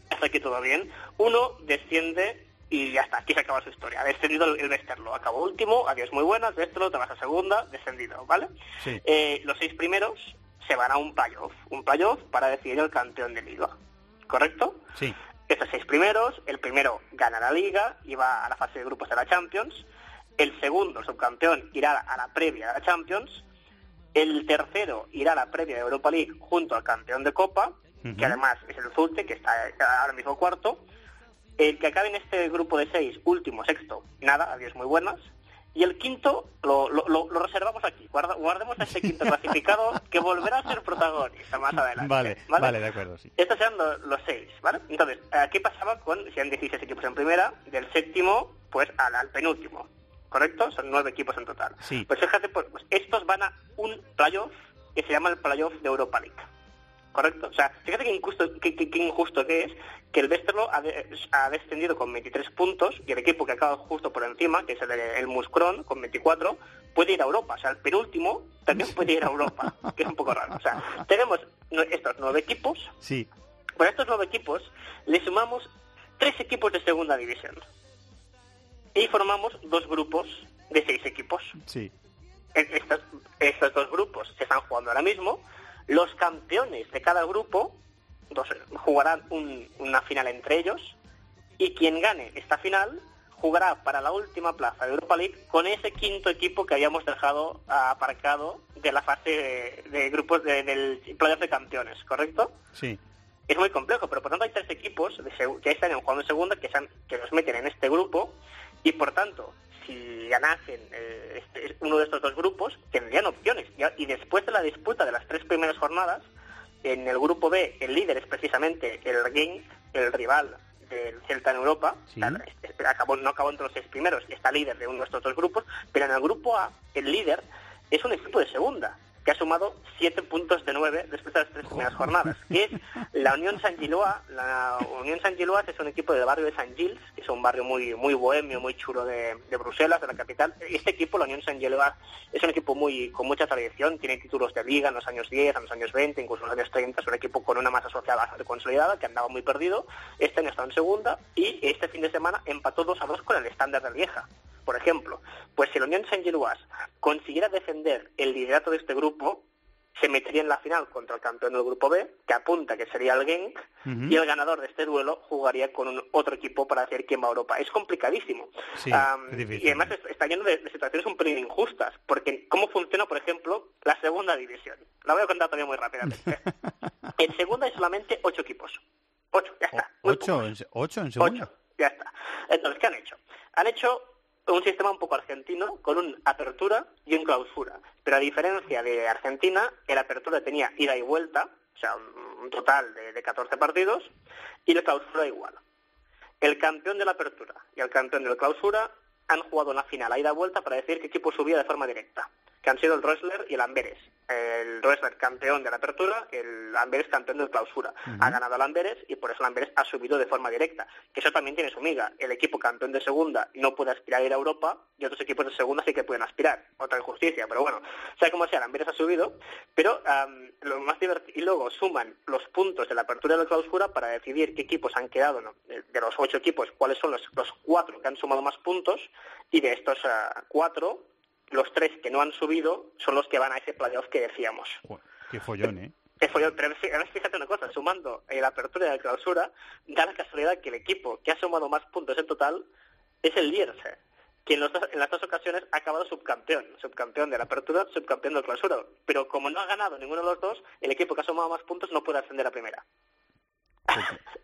Hasta aquí todo bien. Uno desciende y ya está, aquí se acaba su historia. Ha descendido el, el Westerlo, acabó último, adiós muy buenas, Westerlo, te vas a segunda, descendido, ¿vale? Sí. Eh, los seis primeros se van a un playoff, un playoff para decidir el campeón de liga, ¿correcto? Sí. Estos seis primeros, el primero gana la liga y va a la fase de grupos de la Champions, el segundo, el subcampeón, irá a la previa de la Champions, el tercero irá a la previa de Europa League junto al campeón de Copa, Que además es el Zulte, que está ahora mismo cuarto, el que acabe en este grupo de seis, último, sexto, nada, adiós muy buenas. Y el quinto lo, lo- lo- reservamos aquí. Guarda- guardemos a este quinto clasificado que volverá a ser protagonista más adelante. Vale, vale, de acuerdo, sí. Estos eran lo- los seis, ¿vale? Entonces, eh, ¿qué pasaba con, si han 16 equipos en primera, del séptimo, pues al, al penúltimo? ¿Correcto? Son nueve equipos en total. Sí. Pues fíjate, pues, pues estos van a un playoff que se llama el playoff de Europa League. ¿Correcto? O sea, fíjate qué injusto, qué, qué- qué injusto que es que el Westerlo ha, de- ha descendido con 23 puntos y el equipo que acaba justo por encima, que es el, el Muscron, con 24, puede ir a Europa. O sea, el penúltimo también puede ir a Europa, que es un poco raro. O sea, tenemos estos nueve equipos, Sí. por estos nueve equipos le sumamos tres equipos de segunda división. Y formamos dos grupos de seis equipos. Sí. Estos, estos dos grupos se están jugando ahora mismo. Los campeones de cada grupo dos- jugarán un- una final entre ellos. Y quien gane esta final jugará para la última plaza de Europa League con ese quinto equipo que habíamos dejado aparcado de la fase de, de grupos de- del playoff de campeones, ¿correcto? Sí. es muy complejo, pero por tanto hay tres equipos de que están jugando en segunda que, se han- que los meten en este grupo y por tanto, si ganasen eh, este- uno de estos dos grupos, tendrían opciones. Y después de la disputa de las tres primeras jornadas, en el grupo B el líder es precisamente el Genk, el rival del Celta en Europa. Sí. Sea, este- acabó, no acabó entre los seis primeros, está líder de uno de estos dos grupos, pero en el grupo A el líder es un equipo de segunda que ha sumado siete puntos de nueve después de las tres primeras jornadas, que es la Unión San Giloa. La Unión San Giloa es un equipo del barrio de San Gilles, que es un barrio muy muy bohemio, muy chulo de, de Bruselas, de la capital. Este equipo, la Unión San Giloa, es un equipo muy con mucha tradición, tiene títulos de liga en los años 10, en los años 20, incluso en los años 30, es un equipo con una masa social bastante consolidada, que andaba muy perdido. Este año está en segunda y este fin de semana empató 2 a 2 con el estándar de Lieja. Por ejemplo, pues si la Unión San Giloas consiguiera defender el liderato de este grupo, se metería en la final contra el campeón del grupo B, que apunta que sería el Genk, y el ganador de este duelo jugaría con un otro equipo para decir quién va a Europa. Es complicadísimo. Sí, Am, es difícil. y además es- está lleno de, de situaciones un pelín injustas, porque ¿cómo funciona, por ejemplo, la segunda división? La voy a contar también muy rápidamente. en segunda hay solamente ocho equipos. Ocho, ya está. ¿Ocho en, ocho en segunda? Ocho, ya está. Entonces, ¿qué han hecho? Han hecho un sistema un poco argentino con un apertura y un clausura. Pero a diferencia de Argentina, el apertura tenía ida y vuelta, o sea, un total de, de 14 partidos, y la clausura igual. El campeón de la apertura y el campeón de la clausura han jugado una final a ida y vuelta para decir qué equipo subía de forma directa, que han sido el Rösler y el Amberes. El Rösler campeón de la apertura, el Amberes campeón de la clausura. Ha ganado el Amberes y por eso el Amberes ha subido de forma directa. Que eso también tiene su miga. El equipo campeón de segunda no puede aspirar a ir a Europa y otros equipos de segunda sí que pueden aspirar. Otra injusticia, pero bueno, sea como sea, el Amberes ha subido, pero am, lo más divertido, y luego suman los puntos de la apertura y de la clausura para decidir qué equipos han quedado, ¿no? de, los ocho equipos, cuáles son los, los cuatro que han sumado más puntos, y de estos ah, cuatro, los tres que no han subido son los que van a ese playoff que decíamos. Qué follón, ¿eh? Que fue- pero fíjate una cosa, sumando eh, la apertura y la clausura, da la casualidad que el equipo que ha sumado más puntos en total es el Lierse. que en, los dos- en las dos ocasiones ha acabado subcampeón, subcampeón de la apertura, subcampeón del clausura. Pero como no ha ganado ninguno de los dos, el equipo que ha sumado más puntos no puede ascender a primera.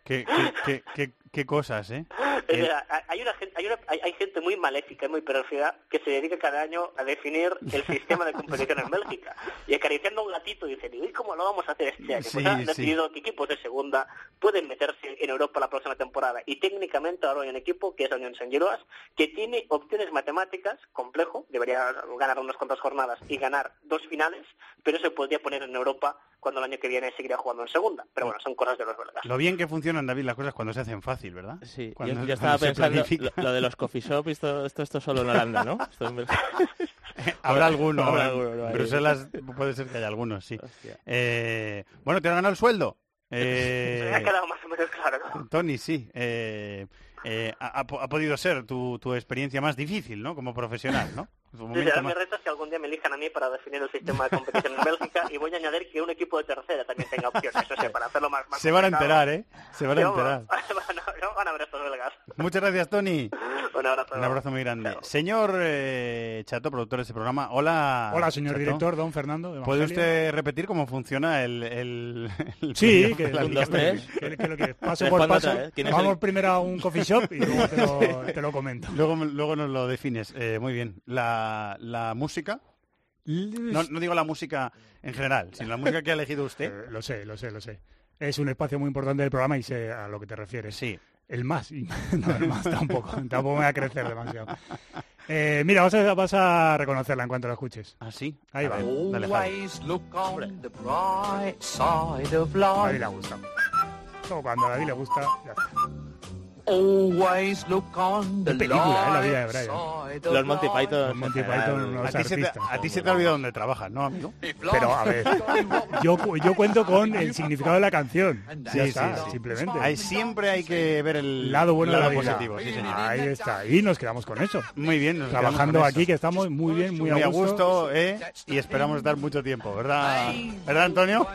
Qué, qué- qué- qué- cosas, ¿eh? Es verdad, hay, una gente, hay, una- hay- hay gente muy maléfica y muy pérfida que se dedica cada año a definir el sistema de competición en Bélgica. Y acariciando a un gatito dicen, ¿y cómo lo vamos a hacer este año? Sí, pues han sí. decidido que equipos de segunda pueden meterse en Europa la próxima temporada. Y técnicamente ahora hay un equipo, que es la Unión Saint-Gilloise, que tiene opciones matemáticas, complejo, debería ganar unas cuantas jornadas y ganar dos finales, pero se podría poner en Europa cuando el año que viene seguirá jugando en segunda. Pero bueno, son cosas de los belgas. Lo bien que funcionan, David, las cosas cuando se hacen fácil, ¿verdad? Sí, yo, Cuando- yo estaba pensando lo, lo de los coffee shop, esto, esto, esto solo en Holanda, ¿no? En Bélgica. Habrá alguno. Habrá en alguno, ¿no? Ahí. Bruselas puede ser que haya algunos, sí. Eh, bueno, ¿te has ganado el sueldo? Eh, Me ha quedado más o menos claro, ¿no? Tony, sí. Eh, eh, ha, ha podido ser tu, tu experiencia más difícil, ¿no? Como profesional, ¿no? Momento será mi reto es que algún día me elijan a mí para definir el sistema de competición en Bélgica y voy a añadir que un equipo de tercera también tenga opciones, no sé, para hacerlo más, más Se van a enterar, ¿eh? Se van a enterar. No van a ver estos belgas. Muchas gracias, Tony. Un abrazo. Un abrazo muy grande. Señor eh, Chato, productor de este programa, hola. Hola, señor Chato. director, don Fernando. de ¿Puede Evangelio. usted repetir cómo funciona el... el, el Sí, que, la que- Liga? que- que lo que paso por paso. vez. ¿Quién es Vamos el- primero a un coffee shop y luego te lo, te lo comento. Luego, luego nos lo defines. Eh, muy bien. La, la música. No, no digo la música en general, sino la música que ha elegido usted. Eh, lo sé, lo sé, lo sé. Es un espacio muy importante del programa y sé a lo que te refieres. Sí. El más. y- No, el más tampoco. tampoco me va a crecer demasiado. Eh, mira, vas a, vas a reconocerla en cuanto la escuches. ¿Ah, sí? Ahí A va. dale, Javi. A David le gusta. Como cuando a David le gusta, ya está. Always look on the película, ¿eh? La vida de Brian. side of Los Monty. Python. Los Monty Python, unos A ti, se te, artistas. a ti se te ha olvidado dónde trabajas, ¿no, amigo? Pero a ver, yo, yo cuento con el significado de la canción. Sí, Ya sí, está, sí. simplemente. Ahí siempre hay que ver el lado bueno de la positivo. Sí, señor. Ahí está. Y nos quedamos con eso. Muy bien. nos Trabajando aquí, eso. que estamos muy bien, muy, Muy a gusto, ¿eh? Y esperamos estar mucho tiempo, ¿verdad? ¿Verdad, Antonio?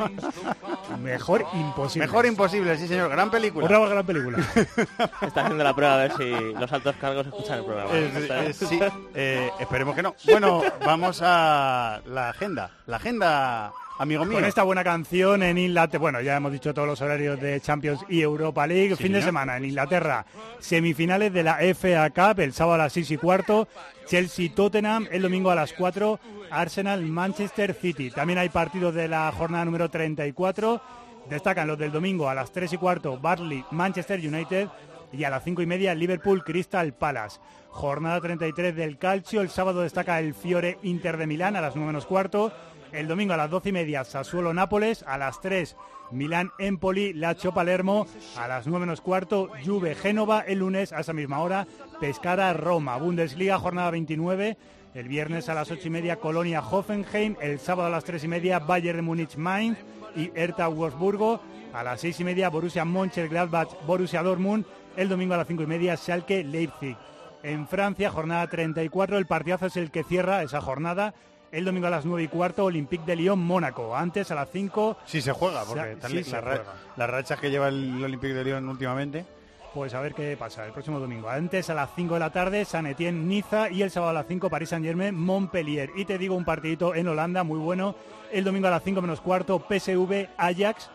Mejor imposible. Mejor imposible, sí, señor. Gran película. Otra gran película. Está haciendo la prueba a ver si los altos cargos escuchan el programa. Eh, eh, sí, eh, esperemos que no. Bueno, vamos a la agenda. La agenda, amigo mío. Con esta buena canción en Inglaterra, bueno, ya hemos dicho todos los horarios de Champions y Europa League. Sí, fin de semana en Inglaterra, semifinales de la FA Cup, el sábado a las 6 y cuarto, Chelsea-Tottenham, el domingo a las 4, Arsenal-Manchester City. También hay partidos de la jornada número 34. Destacan los del domingo a las 3 y cuarto, Barley-Manchester United y a las 5 y media, Liverpool-Crystal Palace. Jornada 33 del Calcio, el sábado destaca el Fiore Inter de Milán a las 9 menos cuarto. El domingo a las 12 y media, Sassuolo Nápoles. A las 3, Milán Empoli, Lazio Palermo. A las 9 menos cuarto, Juve Génova. El lunes a esa misma hora, Pescara Roma. Bundesliga, jornada 29. El viernes a las 8 y media, Colonia Hoffenheim. El sábado a las 3 y media, Bayern de Múnich Mainz y Hertha Wolfsburgo. A las 6 y media, Borussia Mönchengladbach, Borussia Dortmund. El domingo a las 5 y media, Schalke Leipzig. En Francia, jornada 34, el partidazo es el que cierra esa jornada. El domingo a las 9 y cuarto, Olympique de Lyon, Mónaco. Antes, a las 5... Sí se juega, porque sí se ra- juega. las rachas que lleva el Olympique de Lyon últimamente. Pues a ver qué pasa el próximo domingo. Antes, a las 5 de la tarde, San Etienne, Niza. Y el sábado a las 5, París Saint-Germain, Montpellier. Y te digo, un partidito en Holanda muy bueno. El domingo a las 5 menos cuarto, PSV, Ajax,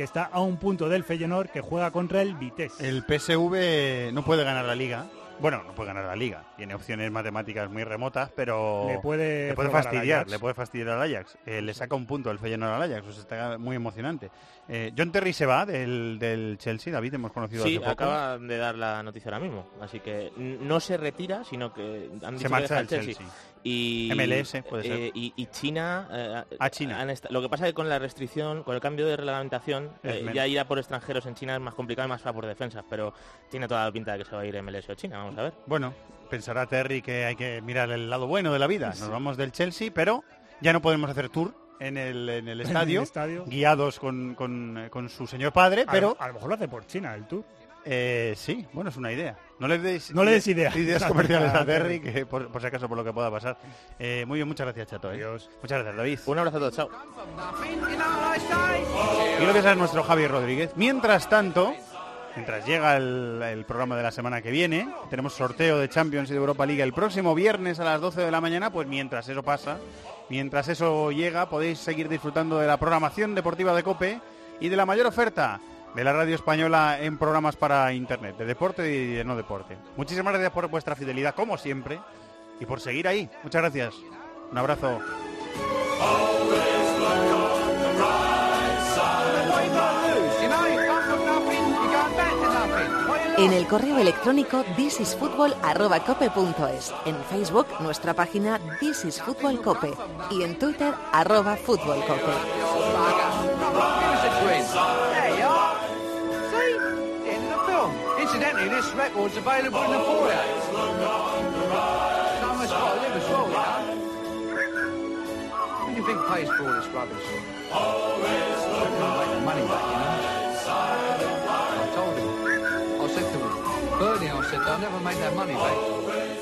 que está a un punto del Feyenoord, que juega contra el Vitesse. El PSV no puede ganar la liga. Bueno, no puede ganar la liga. Tiene opciones matemáticas muy remotas, pero Le puede le puede fastidiar. Ajax. Le puede fastidiar al Ajax. Eh, le saca un punto el Feyenoord al Ajax. Pues está muy emocionante. Eh, John Terry se va del, del Chelsea. David, hemos conocido Sí, hace poco. acaba de dar la noticia ahora mismo. Así que no se retira, sino que han dicho Se que marcha deja el del Chelsea. Chelsea. Y, MLS, puede ser. eh, y, y China. eh, Ah, China. han lo que pasa es que con la restricción, con el cambio de reglamentación, eh, ya ir a por extranjeros en China es más complicado y más fácil por defensas. Pero tiene toda la pinta de que se va a ir MLS o China. Vamos a ver. Bueno, pensará Terry que hay que mirar el lado bueno de la vida. Nos vamos del Chelsea, pero ya no podemos hacer tour en el, en el el estadio, guiados con, con- con su señor padre, A- pero A, lo mejor lo hace por China el tour. eh, sí, bueno, es una idea. No le des, No le des idea. ideas comerciales a Terry, que por, por si acaso por lo que pueda pasar. Eh, muy bien, muchas gracias, Chato. ¿eh? Adiós. Muchas gracias, David. Un abrazo a todos, chao. Y gracias a nuestro Javi Rodríguez. Mientras tanto, mientras llega el, el programa de la semana que viene, tenemos sorteo de Champions y de Europa League el próximo viernes a las 12 de la mañana, pues mientras eso pasa, mientras eso llega, podéis seguir disfrutando de la programación deportiva de COPE y de la mayor oferta de la radio española en programas para Internet, de deporte y de no deporte. Muchísimas gracias por vuestra fidelidad, como siempre, y por seguir ahí. Muchas gracias. Un abrazo. En el correo electrónico thisisfutbol@cope.es, en Facebook nuestra página This is Fútbol Cope y en Twitter arroba Fútbol This record's available in the foyer. So much got to live as well, you know. Who do you think pays for all this rubbish? Always look make the money back, you know. I told him. I said to him, Bernie, I said, they'll never make that money back.